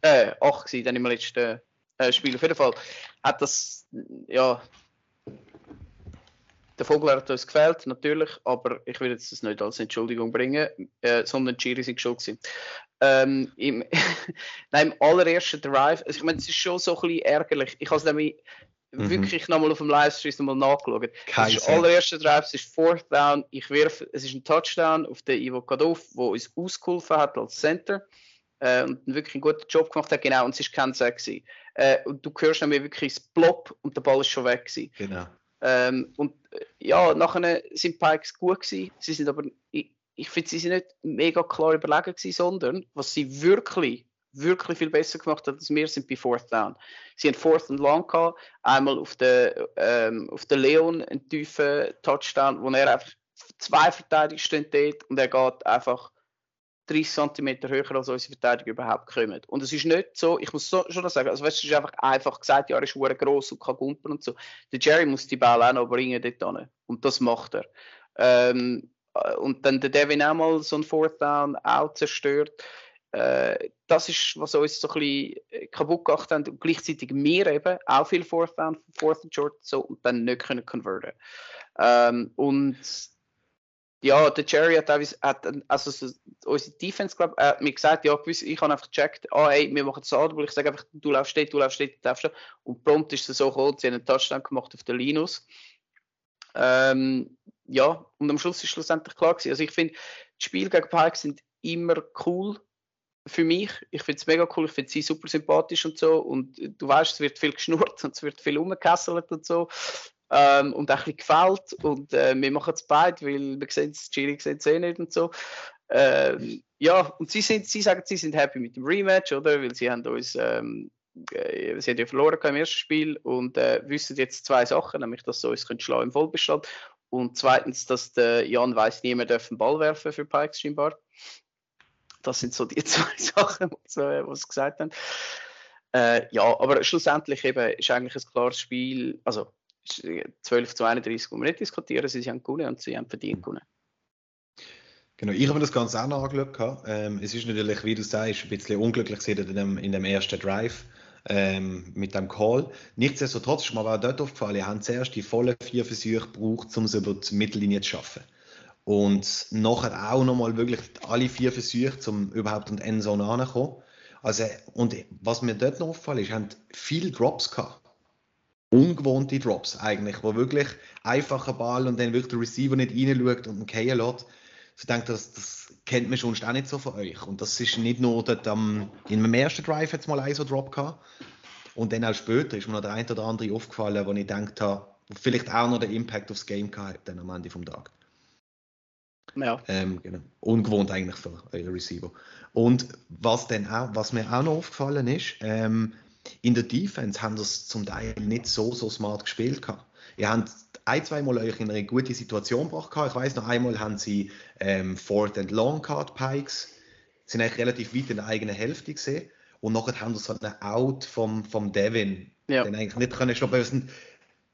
äh, acht gewesen, dann im letzten äh, Spiel. Auf jeden Fall hat das, ja, der Vogel hat uns gefällt, natürlich, aber ich will jetzt das nicht als Entschuldigung bringen, äh, sondern Giri sind schuld gewesen. Ähm, im, Nein, im allerersten Drive, also ich meine, es ist schon so ein bisschen ärgerlich. Ich habe es nämlich Mhm. wirklich nochmal auf dem Livestream nochmal nachgeschaut. Kein Es ist der allererste Drive, es ist Fourth Down, ich werfe, es ist ein Touchdown auf den Ivo Kadov, der uns ausgeholfen hat als Center äh, und wirklich einen guten Job gemacht hat, genau, und es ist kein Sack gewesen. Äh, und du hörst nämlich wirklich das Plop und der Ball ist schon weg gewesen. Genau. Ähm, und äh, ja, nachher sind Pikes gut gewesen. Sie sind aber, ich, ich finde, sie sind nicht mega klar überlegen gewesen, sondern was sie wirklich, wirklich viel besser gemacht haben als wir, sind bei Fourth Down. Sie haben Fourth and Long gehabt, einmal auf der, ähm, auf der Leon einen tiefen Touchdown, wo er einfach zwei Verteidiger stehen dort und er geht einfach 30 cm höher als unsere Verteidiger überhaupt kommen. Und es ist nicht so, ich muss so, schon noch sagen, also weißt, es ist einfach einfach gesagt, ja, er ist verdammt gross und kann gumpen und so. Der Jerry muss die Ball auch noch bringen dort hin. Und das macht er. Ähm, äh, und dann der Devin auch mal so ein Fourth Down auch zerstört. Äh, das ist, was uns so ein bisschen äh, kaputt gemacht hat. Und gleichzeitig wir eben auch viel Fourth Down, Fourth and Short so, und dann nicht können converten. Ähm, und ja, der Jerry hat, teilweise- hat also so, unsere Defense, glaube hat mir gesagt, ja, gewiss, ich habe einfach gecheckt, ah, hey, wir machen das Audible, ich sage einfach, du laufst dort, du laufst dort, du laufst dort. Und prompt ist es so gekommen, sie haben einen Touchdown gemacht auf den Linus. Ähm, ja, und am Schluss ist schlussendlich klar gewesen. Also ich finde, die Spiele gegen Pikes sind immer cool für mich. Ich finde es mega cool, ich finde sie super sympathisch und so. Und du weißt, es wird viel geschnurrt und es wird viel umgekesselt und so. Ähm, und auch ein bisschen gefällt. Und äh, wir machen es beide, weil wir sehen es, Giri sieht es eh nicht und so. Ähm, ja, und sie, sind, sie sagen, sie sind happy mit dem Rematch, oder? Weil sie haben uns, ähm, äh, sie haben ja verloren im ersten Spiel und äh, wissen jetzt zwei Sachen, nämlich, dass sie uns können schlagen im Vollbestand und zweitens, dass der Jan weiß, niemand darf einen Ball werfen für Pikes scheinbar. Das sind so die zwei Sachen, was, äh, sie gesagt haben. Äh, ja, aber schlussendlich eben ist eigentlich ein klares Spiel, also 12 zu 31, wo wir nicht diskutieren, sie haben gewonnen und sie haben verdient gewonnen. Genau, ich habe mir das Ganze auch noch angeschaut. Ähm, es ist natürlich, wie du sagst, ein bisschen unglücklich in dem, in dem ersten Drive ähm, mit dem Call. Nichtsdestotrotz ist mir aber auch dort aufgefallen, ihr habt zuerst die vollen vier Versuche gebraucht, um es über die Mittellinie zu schaffen. Und nachher auch nochmal wirklich alle vier Versuche, um überhaupt an die Endzone anzukommen. Also, und was mir dort noch aufgefallen ist, haben viele Drops gehabt. Ungewohnte Drops eigentlich, wo wirklich einfacher Ball und dann wirklich der Receiver nicht reinschaut und fallen lässt. Ich denke, das, das kennt man sonst auch nicht so von euch. Und das ist nicht nur dort am, in meinem ersten Drive jetzt mal ein so Drop gehabt. Und dann auch später ist mir noch der ein oder andere aufgefallen, wo ich gedacht habe, vielleicht auch noch den Impact aufs Game gehabt hat, dann am Ende vom Tag. Ja. Ähm, genau. Ungewohnt eigentlich für euren Receiver. Und was, dann auch, was mir auch noch aufgefallen ist, ähm, in der Defense haben das zum Teil nicht so, so smart gespielt. Gehabt. Ihr habt ein, zwei Mal euch in eine gute Situation gebracht. gehabt. Ich weiß noch einmal haben sie ähm, Fourth and Long Card Pikes, sind eigentlich relativ weit in der eigenen Hälfte gesehen. Und nachher haben sie so einen Out vom, vom Devin, Ja. den eigentlich nicht können stoppen. Wir sind,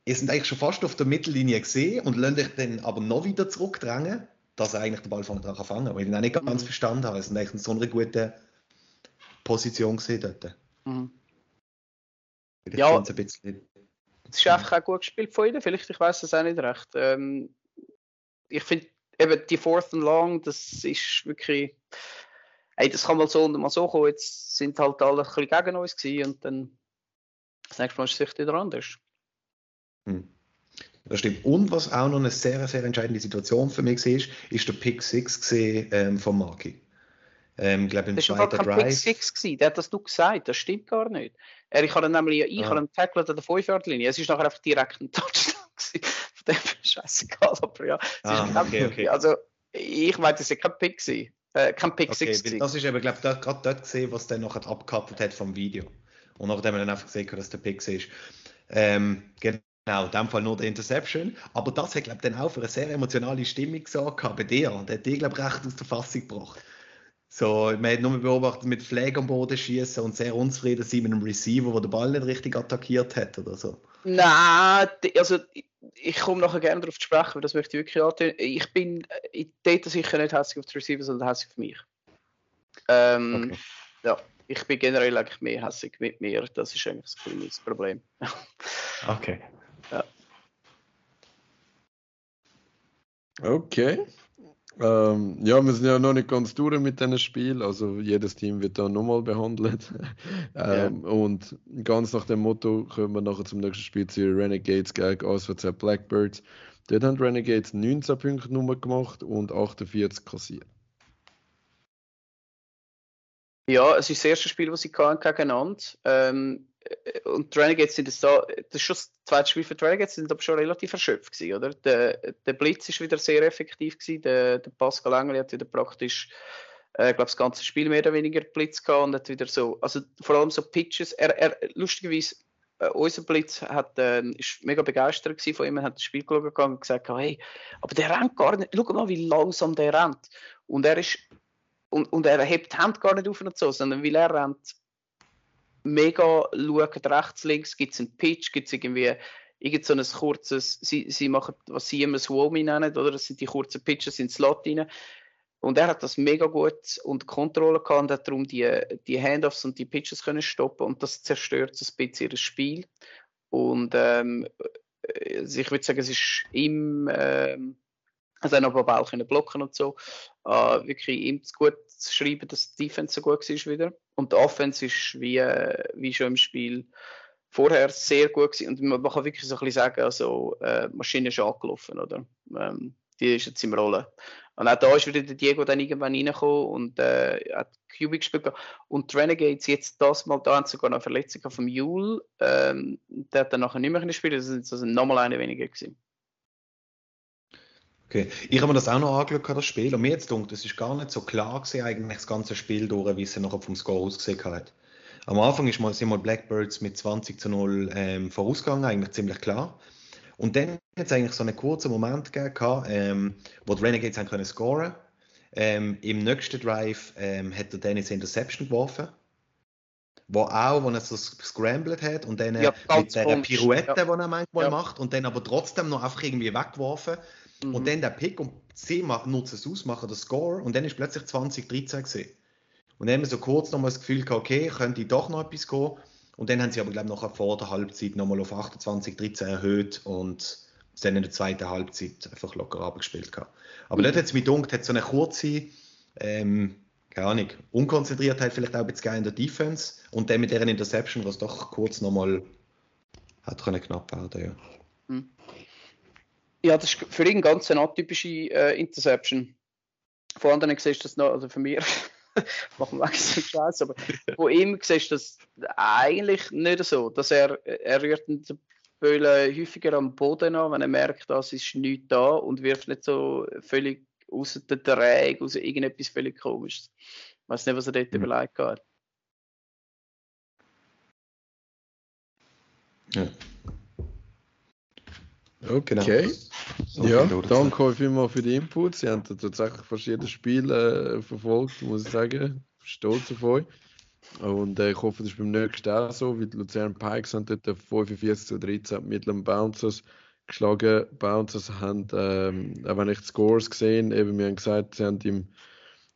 ihr sind eigentlich schon fast auf der Mittellinie gesehen und lasst euch dann aber noch wieder zurückdrängen, dass er eigentlich den Ball vorne dran fangen. Weil ich ihn auch nicht ganz Mhm. verstanden habe. Es sind eigentlich in so einer guten Position gesehen dort. Mhm. Vielleicht Ja. ein bisschen Es ist einfach auch gut gespielt von ihnen, vielleicht, ich weiß es auch nicht recht. Ähm, ich finde eben die Fourth and Long, das ist wirklich. hey, das kann mal so und mal so kommen. Jetzt sind halt alle ein bisschen gegen uns gewesen und dann das nächste Mal ist es vielleicht wieder anders. Hm. Das stimmt. Und was auch noch eine sehr, sehr entscheidende Situation für mich war, ist der Pick 6 gesehen, ähm, von Marki. Ähm, ich glaube, im Das war kein Pick Drive. 6 gewesen. Der hat das du gesagt. Das stimmt gar nicht. Er, ich habe ihn nämlich, ich Ah. ihn tackled an der 5 yard linie Es ist nachher einfach direkt ein Touchdown gewesen. Von dem scheißegal, aber ja. Ah, okay, Pick. okay. Also, ich meine, das war kein Pick gewesen. Äh, kein Pick Okay, 6 weil gewesen. das ist eben, glaube ich, gerade dort gesehen, was dann nachher abgekappelt hat vom Video. Und nachdem man dann einfach gesehen hat, dass der Pick ist. Ähm, genau, in dem Fall nur der Interception. Aber das hat, glaube ich, dann auch für eine sehr emotionale Stimmung gesorgt bei dir. Und hat dich, glaube ich, recht aus der Fassung gebracht. So, man hat nur beobachtet, mit Flag am Boden schießen und sehr unzufrieden sein mit einem Receiver, der den Ball nicht richtig attackiert hat oder so. Nein, also ich, komme nachher gerne darauf zu sprechen, weil das möchte ich wirklich antönen. Ich bin äh, dort sicher nicht hässlich auf die Receiver, sondern hässlich auf mich. Ähm, Okay. Ja, ich bin generell eigentlich mehr hässlich mit mir. Das ist eigentlich das kleines Problem. Okay. Okay. Ähm, ja, wir sind ja noch nicht ganz durch mit diesem Spiel. Also jedes Team wird da nochmal behandelt. ähm, Und ganz nach dem Motto kommen wir nachher zum nächsten Spiel zu Renegades gegen ASVC Blackbirds. Dort haben Renegades 19 Punkte Nummer gemacht und 48 kassiert. Ja, es ist das erste Spiel, das sie hatten gegeneinander. Ähm, äh, und die Renegades sind jetzt da, das ist schon das zweite Spiel für die Renegades, sind aber schon relativ erschöpft gewesen, oder? Der, der Blitz ist wieder sehr effektiv gewesen, der, der Pascal Engel hat wieder praktisch, äh, glaube das ganze Spiel mehr oder weniger Blitz gehabt und hat wieder so, also vor allem so Pitches, er, er lustigerweise, äh, unser Blitz hat, äh, ist mega begeistert gewesen von ihm, er hat das Spiel geschaut und gesagt, hey, aber der rennt gar nicht, schau mal, wie langsam der rennt. Und er ist und, und er hebt die Hand gar nicht auf und so, sondern weil er rennt mega schaut rechts, links, gibt es einen Pitch, gibt es irgendwie irgend so ein kurzes, sie, sie machen, was sie immer Swomi nennen, oder? Das sind die kurzen Pitches in den Slot rein. Und er hat das mega gut unter Kontrolle gehabt und hat darum die, die Handoffs und die Pitches können stoppen und das zerstört so ein bisschen ihr Spiel. Und ähm, also ich würde sagen, es ist im ähm, also er hat aber auch können blocken und so. Äh, wirklich ihm zu gut zu schreiben, dass die Defense so gut war wieder. Und die Offense ist wie, äh, wie schon im Spiel vorher sehr gut gewesen. Und man kann wirklich so ein bisschen sagen, also äh, die Maschine ist angelaufen, oder? Ähm, die ist jetzt im Rollen. Und auch da ist wieder der Diego dann irgendwann reingekommen und äh, hat QB gespielt. Und die Renegades jetzt das mal, da haben sie sogar noch Verletzung vom Jule. Ähm, der hat dann nachher nicht mehr spielen, das ist also nochmal eine weniger gewesen. Okay. Ich habe mir das auch noch angeschaut, das Spiel. Und mir jetzt gedacht, es ist gar nicht so klar gewesen, eigentlich das ganze Spiel durch, wie es nachher vom Score ausgesehen hat. Am Anfang ist mal, sind mal Blackbirds mit 20 zu 0 ähm, vorausgegangen, eigentlich ziemlich klar. Und dann hat es eigentlich so einen kurzen Moment gegeben, ähm, wo die Renegades haben können scoren. Ähm, Im nächsten Drive ähm, hat der Dennis Interception geworfen. Wo auch, wo er so scrambled hat und dann äh, Ja, ganz mit der Pirouette, ja. die er manchmal Ja. macht, und dann aber trotzdem noch einfach irgendwie weggeworfen. Mhm. Und dann der Pick und sie nutzen es aus, machen den Score und dann ist plötzlich 2013 gesehen. Und dann haben wir so kurz nochmal das Gefühl gehabt, okay, könnte doch noch etwas gehen. Und dann haben sie aber, glaube ich, nachher vor der Halbzeit nochmal auf 28, 13 erhöht und es dann in der zweiten Halbzeit einfach locker abgespielt gehabt. Aber Mhm. dort hat es mich gedacht, hat so eine kurze, ähm, keine Ahnung, Unkonzentriertheit vielleicht auch ein bisschen in der Defense und dann mit deren Interception, was doch kurz nochmal hat können knapp werden, ja. Ja, das ist für ihn ganz eine atypische äh, Interception. Von anderen siehst du das noch, also für mich, machen wir so Scheiß, aber von ihm siehst du das eigentlich nicht so, dass er, er rührt den Böllen häufiger am Boden an, wenn er merkt, das ist nichts da und wirft nicht so völlig aus der Träge, aus irgendetwas völlig komisches. Ich weiß nicht, was er dort Mhm. überlegt hat. ja. Okay. So ja, danke euch vielmals für die Inputs. Habt ja tatsächlich fast jedes Spiel äh, verfolgt, muss ich sagen. Stolz auf euch. Und äh, ich hoffe, das ist beim nächsten auch so, weil die Luzern Pikes haben dort 45 zu 13 mit den Bouncers geschlagen. Bouncers haben, ähm, auch wenn ich die Scores gesehen eben, wir haben gesagt, sie haben im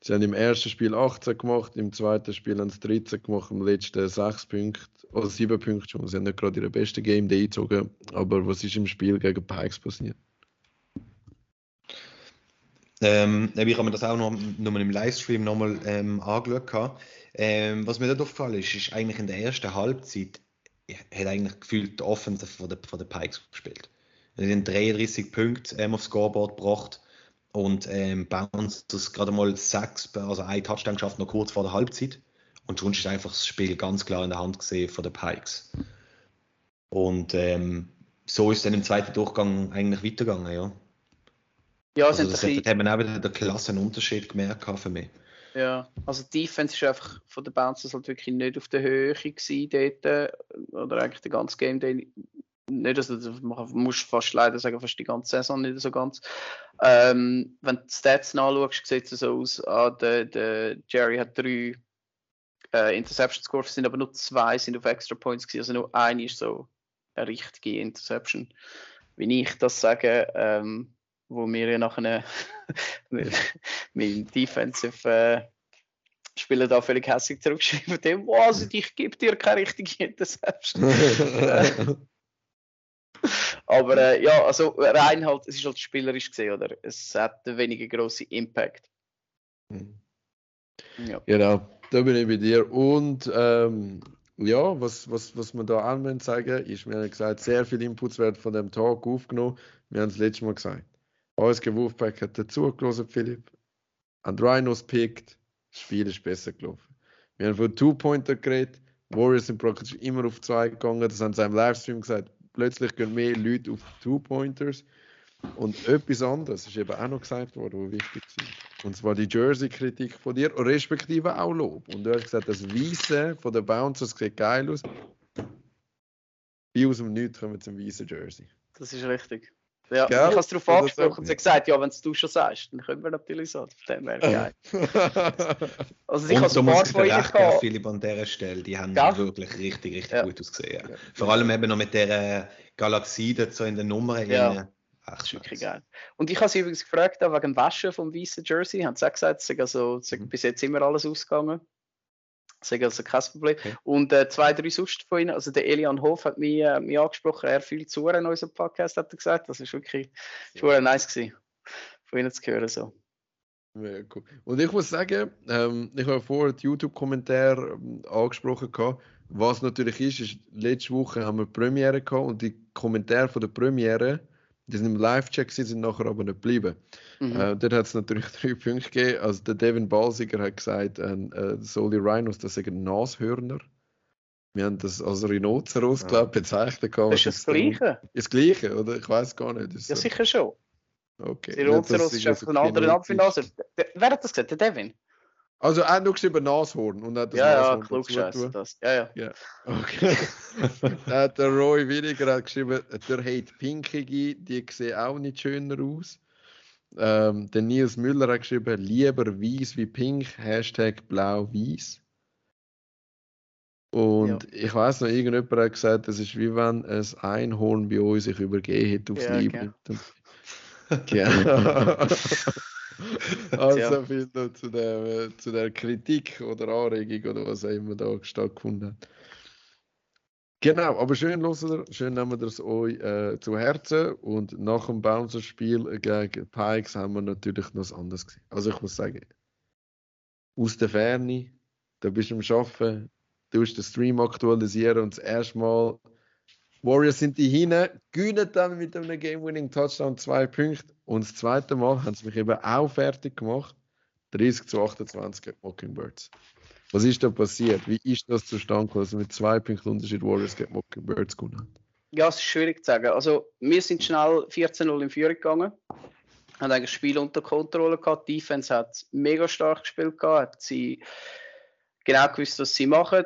Sie haben im ersten Spiel 18 gemacht, im zweiten Spiel haben sie 13 gemacht, im letzten 6 Punkte, oder 7 Punkte schon. Sie haben nicht gerade ihre beste Game Day gezogen, aber was ist im Spiel gegen Pikes passiert? Ähm, ich habe mir das auch noch, noch im Livestream nochmal ähm, angeschaut. Ähm, was mir dort aufgefallen ist, ist eigentlich in der ersten Halbzeit hat eigentlich gefühlt die Offensive von der, von der Pikes gespielt. Sie haben 33 Punkte ähm, aufs Scoreboard gebracht und ähm, Bounce das gerade mal sechs, also ein Touchdown geschafft, noch kurz vor der Halbzeit. Und sonst ist einfach das Spiel ganz klar in der Hand gesehen von den Pikes. Und ähm, so ist dann im zweiten Durchgang eigentlich weitergegangen, ja. Ja, Also das hat, haben wir auch wieder den Klassenunterschied gemerkt für mich. ja, also die Defense ist einfach von den Bouncers halt wirklich nicht auf der Höhe gewesen dort, äh, oder eigentlich der ganze Game Nicht, also das man muss fast leider sagen, fast die ganze Saison nicht so ganz. Ähm, wenn du die Stats nachschaust, sieht es so aus, ah, der, der Jerry hat drei äh, Interceptions geworfen, sind aber nur zwei sind auf Extra Points gewesen, also nur eine ist so eine richtige Interception, wie ich das sage, ähm, wo wir ja nachher mit meinem Defensive äh, Spieler da völlig hässlich zurückgeschrieben dem, wow, ich gebe dir keine richtige Interception. Aber äh, ja, also rein halt, es ist halt spielerisch gesehen, oder? Es hat einen weniger grossen Impact. Ja. Genau, da bin ich bei dir. Und ähm, ja, was, was, was wir da müssen sagen ist, wir haben gesagt, sehr viele Inputs werden von dem Tag aufgenommen. Wir haben es letztes Mal gesagt. ASG Wolfpack hat dazugelassen, Philipp. An Rhinos pickt, das Spiel ist besser gelaufen. Wir haben von Two-Pointer geredet. Warriors sind praktisch immer auf zwei gegangen. Das haben sie im Livestream gesagt. Plötzlich gehen mehr Leute auf Two-Pointers. Und etwas anderes ist eben auch noch gesagt worden, was wichtig ist. Und zwar die Jersey-Kritik von dir, respektive auch Lob. Und du hast gesagt, das Weiße von den Bouncers sieht geil aus. Wie aus dem Nichts kommen wir zum weißen Jersey. Das ist richtig. Ja, Gell? ich habe es darauf Das angesprochen und sie hat gesagt, ja, wenn es du schon sagst, dann können wir natürlich so. Von dem her geil. Also ich Und habe so muss paar ich von dir ihnen recht geben. Philipp, an dieser Stelle. Die haben Gell? wirklich richtig, richtig Ja. gut ausgesehen. Ja. Vor allem eben noch mit der Galaxie dort so in den Nummern. Ja. Echt Das ist wirklich geil. Und ich habe sie übrigens gefragt, auch wegen dem Waschen vom weißen Jersey. Haben sie auch gesagt, es also, Mhm. bis jetzt immer alles ausgegangen. Das ist also kein Problem. Okay. Und äh, zwei, drei sonst von ihnen, also der Elian Hof hat mich, äh, mich angesprochen, er fühlt zu in unserem Podcast, hat er gesagt. Das ist wirklich schon nice gewesen, von ihnen zu hören. So. Mega cool. Und ich muss sagen, ähm, ich habe vorher die YouTube-Kommentare ähm, angesprochen gehabt. Was natürlich ist, ist, letzte Woche haben wir Premiere gehabt und die Kommentare von der Premiere, die sind im Live-Check, gewesen, sind nachher aber nicht geblieben. Mhm. Äh, dort hat es natürlich drei Punkte gegeben. Also der Devin Balsiger hat gesagt, äh, äh, Soli Rhinos, das sind Nashörner. Wir haben das als Rhinoceros, Ja. glaube ich, bezeichnet. das ist das Gleiche. Das Gleiche, oder? Ich weiß gar nicht. Ist Ja, so. sicher schon. Okay. Rhinoceros ist einfach ein anderer. Der- Wer hat das gesagt? Der Devin? Also er hat nur geschrieben Nashorn und hat das Ja, ja, Nashorn klug dazu scheiße tun. das. Ja, ja. Okay. Dann hat der Roy Williger hat geschrieben, der hat pinkige, die sehen auch nicht schöner aus. Ähm, der Nils Müller hat geschrieben, lieber weiß wie pink, Hashtag blau-weiß. Und ich weiß noch, irgendjemand hat gesagt, das ist wie wenn ein Einhorn bei uns sich übergeben hätte aufs Ja, Liebe. gell. Genau. also viel noch zu der, zu der Kritik oder Anregung oder was auch immer da stattgefunden hat. Genau, aber schön hören, schön nehmen wir das euch äh, zu Herzen und nach dem Bouncer-Spiel gegen Pikes haben wir natürlich noch was anderes gesehen. Also ich muss sagen, aus der Ferne, da bist du am Arbeiten, du musst den Stream aktualisieren und das erste Mal Warriors sind die hinein, gewinnen dann mit einem Game-Winning-Touchdown zwei Punkte und das zweite Mal haben sie mich eben auch fertig gemacht, 30 zu 28 gegen Mockingbirds. Was ist da passiert? Wie ist das zustande gekommen, dass sie mit zwei Punkten Unterschied Warriors gegen Mockingbirds gewonnen haben? Ja, es ist schwierig zu sagen. Also, wir sind schnell 14-0 in Führung gegangen. Haben eigentlich das Spiel unter Kontrolle gehabt. Die Defense hat mega stark gespielt gehabt. Hat sie genau gewusst, was sie machen.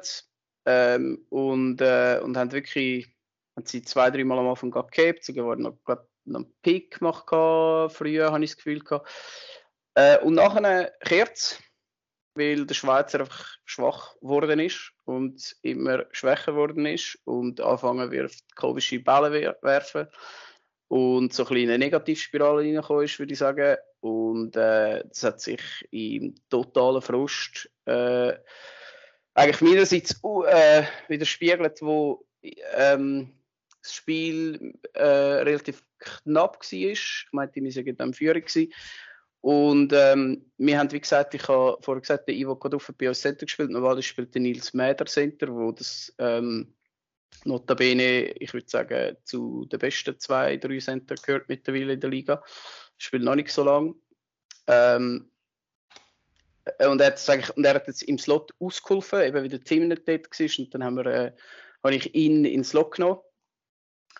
Ähm, und, äh, und haben wirklich, haben sie zwei, drei Mal am Anfang gehabt. Sogar war noch, glaub, noch einen Pick gemacht. Früher habe ich das Gefühl gehabt. Äh, und nachher kehrt weil der Schweizer einfach schwach geworden ist und immer schwächer geworden ist und anfangen wirft komische Bälle wer werfen und so eine Negativspirale reingekommen ist, würde ich sagen. Und äh, das hat sich im totalen Frust äh, eigentlich meinerseits uh, äh, widerspiegelt, wo ähm, das Spiel äh, relativ knapp war. Ich meinte, wir in Führung. Gewesen. Und ähm, wir haben, wie gesagt, ich habe vorher gesagt, der Ivo Kaduffer bei uns Center gespielt. Normalerweise spielt der Nils Mäder Center, wo das ähm, notabene, ich würde sagen, zu den besten zwei, drei Center gehört mittlerweile in der Liga. Spielt noch nicht so lange. Ähm, und, er hat eigentlich, und er hat jetzt im Slot ausgeholfen, eben wie der Team nicht dort war. Und dann haben wir, äh, habe ich ihn ins Slot genommen.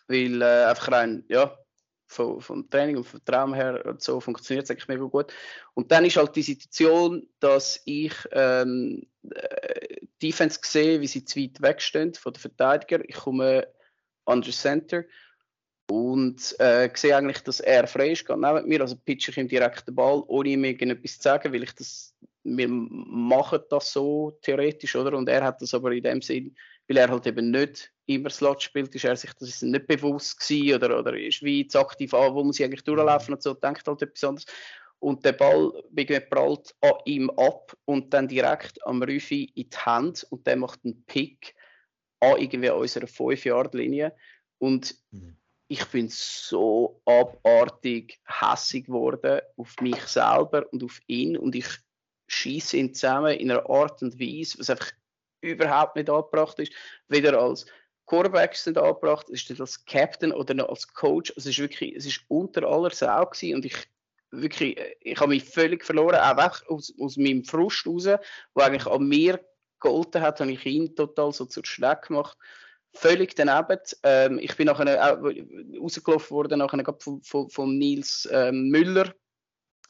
Weil äh, einfach rein, ja, vom, vom Training und vom Traum her und so funktioniert es eigentlich mega gut. Und dann ist halt die Situation, dass ich ähm, äh, Defense sehe, wie sie zu weit wegstehen von den Verteidiger. Ich komme under Center und äh, sehe eigentlich, dass er frei ist, geht neben mir, also pitche ich ihm direkt den Ball, ohne ihm irgendetwas zu sagen, weil ich das, wir machen das so theoretisch, oder? Und er hat das aber in dem Sinn, weil er halt eben nicht immer Slot spielt, ist er sich das ist nicht bewusst gewesen oder, oder ist wie jetzt aktiv an, wo muss ich eigentlich durchlaufen und so, denkt halt etwas anderes. Und der Ball prallt an ihm ab und dann direkt am Rüfi in die Hand und der macht einen Pick an irgendwie unserer 5-Yard-Linie und mhm. ich bin so abartig hässig geworden auf mich selber und auf ihn und ich schieße ihn zusammen in einer Art und Weise, was einfach überhaupt nicht angebracht ist, weder als Quarterbacks sind angebracht, ist nicht als Captain oder noch als Coach. Es ist wirklich, es ist unter aller Sau gewesen und ich wirklich, ich habe mich völlig verloren, auch aus, aus meinem Frust raus, wo eigentlich an mir geholfen hat, habe ich ihn total so zur Schneck gemacht. Völlig daneben. Ähm, ich bin nachher auch rausgelaufen worden, nachher von, von, von Nils ähm, Müller,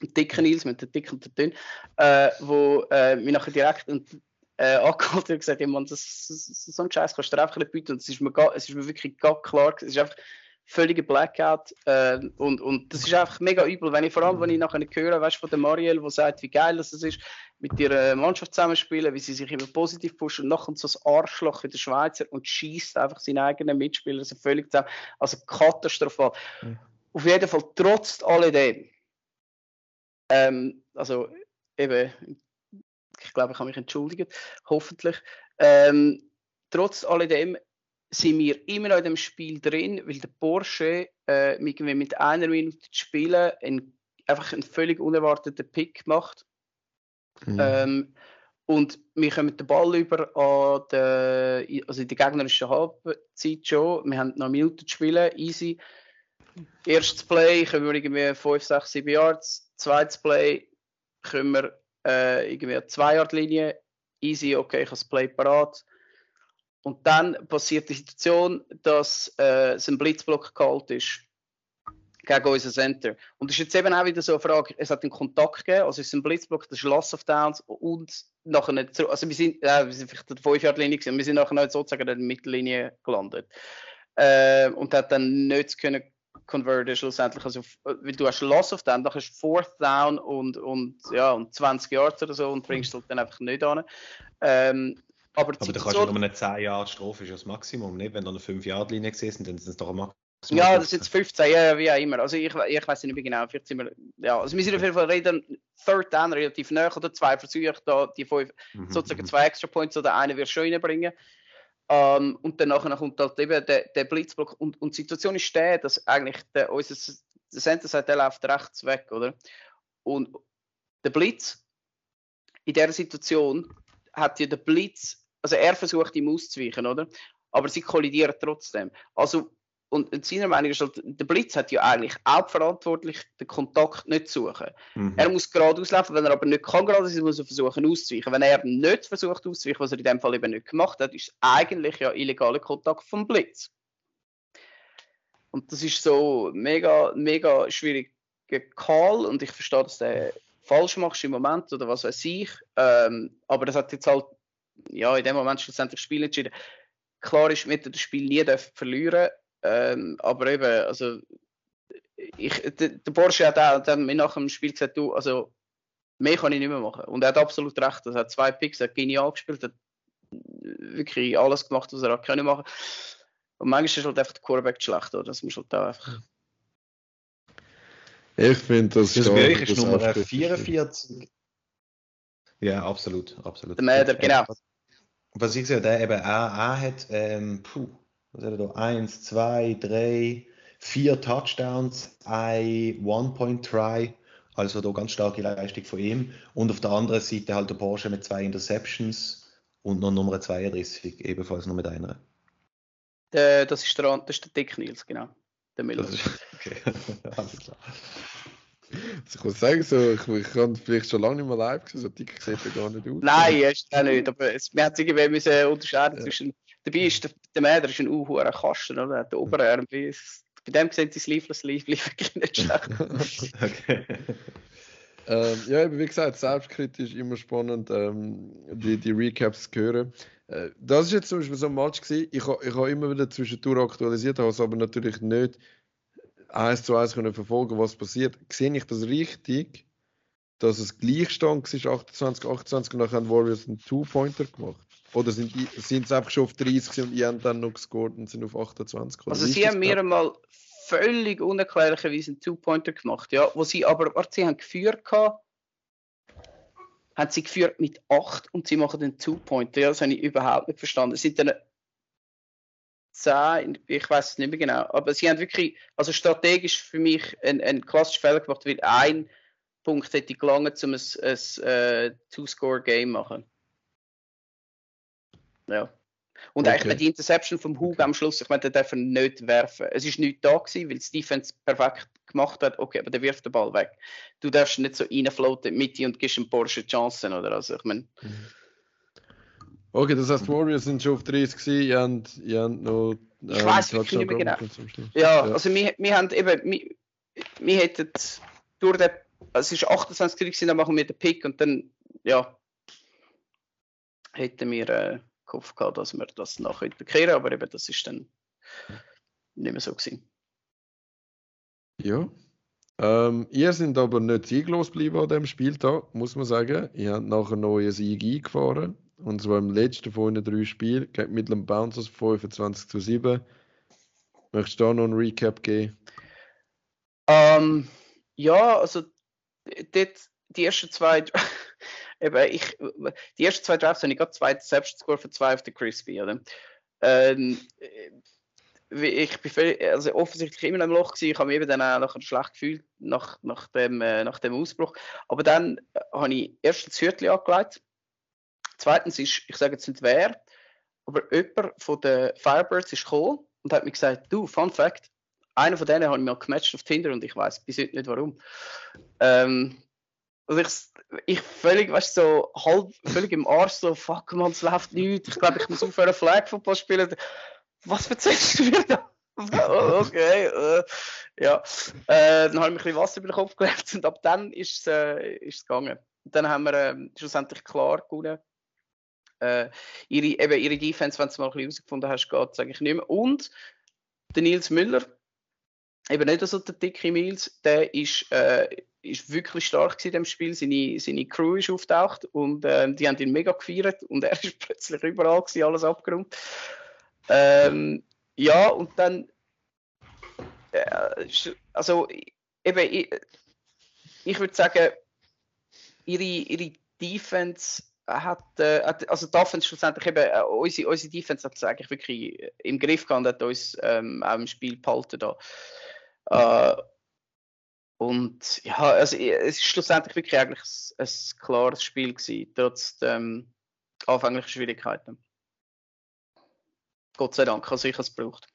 dicken Nils mit der dicken und der dünn, äh, wo äh, mich nachher direkt und äh, angeholt und gesagt, ja, Mann, das, das, so ein Scheiß kannst du dir einfach nicht bieten. Und es ist mir, es ist mir wirklich gar klar, es ist einfach völliger Blackout äh, und, und das ist einfach mega übel, wenn ich vor allem, wenn ich nachher höre, weißt, von der Marielle, die sagt, wie geil das ist, mit ihrer Mannschaft zusammenspielen, wie sie sich immer positiv pushen und nachher so ein Arschloch wie der Schweizer und schießt einfach seinen eigenen Mitspieler so völlig zusammen, also katastrophal. Mhm. Auf jeden Fall, trotz alledem, ähm, also eben ich glaube, ich habe mich entschuldigt, hoffentlich. Ähm, trotz alledem sind wir immer noch in dem Spiel drin, weil der Porsche äh, mit einer Minute zu spielen ein, einfach einen völlig unerwarteten Pick macht. Mhm. Ähm, und wir kommen den Ball über an der, also in der gegnerischen Halbzeit schon. Wir haben noch eine Minute zu spielen, easy. Erstes Play können wir irgendwie 5, 6, 7 Yards. Zweites Play können wir äh, irgendwie eine Zwei-Yard-Linie, easy, okay, ich habe das Play parat. Und dann passiert die Situation, dass äh, ein Blitzblock gehalten ist gegen unser Center. Und das ist jetzt eben auch wieder so eine Frage, es hat einen Kontakt gegeben, also es ist ein Blitzblock, das ist Loss of Downs und nachher nicht, also wir sind, äh, wir sind vielleicht der 5-Yard-Linie gewesen, wir sind nachher nicht sozusagen in der Mittellinie gelandet. Äh, und hat dann nicht können converten schlussendlich. Also, weil du hast Loss of Down, dann hast du Fourth Down und, und, ja, und 20 Yards oder so und bringst halt dann einfach nicht an. Ähm, aber, aber du kannst ja nur eine 10 Yard Strophe ist das Maximum, nicht? Wenn du eine 5 Yard Linie gesehen dann sind es doch ein Maximum. Ja, das sind jetzt 15, ja, wie auch immer. Also ich, ich weiß nicht mehr genau, vielleicht sind wir, ja, also wir sind auf jeden Fall reden, Third Down relativ nah oder zwei Versuche da, die fünf, mhm. sozusagen mhm. zwei Extra Points oder eine wirst du schon reinbringen. Ähm, und dann nachher kommt halt eben der, der Blitzblock. Und, und die Situation ist der, dass eigentlich der, unser der Center sagt, der läuft rechts weg, oder? Und der Blitz in dieser Situation hat ja der Blitz, also er versucht ihm auszuweichen, oder? Aber sie kollidieren trotzdem. Also und in seiner Meinung ist halt, der Blitz hat ja eigentlich auch verantwortlich, den Kontakt nicht zu suchen. Mhm. Er muss gerade auslaufen, wenn er aber nicht kann gerade sein, muss er versuchen auszuweichen. Wenn er nicht versucht auszuweichen, was er in dem Fall eben nicht gemacht hat, ist eigentlich ja illegaler Kontakt vom Blitz. Und das ist so mega, mega schwierig Call und ich verstehe, dass der falsch machst im Moment oder was weiß ich. Ähm, aber das hat jetzt halt ja, in dem Moment schlussendlich das Spiel entschieden. Klar ist, wir das Spiel nie verlieren ähm, aber eben, also ich, der, der Porsche hat auch dann mir nach dem Spiel gesagt, du, also mehr kann ich nicht mehr machen. Und er hat absolut recht. Er hat zwei Picks, er hat genial gespielt, hat wirklich alles gemacht, was er hat können machen. Und manchmal ist halt einfach der Quarterback schlecht, oder? Das muss halt auch einfach. Ich finde, das, das euch ist Nummer 44. Ja, absolut, absolut. Der Mäder, genau. Was ich sehe, der eben auch, auch hat, ähm, puh, was hat er da? Eins, zwei, drei, vier Touchdowns, ein One-Point-Try, Also da ganz starke Leistung von ihm. Und auf der anderen Seite halt der Porsche mit zwei Interceptions und noch Nummer 32, ebenfalls noch mit einer. Der, das, ist der, das ist der Dick Nils, genau. Der Miller. Das ist, okay, alles klar. Also ich muss sagen, so, ich, ich kann vielleicht schon lange nicht mehr live gesehen, so dick sieht er gar nicht aus. Nein, ist er nicht. Aber es, wir haben es irgendwie müssen unterscheiden Ja. zwischen. Dabei ist der, der Mäder ist ein unhurer Kasten, oder? Der Oberarm. Bei dem sehen die Sleeveless Sleeve wirklich nicht schlecht. Okay. Ähm, ja, eben wie gesagt, selbstkritisch immer spannend, ähm, die, die Recaps zu hören. Äh, das ist jetzt zum Beispiel so ein Match gewesen. Ich habe ich ha immer wieder zwischendurch aktualisiert, habe es aber natürlich nicht eins zu eins können verfolgen, was passiert. Sehe ich das richtig, dass es Gleichstand war, 28, 28 und dann haben Warriors einen Two-Pointer gemacht? Oder sind sie einfach schon auf 30 gewesen und die haben dann noch gescored und sind auf 28 oder Also sie haben mir einmal völlig unerklärlicherweise einen Two-Pointer gemacht, ja, wo sie aber, warte, sie haben geführt gehabt, haben sie geführt mit 8 und sie machen den Two-Pointer, ja, das habe ich überhaupt nicht verstanden. Es sind dann 10, ich weiß es nicht mehr genau, aber sie haben wirklich, also strategisch für mich einen, einen klassischen Fehler gemacht, weil ein Punkt hätte gelangt, um ein, ein äh, Two-Score-Game machen. Ja. Und Okay. eigentlich die Interception vom Hug am Schluss, ich meine, der darf nicht werfen. Es ist nicht da gewesen, weil das Defense perfekt gemacht hat. Okay, aber der wirft den Ball weg. Du darfst nicht so reinfloaten in die Mitte und gibst dem Porsche Chancen, oder? Also, ich meine, Okay, das heißt, die Warriors sind schon auf 30 gewesen, ihr habt, ihr habt noch. ähm, Ich weiss wirklich nicht mehr genau. Ja, Ja. also wir, wir haben eben, wir, wir hätten durch den, also es ist 28 gewesen, dann machen wir den Pick und dann, ja, hätten wir äh, gehofft gehabt, dass wir das noch könnten kehren, aber eben, das ist dann nicht mehr so gewesen. Ja. Ähm, ihr sind aber nicht sieglos geblieben an diesem Spieltag, muss man sagen. Ihr habt nachher noch einen Sieg eingefahren. Und zwar im letzten von den drei Spielen gegen Midland Bouncers 25 zu 7. Möchtest du da noch einen Recap geben? Ähm, ja, also dort die ersten zwei, eben ich, die ersten zwei Drafts habe ich gerade zwei Selbstscore für zwei auf der Crispy, oder? Ähm, äh, ich bin völlig, also offensichtlich immer im Loch gewesen. Ich habe mich eben dann auch nachher schlecht gefühlt nach, nach, dem, äh, nach dem Ausbruch. Aber dann äh, habe ich erstens das Hürtli angelegt. Zweitens ist, ich sage jetzt nicht wer, aber jemand von den Firebirds ist gekommen und hat mir gesagt, du, Fun Fact, einer von denen habe ich mal gematcht auf Tinder und ich weiß bis heute nicht warum. Ähm, also ich, ich völlig, weißt so halb, völlig im Arsch, so, fuck man, es läuft nicht. Ich glaube, ich muss aufhören, Flag Football spielen. Was erzählst du mir da? Okay, äh, ja. Äh, dann habe ich mir ein bisschen Wasser über den Kopf gelegt und ab dann ist es äh, gegangen. Und dann haben wir ähm, schlussendlich klar gewonnen. Äh, ihre, eben ihre Defense, wenn du es mal herausgefunden hast, geht es eigentlich nicht mehr. Und der Nils Müller, eben nicht so der dicke Nils, der ist, äh, ist wirklich stark in dem Spiel. Seine, seine Crew ist auftaucht und ähm, die haben ihn mega gefeiert und er ist plötzlich überall gewesen, alles abgeräumt. Ähm, ja, und dann, äh, also eben, ich, ich würde sagen, ihre, ihre Defense hat, äh, also die Offense schlussendlich eben, äh, unsere, unsere Defense hat es eigentlich wirklich im Griff gehabt und hat uns ähm, auch im Spiel behalten da. Äh, und ja, also es ist schlussendlich wirklich eigentlich ein, ein klares Spiel gewesen, trotz ähm, anfänglichen Schwierigkeiten. Gott sei Dank, also ich habe es gebraucht.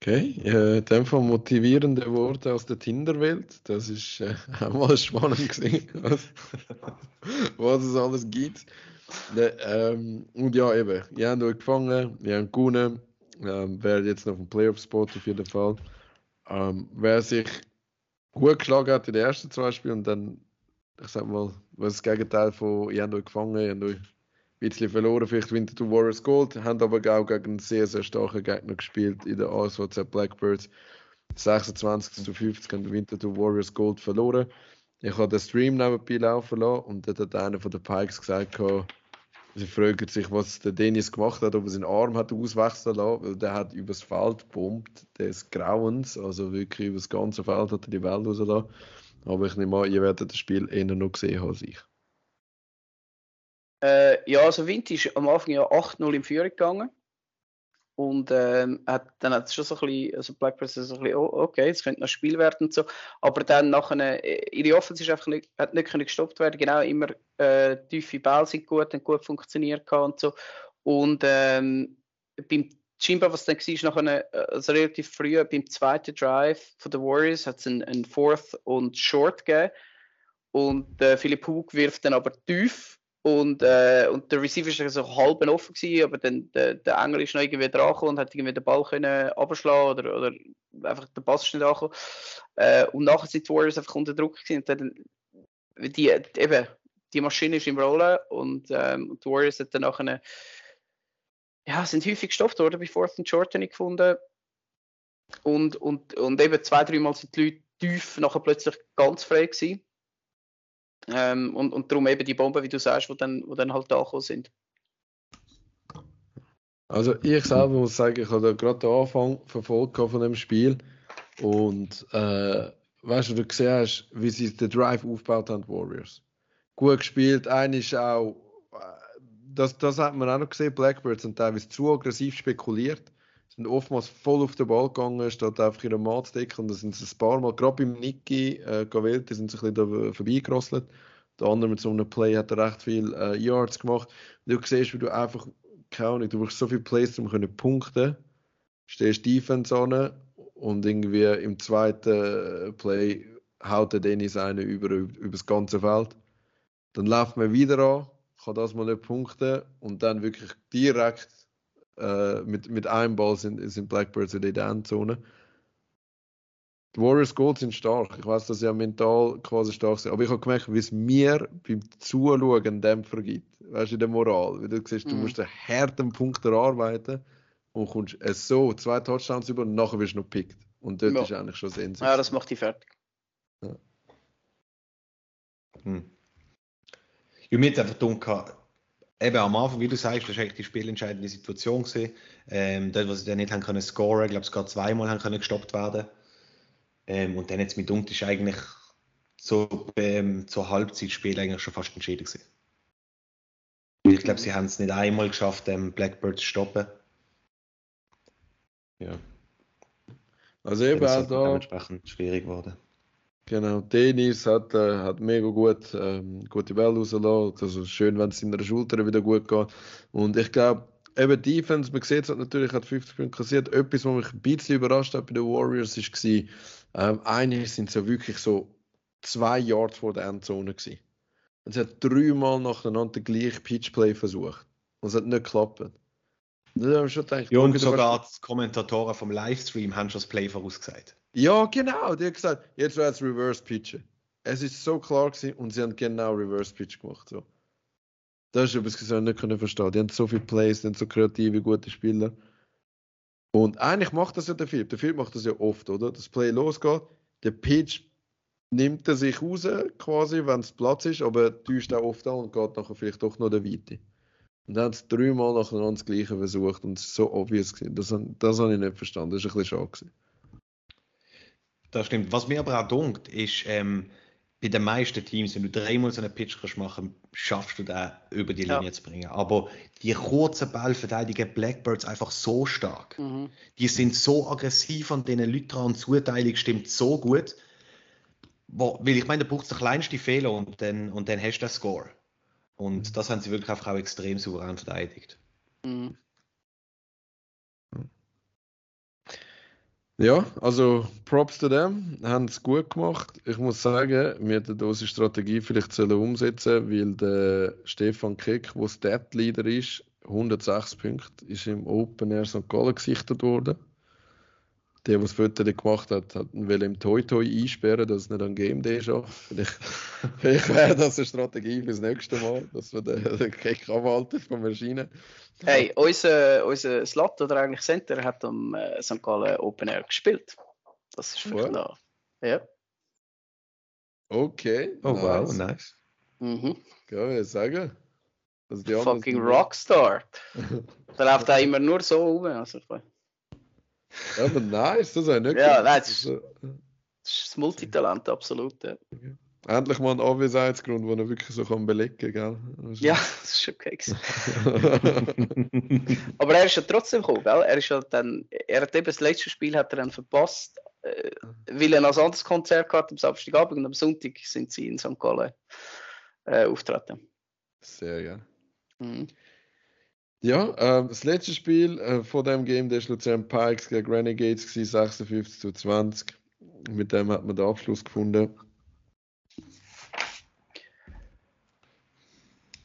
Okay, äh, in dem Fall motivierende Worte aus der Tinder-Welt. Das ist äh, auch mal spannend gesehen, was, was es alles gibt. Ne, ähm, und ja, eben, ihr habt euch gefangen, ihr habt gewonnen. Ähm, wer jetzt noch auf dem Playoff-Spot auf jeden Fall. Ähm, wer sich gut geschlagen hat in den ersten zwei Spielen und dann, ich sag mal, was das Gegenteil von, ihr habt euch gefangen, ihr habt euch ein bisschen verloren, vielleicht Winterthur Warriors Gold, haben aber auch gegen einen sehr, sehr starken Gegner gespielt in der ASVZ Blackbirds. 26 zu 50 haben die Winterthur Warriors Gold verloren. Ich habe den Stream nebenbei laufen lassen und dort hat einer von den Pikes gesagt, sie fragen sich, was der Dennis gemacht hat, ob er seinen Arm hat auswechseln lassen, weil der hat übers Feld gebombt, des Grauens, also wirklich übers ganze Feld hat er die Welt rausgelassen. Aber ich nehme an, ihr werdet das Spiel eher noch gesehen haben als ich. Äh, ja, also Wind ist am Anfang ja 8-0 in Führung gegangen. Und ähm, hat, dann hat es schon so ein bisschen, also Blackbirds so ein bisschen, oh, okay, es könnte noch Spiel werden und so, aber dann nachher, äh, ihre Offense ist einfach nicht, hat nicht können gestoppt werden, genau, immer äh, tiefe Bälle sind gut, haben gut funktioniert und so. Und ähm, beim scheinbar, was dann war, nachher, äh, also relativ früh beim zweiten Drive von den Warriors hat es einen, einen Fourth und Short gegeben. Und äh, Philipp Hug wirft dann aber tief und, äh, und der Receiver war so halb offen gewesen, aber dann der, der Engel ist noch irgendwie dran und hat irgendwie den Ball können abschlagen oder, oder einfach der Pass nicht angekommen. Äh, und nachher sind die Warriors einfach unter Druck gewesen und dann, die, eben, die Maschine ist im Rollen und ähm, die Warriors hat dann nachher ja, sind häufig gestoppt worden bei Fourth and Short, habe ich gefunden. Und, und, und eben zwei, dreimal sind die Leute tief nachher plötzlich ganz frei gewesen. Ähm, und, und darum eben die Bomben, wie du sagst, die dann, wo dann halt da sind. Also ich selber muss sagen, ich habe gerade den Anfang verfolgt von dem Spiel und äh, weißt du, du hast, wie sie den Drive aufgebaut haben, Warriors. Gut gespielt, einer ist auch, äh, das, das hat man auch noch gesehen, Blackbirds sind teilweise zu aggressiv spekuliert, sind oftmals voll auf den Ball gegangen, statt einfach ihre Mat zu decken und da sind sie ein paar Mal, gerade beim Nicky äh, Gavelti sind sie ein bisschen da vorbeigerosselt. Der andere mit so einem Play hat er recht viel äh, Yards gemacht. Du siehst, wie du einfach keine Ahnung, du brauchst so viele Plays, um können punkten. Stehst Defense an und irgendwie im zweiten Play haut der Dennis einen über, über das ganze Feld. Dann läuft man wieder an, kann das mal nicht punkten und dann wirklich direkt äh, mit, mit einem Ball sind, sind Blackbirds in der Endzone. Die Warriors Gold sind stark. Ich weiß, dass sie ja mental quasi stark sind. Aber ich habe gemerkt, wie es mir beim Zuschauen einen Dämpfer gibt. Weißt du, in der Moral. Wie du siehst, du Mhm. musst einen harten Punkt erarbeiten und kommst es so zwei Touchdowns über und nachher wirst du noch gepickt. Und dort Ja. ist eigentlich schon Sinn. Ja, das macht die fertig. Hm. Ja, mir hat einfach gedacht, eben am Anfang, wie du sagst, das war eigentlich die spielentscheidende Situation. Gewesen. Ähm, dort, wo sie dann nicht haben können scoren, ich glaube, es gerade zweimal haben können gestoppt werden. Ähm, und dann jetzt mit Dunkt ist eigentlich so ähm, zur Halbzeitspiel eigentlich schon fast entschieden gewesen. Ich glaube, sie haben es nicht einmal geschafft, ähm, Blackbird zu stoppen. Ja, Also eben auch da. dementsprechend schwierig geworden. Genau, Dennis hat, äh, hat mega gut ähm, gute Bälle rausgelassen. Also schön, wenn es in der Schulter wieder gut geht. Und ich glaube, eben Defense, man sieht es halt natürlich, hat 50 Punkte kassiert. Etwas, was mich ein bisschen überrascht hat bei den Warriors, war, ähm, eine sind so wirklich so zwei Yards vor der Endzone gewesen. Und sie hat dreimal nacheinander den gleichen Pitchplay versucht. Und es hat nicht geklappt. Und dann haben wir schon gedacht, Ja, und sogar die Kommentatoren vom Livestream haben schon das Play vorausgesagt. Ja, genau. Die hat gesagt, jetzt wird es Reverse Pitchen. Es ist so klar gewesen und sie haben genau Reverse Pitch gemacht. So. Das ist etwas, was ich nicht können verstehen Die haben so viele Plays, die haben so kreative, gute Spieler. Und eigentlich macht das ja der Philipp. Der Philipp macht das ja oft, oder? Das Play losgeht, der Pitch nimmt er sich raus, quasi, wenn es Platz ist, aber täuscht auch oft an und geht nachher vielleicht doch noch der Weite. Und dann haben sie dreimal nacheinander das Gleiche versucht und es ist so obvious gewesen. Das, das habe ich nicht verstanden. Das ist ein bisschen schade gewesen. Das stimmt. Was mir aber auch dunkt, ist, ähm, bei den meisten Teams, wenn du dreimal so einen Pitch kannst machen, schaffst du den über die Ja. Linie zu bringen. Aber die kurzen Ball verteidigen Blackbirds einfach so stark. Mhm. Die sind so aggressiv an diesen Leuten dran und Zuteilung stimmt so gut. Wo, weil ich meine, da braucht es den kleinsten Fehler und dann, und dann hast du den Score. Und das haben sie wirklich einfach auch extrem souverän verteidigt. Mhm. Ja, also Props zu dem, haben es gut gemacht. Ich muss sagen, wir hätten unsere Strategie vielleicht sollen umsetzen weil der Stefan Keck, der Stat-Leader ist, 106 Punkte, ist im Open Air St. Gallen gesichtet worden. Der, der das Foto gemacht hat, hat ihn wollte im Toi Toi einsperren, dass er nicht an Game Day schafft. Vielleicht, vielleicht wäre das eine Strategie fürs nächste Mal, dass wir den, den Keck abhalten vom Maschinen. Hey, unser, unser Slot oder eigentlich Center hat am äh, St. Gallen Open Air gespielt. Das ist vielleicht Wow. noch. Ja. Okay. Oh wow, nice. nice. Mhm. Ja, ich sagen. Also Fucking Rockstar. Der läuft auch immer nur so rum. Also, das Aber nice, das habe ich nicht Ja, nein, das ist- Also, ist das Multitalent, absolut. Ja. Endlich mal ein Anwesenheitsgrund, den er wirklich so kann belegen kann, gell? Ja, das ist schon okay. Aber er ist ja trotzdem gekommen, gell? Er ist ja dann, er hat eben das letzte Spiel hat er dann verpasst, äh, weil er noch ein anderes Konzert gehabt am Samstagabend und am Sonntag sind sie in St. Gallen äh, auftreten. Sehr geil. Mhm. Ja, ähm, das letzte Spiel äh, von dem Game, der ist Luzern Pikes gegen Renegades gewesen, 56 zu 20. Mit dem hat man den Abschluss gefunden.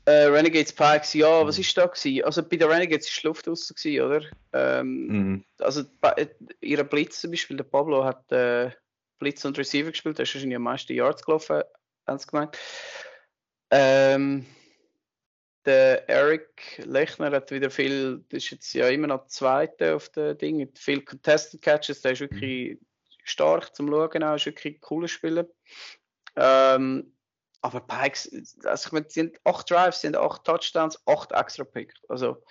Äh, Renegades Pikes, ja, was ist da gewesen? Also bei den Renegades ist Luft raus gewesen, oder? Ähm, Mhm. also äh, ihre Blitz zum Beispiel, der Pablo hat äh, Blitz und Receiver gespielt, der ist wahrscheinlich am meisten Yards gelaufen, haben sie gemeint. Ähm, der Eric Lechner hat wieder viel, das ist jetzt ja immer noch Zweite auf dem Ding, mit viel Contested Catches, der ist wirklich stark zum Schauen, auch, ist wirklich ein cooler Spieler. Ähm, aber Pikes, also ich meine, sind acht Drives, sind acht Touchdowns, acht extra Picks. Also,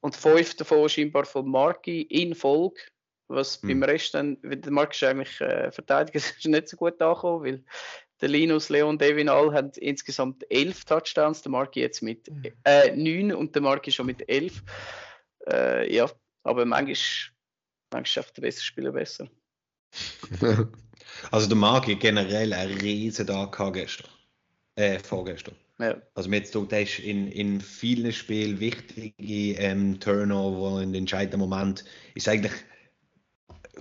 und fünf davon scheinbar von Marky in Folge. Was Mhm. beim Rest dann, der Mark ist eigentlich äh, Verteidiger, ist nicht so gut angekommen, weil der Linus, Leon, Devin all haben insgesamt elf Touchdowns, der Marky jetzt mit äh, neun und der Marky schon mit elf. Äh, ja, aber manchmal, manchmal schafft der bessere Spieler besser. Also der Magi generell ein riesen Tag gestern. Äh, vorgestern. Ja. Also mir jetzt der ist in, in vielen Spielen wichtige ähm, Turnover in den entscheidenden Moment ist eigentlich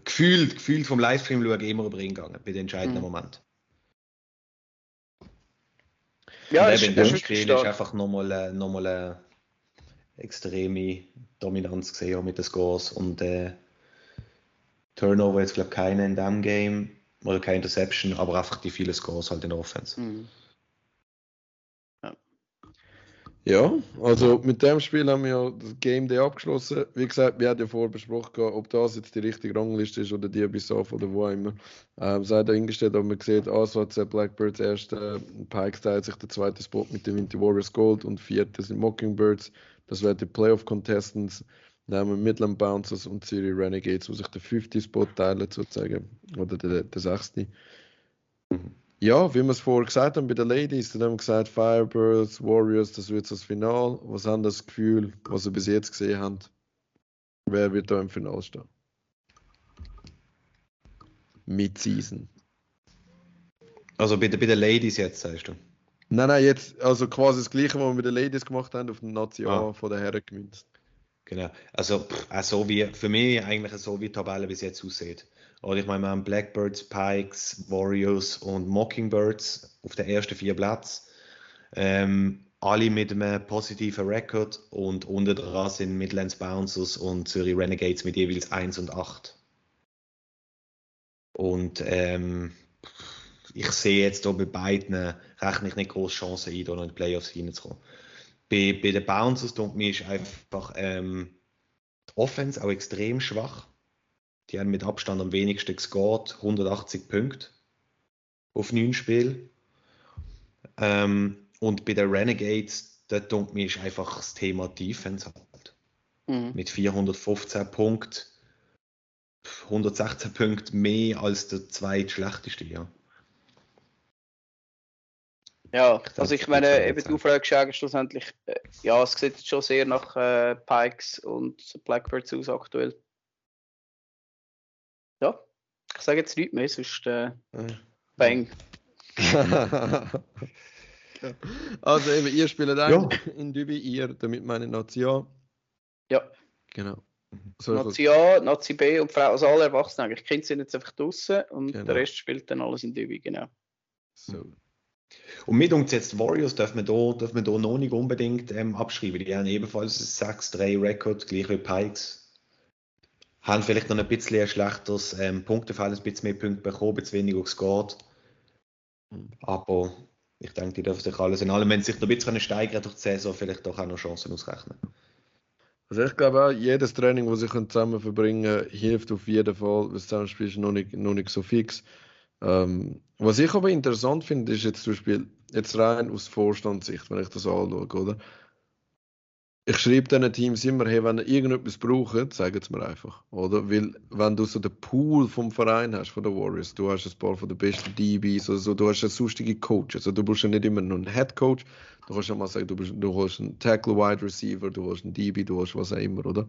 gefühlt, gefühlt vom Livestream schauen immer über ihn gegangen, bei den entscheidenden Mhm. Moment. Ja, ist, in dem Spiel ist einfach nochmal äh, nochmal eine extreme Dominanz gesehen mit den Scores und äh, Turnover jetzt glaube ich keine in dem Game oder keine Interception, aber einfach die vielen Scores halt in der Offense. Mhm. Ja, also mit dem Spiel haben wir das Game Day abgeschlossen. Wie gesagt, wir hatten ja vorher besprochen, ob das jetzt die richtige Rangliste ist oder die bis auf oder wo immer. Ähm, sei dahingestellt, aber man sieht, ASWC Blackbirds erste, Pikes teilt sich der zweite Spot mit den Winter Warriors Gold und vierte sind Mockingbirds. Das wären die Playoff Contestants. Dann haben wir Midland Bouncers und Zürich Renegades, die sich den 50 Spot teilen sozusagen. Oder der, der sechste. Ja, wie wir es vorher gesagt haben bei den Ladies, dann haben wir gesagt, Firebirds, Warriors, das wird das Final. Was haben das Gefühl, was ihr bis jetzt gesehen habt? Wer wird da im Finale stehen? Mid-Season. Also bei, den- bei den Ladies jetzt, sagst du? Nein, nein, jetzt, also quasi das Gleiche, was wir mit den Ladies gemacht haben, auf den Nazi A Ah. von den Herren gemünzt. Genau. Also pff, auch so wie, für mich eigentlich so wie die Tabelle bis jetzt aussieht. Oder ich meine, wir haben Blackbirds, Pikes, Warriors und Mockingbirds auf den ersten vier Plätzen. Ähm, alle mit einem positiven Rekord und unten dran sind Midlands Bouncers und Zürich Renegades mit jeweils 1 und 8. Und ähm, ich sehe jetzt hier bei beiden rechne ich nicht große Chancen ein, noch in die Playoffs hineinzukommen. Bei, bei den Bouncers tut mir ist einfach ähm, die Offense auch extrem schwach. Die haben mit Abstand am wenigsten gescored, 180 Punkte auf 9 Spiele. Ähm, und bei den Renegades, da tut mir ist einfach das Thema Defense halt. Mhm. Mit 415 Punkten, 116 Punkte mehr als der zweitschlechteste, ja. Ja, also ich meine, eben du fragst eigentlich schlussendlich, äh, ja, es sieht schon sehr nach äh, Pikes und Blackbirds aus aktuell. Ja, ich sage jetzt nichts mehr, sonst äh, bang. also eben, ihr spielt Ja. ein in Dübi, ihr, damit meine Nazi A. Ja, Genau. Was- Nazi A, Nazi B und Frau, also alle Erwachsenen eigentlich. Kinder sind jetzt einfach draußen und Genau. der Rest spielt dann alles in Dübi, genau. so. Und mit uns jetzt die Warriors dürfen wir da, dürfen wir da noch nicht unbedingt ähm, abschreiben. Die haben ebenfalls ein 6-3-Rekord, gleich wie Pikes. Haben vielleicht noch ein bisschen ein schlechteres ähm, Punktefall, ein bisschen mehr Punkte bekommen, ein bisschen weniger gescored. Aber ich denke, die dürfen sich alles in allem, wenn sie sich noch ein bisschen steigern durch die Saison, vielleicht doch auch noch Chancen ausrechnen. Also ich glaube auch, jedes Training, das sie zusammen verbringen können, hilft auf jeden Fall. Das Zusammenspiel ist noch nicht, noch nicht so fix. Ähm, was ich aber interessant finde, ist jetzt zum Beispiel, jetzt rein aus Vorstandssicht, wenn ich das anschaue, oder? Ich schreibe diesen Teams immer, hey, wenn ihr irgendetwas braucht, sagen sie mir einfach, oder? Weil, wenn du so den Pool vom Verein hast, von den Warriors, du hast ein paar von den besten DBs, also du hast einen sonstige Coach, also du brauchst ja nicht immer nur einen Head Coach, du kannst ja mal sagen, du, bist, du holst einen Tackle Wide Receiver, du holst einen DB, du holst was auch immer, oder?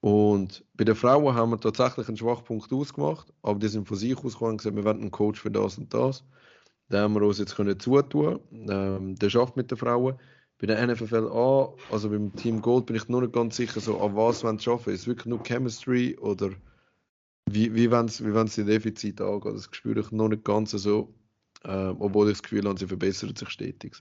Und bei den Frauen haben wir tatsächlich einen Schwachpunkt ausgemacht, aber die sind von sich ausgekommen und gesagt, wir wollen einen Coach für das und das. Den haben wir uns jetzt können zutun. Ähm, der schafft mit den Frauen. Bei der NFL A, also beim Team Gold, bin ich noch nicht ganz sicher, so, an was sie arbeiten. Ist es wirklich nur Chemistry oder wie, wie wollen sie, wie wollen sie Defizit angehen? Das spüre ich noch nicht ganz so, ähm, obwohl ich das Gefühl habe, sie verbessern sich stetig.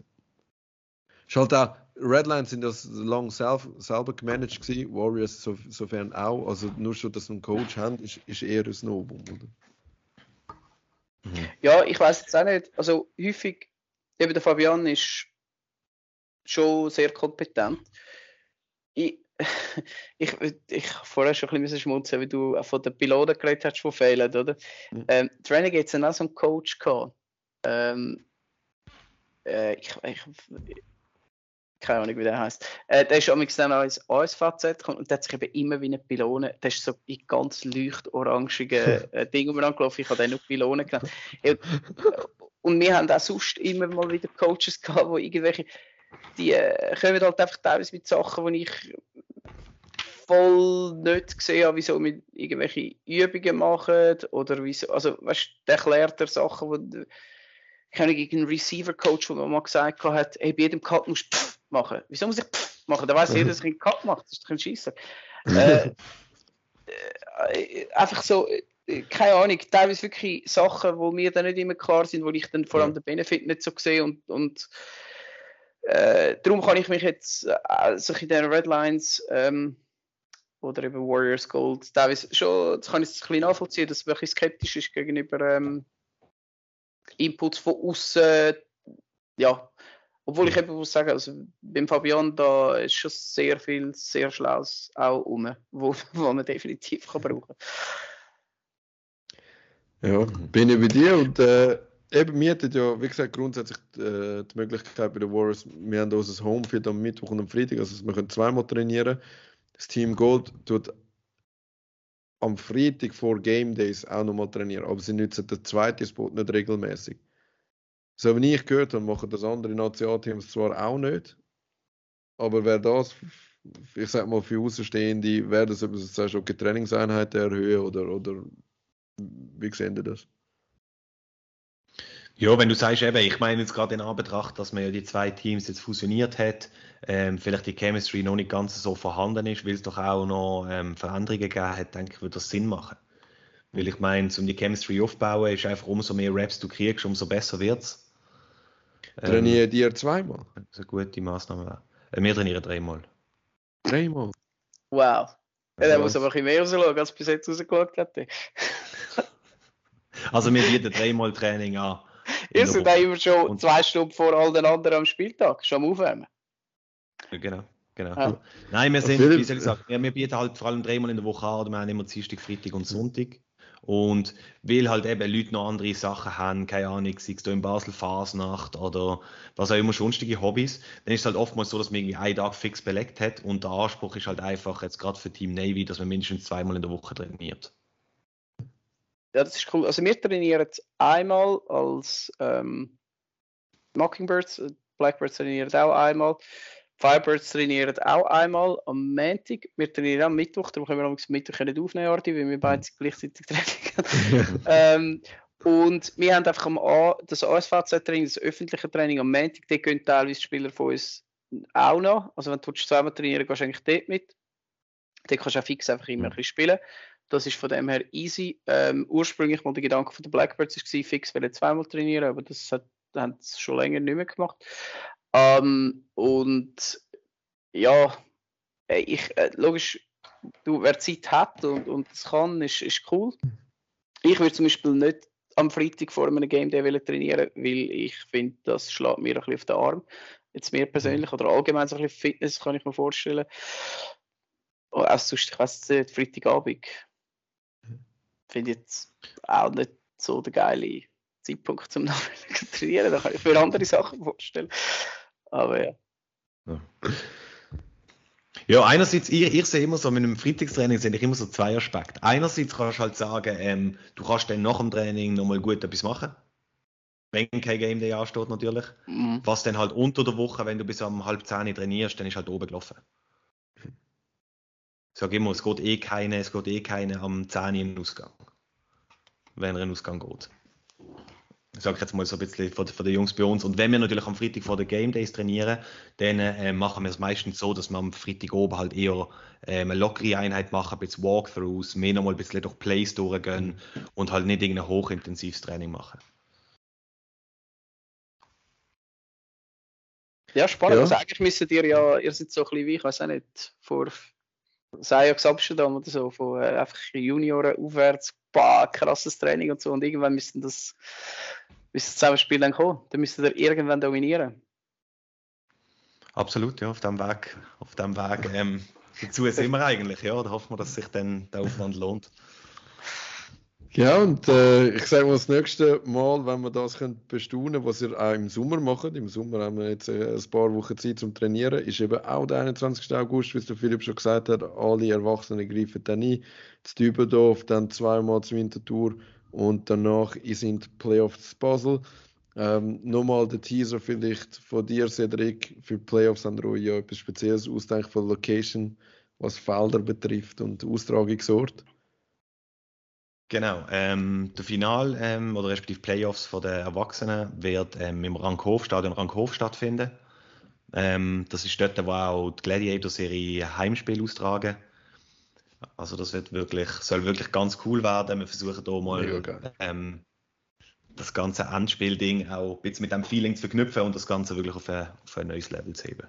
Ist halt auch, Redlines sind das lang self, selber gemanagt gewesen, Warriors so, sofern auch. Also nur schon, dass sie einen Coach haben, ist, ist eher ein Novum, oder? Ja, ich weiß jetzt auch nicht. Also häufig, eben der Fabian ist schon sehr kompetent. Ich, ich, ich vorher schon ein bisschen schmunzeln, wie du von den Piloten geredet hast, die fehlen, oder? Mhm. Ähm, Training Gates hat auch so einen Coach gehabt. Ähm, äh, ich, ich, keine Ahnung, wie der heißt. Äh, der ist amigs dann als ASVZ gekommen und der hat sich eben immer wie eine Pylone, der ist so in ganz leuchtorangigen äh, Dingen umeinander gelaufen. Ich habe den nur Pylone genannt. Und wir haben auch sonst immer mal wieder Coaches gehabt, die irgendwelche, die äh, kommen halt einfach teilweise mit Sachen, die ich voll nicht gesehen habe, wieso wir irgendwelche Übungen machen oder wieso, also weißt du, der erklärt er Sachen, wo ich habe einen Receiver-Coach, der mir mal gesagt hat, hey, bei jedem Cut musst du pff machen. Wieso muss ich pff machen? Da weiß jeder, dass ich einen Cut mache. Das ist doch ein Scheisser. äh, äh, einfach so, äh, keine Ahnung, teilweise wirklich Sachen, wo mir dann nicht immer klar sind, wo ich dann vor allem den Benefit nicht so sehe und, und äh, darum kann ich mich jetzt äh, so in den Redlines ähm, oder eben Warriors Gold teilweise schon, das kann ich ein bisschen nachvollziehen, dass es wirklich skeptisch ist gegenüber ähm, Inputs von außen. Ja, obwohl ich eben muss sagen, also beim Fabian da ist schon sehr viel, sehr Schlaues auch rum, wo, wo man definitiv kann brauchen Ja, bin ich bei dir und äh, eben, wir hatten ja, wie gesagt, grundsätzlich äh, die Möglichkeit bei den Warriors, wir haben unser Homefield am Mittwoch und am Freitag, also wir können zweimal trainieren. Das Team Gold tut am Freitag vor Game Days auch nochmal trainieren, aber sie nutzen den zweiten Spot nicht regelmäßig. So wie ich gehört habe, machen das andere Nationalteams zwar auch nicht, aber wäre das, ich sag mal, für Außenstehende, wäre das, sagst, okay, Trainingseinheiten erhöhen oder, oder wie sehen Sie das? Ja, wenn du sagst, eben, ich meine jetzt gerade in Anbetracht, dass man ja die zwei Teams jetzt fusioniert hat, ähm, vielleicht die Chemistry noch nicht ganz so vorhanden ist, weil es doch auch noch ähm, Veränderungen gegeben hat, denke ich, würde das Sinn machen. Weil ich meine, um die Chemistry aufzubauen, ist einfach umso mehr Raps du kriegst, umso besser wird es. Trainieren die ihr zweimal? Das ist eine gute Maßnahme. wäre. Äh, wir trainieren dreimal. Dreimal? Wow. Ja, der muss aber ein bisschen mehr rausschauen, als bis jetzt rausgeschaut hat. Also wir bieten dreimal Training an. Ihr seid Woche. auch immer schon Und- zwei Stunden vor all den anderen am Spieltag, schon am Aufwärmen. Genau, genau. Ja. Nein, wir sind, wie soll ich sagen, ja, wir bieten halt vor allem dreimal in der Woche an, oder wir haben immer Dienstag, Freitag und Sonntag. Und weil halt eben Leute noch andere Sachen haben, keine Ahnung, sei es da in Basel Fasnacht oder was auch immer sonstige Hobbys, dann ist es halt oftmals so, dass man irgendwie einen Tag fix belegt hat und der Anspruch ist halt einfach jetzt gerade für Team Navy, dass man mindestens zweimal in der Woche trainiert. Ja, das ist cool. Also wir trainieren einmal als ähm, Mockingbirds, äh, Blackbirds trainieren auch einmal, Firebirds trainieren auch einmal am Montag. Wir trainieren am Mittwoch, darum können wir am Mittwoch nicht aufnehmen, Arti, weil wir beide gleichzeitig Training haben. ähm, und wir haben einfach am A, das ASVZ-Training, das öffentliche Training am Montag, dort gehen teilweise Spieler von uns auch noch. Also wenn du willst zweimal trainieren gehst du eigentlich dort mit. Dort kannst du auch fix einfach immer ein bisschen spielen. Das ist von dem her easy. Ähm, ursprünglich mal der Gedanke von den Blackbirds war, fix wollen zweimal trainieren, aber das hat, haben sie schon länger nicht mehr gemacht. Ähm, und ja, äh, ich, äh, logisch, du, wer Zeit hat und, und das kann, ist, ist cool. Ich würde zum Beispiel nicht am Freitag vor einem Game Day trainieren, weil ich finde, das schlägt mir ein bisschen auf den Arm. Jetzt mir persönlich oder allgemein so ein bisschen Fitness kann ich mir vorstellen. Oh, auch sonst, ich weiß nicht, Freitagabend finde ich jetzt auch nicht so der geile Zeitpunkt zum trainieren. Da kann ich mir andere Sachen vorstellen. Aber ja. Ja, einerseits, ich, ich sehe immer so, mit einem Freitagstraining sehe ich immer so zwei Aspekte. Einerseits kannst du halt sagen, ähm, du kannst dann nach dem Training nochmal gut etwas machen. Wenn kein Game Day ansteht, natürlich. Mhm. Was dann halt unter der Woche, wenn du bis um halb zehn trainierst, dann ist halt oben gelaufen. Ich sage immer, es geht eh keine, es geht eh keine am 10 in den Ausgang. Wenn er in den Ausgang geht. Ich sage jetzt mal so ein bisschen von, von den Jungs bei uns. Und wenn wir natürlich am Freitag vor den Game Days trainieren, dann äh, machen wir es meistens so, dass wir am Freitag oben halt eher äh, eine lockere Einheit machen, ein bisschen Walkthroughs, mehr nochmal ein bisschen durch Plays durchgehen und halt nicht irgendein hochintensives Training machen. Ja, spannend. Ja. Also eigentlich müsstet ihr ja, ihr seid so ein bisschen wie, ich weiß auch nicht, vor Ajax Amsterdam oder so, von äh, einfach Junioren aufwärts, bah, krasses Training und so und irgendwann müssten das, müsste das Zusammenspiel dann kommen. Dann müsstet ihr irgendwann dominieren. Absolut, ja, auf dem Weg, auf dem Weg ähm, dazu sind wir eigentlich, ja. Da hoffen wir, dass sich dann der Aufwand lohnt. Ja, und äh, ich sage mal, das nächste Mal, wenn wir das können bestaunen was ihr auch im Sommer macht, im Sommer haben wir jetzt äh, ein paar Wochen Zeit zum Trainieren, ist eben auch der 21. August, wie es der Philipp schon gesagt hat, alle Erwachsenen greifen dann ein, zu Dübendorf, dann zweimal zur Wintertour und danach sind die Playoffs zu Basel. Ähm, Nochmal der Teaser vielleicht von dir, Cedric, für die Playoffs haben wir ja etwas Spezielles ausgedacht von Location, was Felder betrifft und Austragungsort. Genau, ähm, der Final ähm, oder respektive Playoffs von den Erwachsenen wird ähm, im Rankhof, Stadion Rankhof stattfinden. Ähm, das ist dort, wo auch die Gladiator-Serie Heimspiel austragen. Also das wird wirklich, soll wirklich ganz cool werden. Wir versuchen hier mal ähm, das ganze Endspiel-Ding auch ein bisschen mit dem Feeling zu verknüpfen und das Ganze wirklich auf ein, auf ein neues Level zu heben.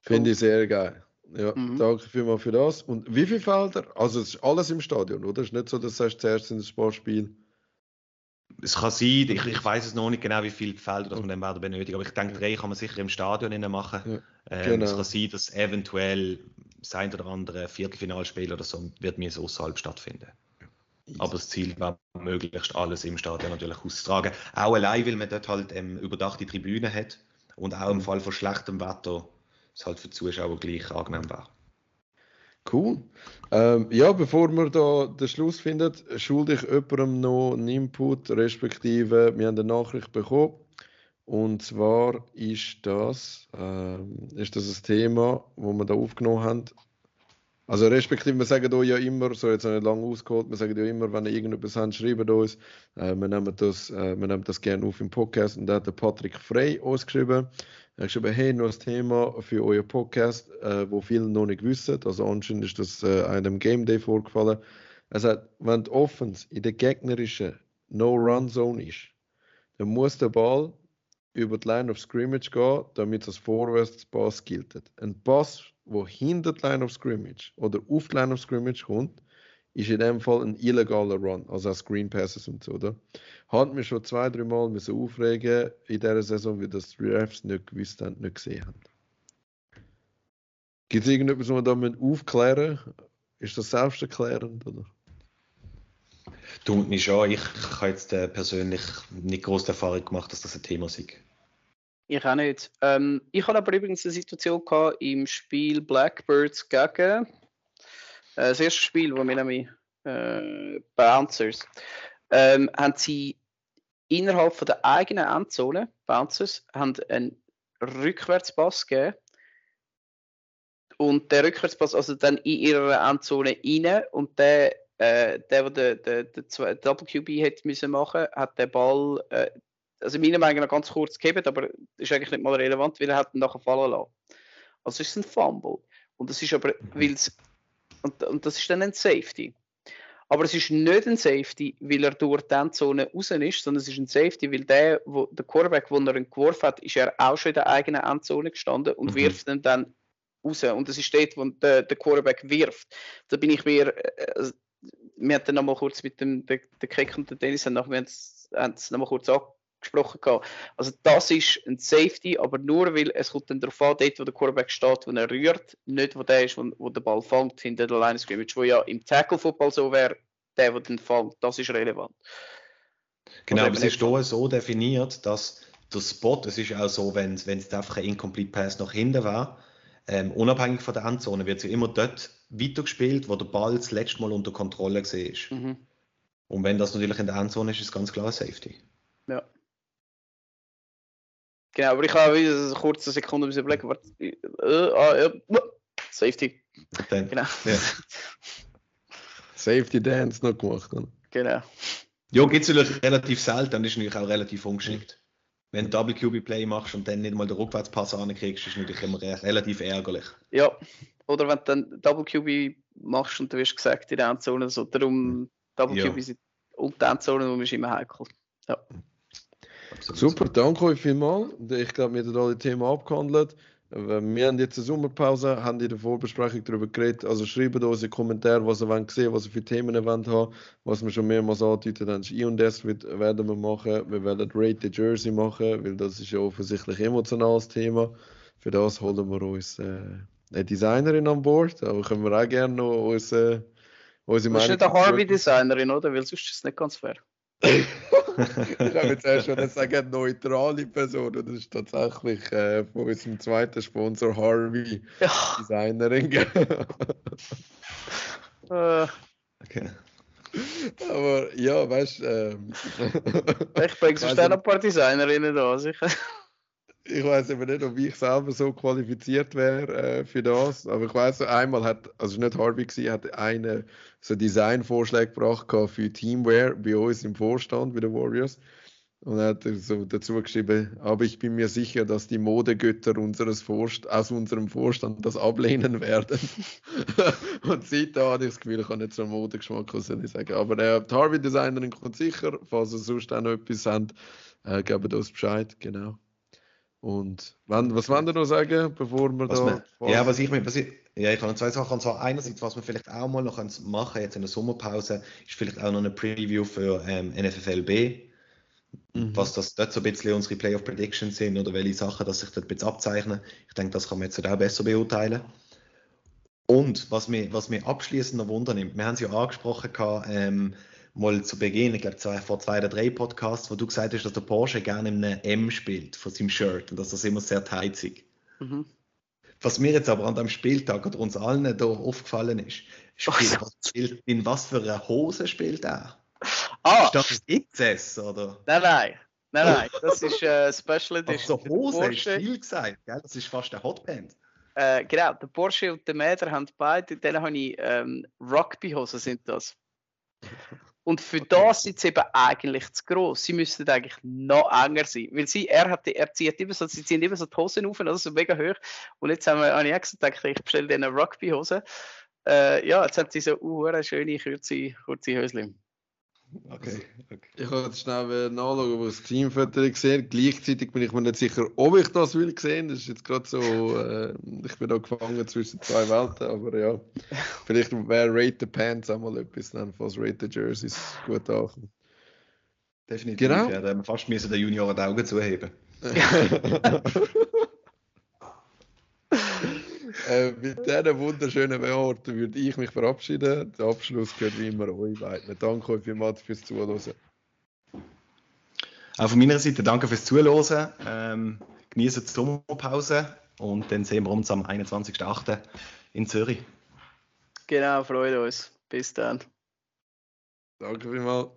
Finde ich sehr geil. Ja, Mhm. danke vielmals für das. Und wie viele Felder? Also es ist alles im Stadion, oder? Es ist nicht so, dass du sagst, zuerst in das Sportspiel. Es kann sein, ich, ich weiß es noch nicht genau, wie viele Felder das man dann werden benötigen, aber ich denke, drei kann man sicher im Stadion innen machen. Ja, ähm, genau. Es kann sein, dass eventuell das ein oder andere Viertelfinalspiel oder so wird mir außerhalb stattfinden. Aber das Ziel war möglichst alles im Stadion natürlich auszutragen. Auch allein, weil man dort halt ähm, überdachte Tribünen hat und auch im Fall von schlechtem Wetter es halt für die Zuschauer gleich angenehm war. Cool. Ähm, ja, bevor wir da den Schluss finden, schulde ich jemandem noch einen Input, respektive wir haben eine Nachricht bekommen. Und zwar ist das, ähm, ist das ein Thema, wo wir da aufgenommen haben. Also respektive, wir sagen ja immer, so jetzt nicht lange ausgeholt, wir sagen ja immer, wenn ihr irgendetwas habt, schreibt uns. Äh, wir, nehmen das, äh, wir nehmen das gerne auf im Podcast. Und da hat der Patrick Frey uns geschrieben. Er hat geschrieben, hey, noch ein Thema für euren Podcast, äh, wo viele noch nicht wissen. Also anscheinend ist das äh, einem Game Day vorgefallen. Er sagt, wenn die Offense in der gegnerischen No-Run-Zone ist, dann muss der Ball über die Line of Scrimmage gehen, damit als Vorwärtspass gilt. Ein Pass, der hinter die Line of Scrimmage oder auf die Line of Scrimmage kommt, ist in dem Fall ein illegaler Run, also auch Screen Passes und so, oder? Hat mich schon zwei, drei Mal müssen aufregen in dieser Saison, weil das die Refs nicht gewusst haben, nicht gesehen haben. Gibt es irgendetwas, was wir da müssen aufklären Ist das selbsterklärend, oder? Tut mich schon, ich, habe jetzt äh, persönlich nicht große Erfahrung gemacht, dass das ein Thema ist. Ich auch nicht. Ähm, ich hatte aber übrigens eine Situation gehabt im Spiel Blackbirds gegen das erste Spiel, wo wir nämlich äh, Bouncers ähm, haben sie innerhalb von der eigenen Endzone Bouncers haben einen Rückwärtspass gegeben und der Rückwärtspass also dann in ihrer Endzone rein und der äh, der, der, der, der, Double QB hätte müssen machen, hat den Ball äh, also meiner Meinung nach ganz kurz gegeben, aber ist eigentlich nicht mal relevant, weil er hat ihn nachher fallen lassen. Also es ist ein Fumble. Und das ist aber, weil es, und, und das ist dann ein Safety. Aber es ist nicht ein Safety, weil er durch die Endzone raus ist, sondern es ist ein Safety, weil der, wo, der Quarterback, wo er ihn geworfen hat, ist er auch schon in der eigenen Endzone gestanden und Mhm. wirft ihn dann raus. Und das ist dort, wo der, der Quarterback wirft. Da bin ich mir, äh, also, wir hatten noch mal kurz mit dem der, der Kick und der Dennis haben noch, wir haben es noch mal kurz angesprochen gehabt. Also das ist ein Safety, aber nur weil es kommt dann darauf an, dort wo der Quarterback steht, wo er rührt, nicht wo der ist, wo, wo der Ball fängt hinter der Line Scrimmage, wo ja im Tackle Football so wäre, der, der den fängt, das ist relevant. Genau, aber es ist hier so definiert, dass der Spot, es ist auch so, wenn es einfach ein Incomplete Pass nach hinten war, ähm, unabhängig von der Endzone, wird sie immer dort weitergespielt, wo der Ball das letzte Mal unter Kontrolle war. Mhm. Und wenn das natürlich in der Endzone ist, ist es ganz klar ein Safety. Ja. Genau, aber ich habe eine kurze Sekunde müssen überlegen, warte, äh, ah, ja, Safety, Dann, genau. ja. Safety Dance noch gemacht. Oder? genau. Ja, gibt es natürlich relativ selten und ist natürlich auch relativ ungeschickt. Wenn du Double QB Play machst und dann nicht mal den Rückwärtspass ankriegst, ist natürlich immer re- relativ ärgerlich. Ja, oder wenn du dann Double QB machst und du wirst gesagt in der Endzone, so darum Double Ja. QB sind und die Endzone ist immer heikel. Absolut. Super, danke euch vielmals. Ich glaube, wir haben alle Themen abgehandelt. Äh, Wir haben jetzt eine Sommerpause, haben in der Vorbesprechung darüber geredet. Also schreibt uns in die Kommentare, was ihr wollt sehen was ihr für Themen wollt haben. Was wir schon mehrmals angedeutet haben, ist I&S wird, werden wir machen. Wir werden Rate the Jersey machen, weil das ist ja offensichtlich ein emotionales Thema. Für das holen wir uns äh, eine Designerin an Bord, aber können wir auch gerne noch unsere, unsere Du bist nicht eine Harvey-Designerin, oder? Weil sonst ist es nicht ganz fair. ich habe jetzt erst schon sagen, neutrale Person. Und das ist tatsächlich äh, von unserem zweiten Sponsor Harvey Ja. Designerin. Äh, Okay. Aber ja, weißt du, ähm, ich bringe sonst auch noch ein paar Designerinnen da. Sicher. Ich weiß eben nicht, ob ich selber so qualifiziert wäre äh, für das. Aber ich weiß, einmal hat, also nicht Harvey gewesen, hat eine so Designvorschläge gebracht für Teamwear bei uns im Vorstand bei den Warriors. Und er hat so dazu geschrieben, aber ich bin mir sicher, dass die Modegötter unseres Vorst aus unserem Vorstand das ablehnen werden. und seitdem hatte ich das Gefühl, ich habe nicht so einen Modegeschmack, sagen. Aber äh, die Harvey-Designerin kommt sicher, falls ihr sonst auch noch etwas habt, äh, gebt uns Bescheid, genau. Und wenn, was wollen ihr noch sagen, bevor wir Was da... man, ja, was ich, was ich, ja, ich habe zwei Sachen. Und zwar einerseits, was wir vielleicht auch mal noch machen jetzt in der Sommerpause, ist vielleicht auch noch eine Preview für ähm, NFFLB. Mhm. Was das dort so ein bisschen unsere Playoff Predictions sind oder welche Sachen, dass sich dort ein bisschen abzeichnen. Ich denke, das kann man jetzt auch besser beurteilen. Und was mir, was mir abschließend noch Wunder nimmt, wir haben es ja angesprochen, gehabt, ähm, mal zu Beginn, ich glaube zwei, vor zwei oder drei Podcasts, wo du gesagt hast, dass der Porsche gerne in einem M spielt von seinem Shirt und dass das immer sehr teizig. Mhm. Was mir jetzt aber an dem Spieltag oder uns allen da aufgefallen ist, spielt, was spielt, in was für einer Hose spielt er? Ah, Ist das XS oder? nein, nein. Nein, nein, das ist äh, Special Edition. Also Hose ist Porsche. viel gesagt, gell? das ist fast ein Hotband. Äh, genau, der Porsche und der Mäder haben beide, denen habe ich ähm, Rugby-Hosen sind das. Und für das sind sie eben eigentlich zu gross. Sie müssten eigentlich noch enger sein. Weil sie, er, hat, er zieht immer so, sie ziehen immer so die Hosen auf, also so mega hoch. Und jetzt haben wir, habe ich auch gesagt, ich bestelle denen Rugby-Hosen. Äh, ja, jetzt haben sie so uh, eine schöne, kurze, kurze Höschen. Okay, okay. Ich habe jetzt schnell nachschauen, ich das Teamfoto gesehen Gleichzeitig bin ich mir nicht sicher, ob ich das will sehen. Das ist jetzt gerade so, äh, ich bin da gefangen zwischen zwei Welten, aber ja. Vielleicht wäre Rate the Pants auch mal etwas, dann, falls Rate the Jerseys gut ankommt. Definitiv. Genau. Ja, da haben wir fast müssen den Junioren die Augen zuheben. äh, mit diesen wunderschönen Worten würde ich mich verabschieden. Der Abschluss gehört wie immer euch beiden. Danke euch vielmals fürs Zuhören. Auch von meiner Seite danke fürs Zuhören. Ähm, genießen die Sommerpause und dann sehen wir uns am 21.08. in Zürich. Genau, freut uns. Bis dann. Danke vielmals.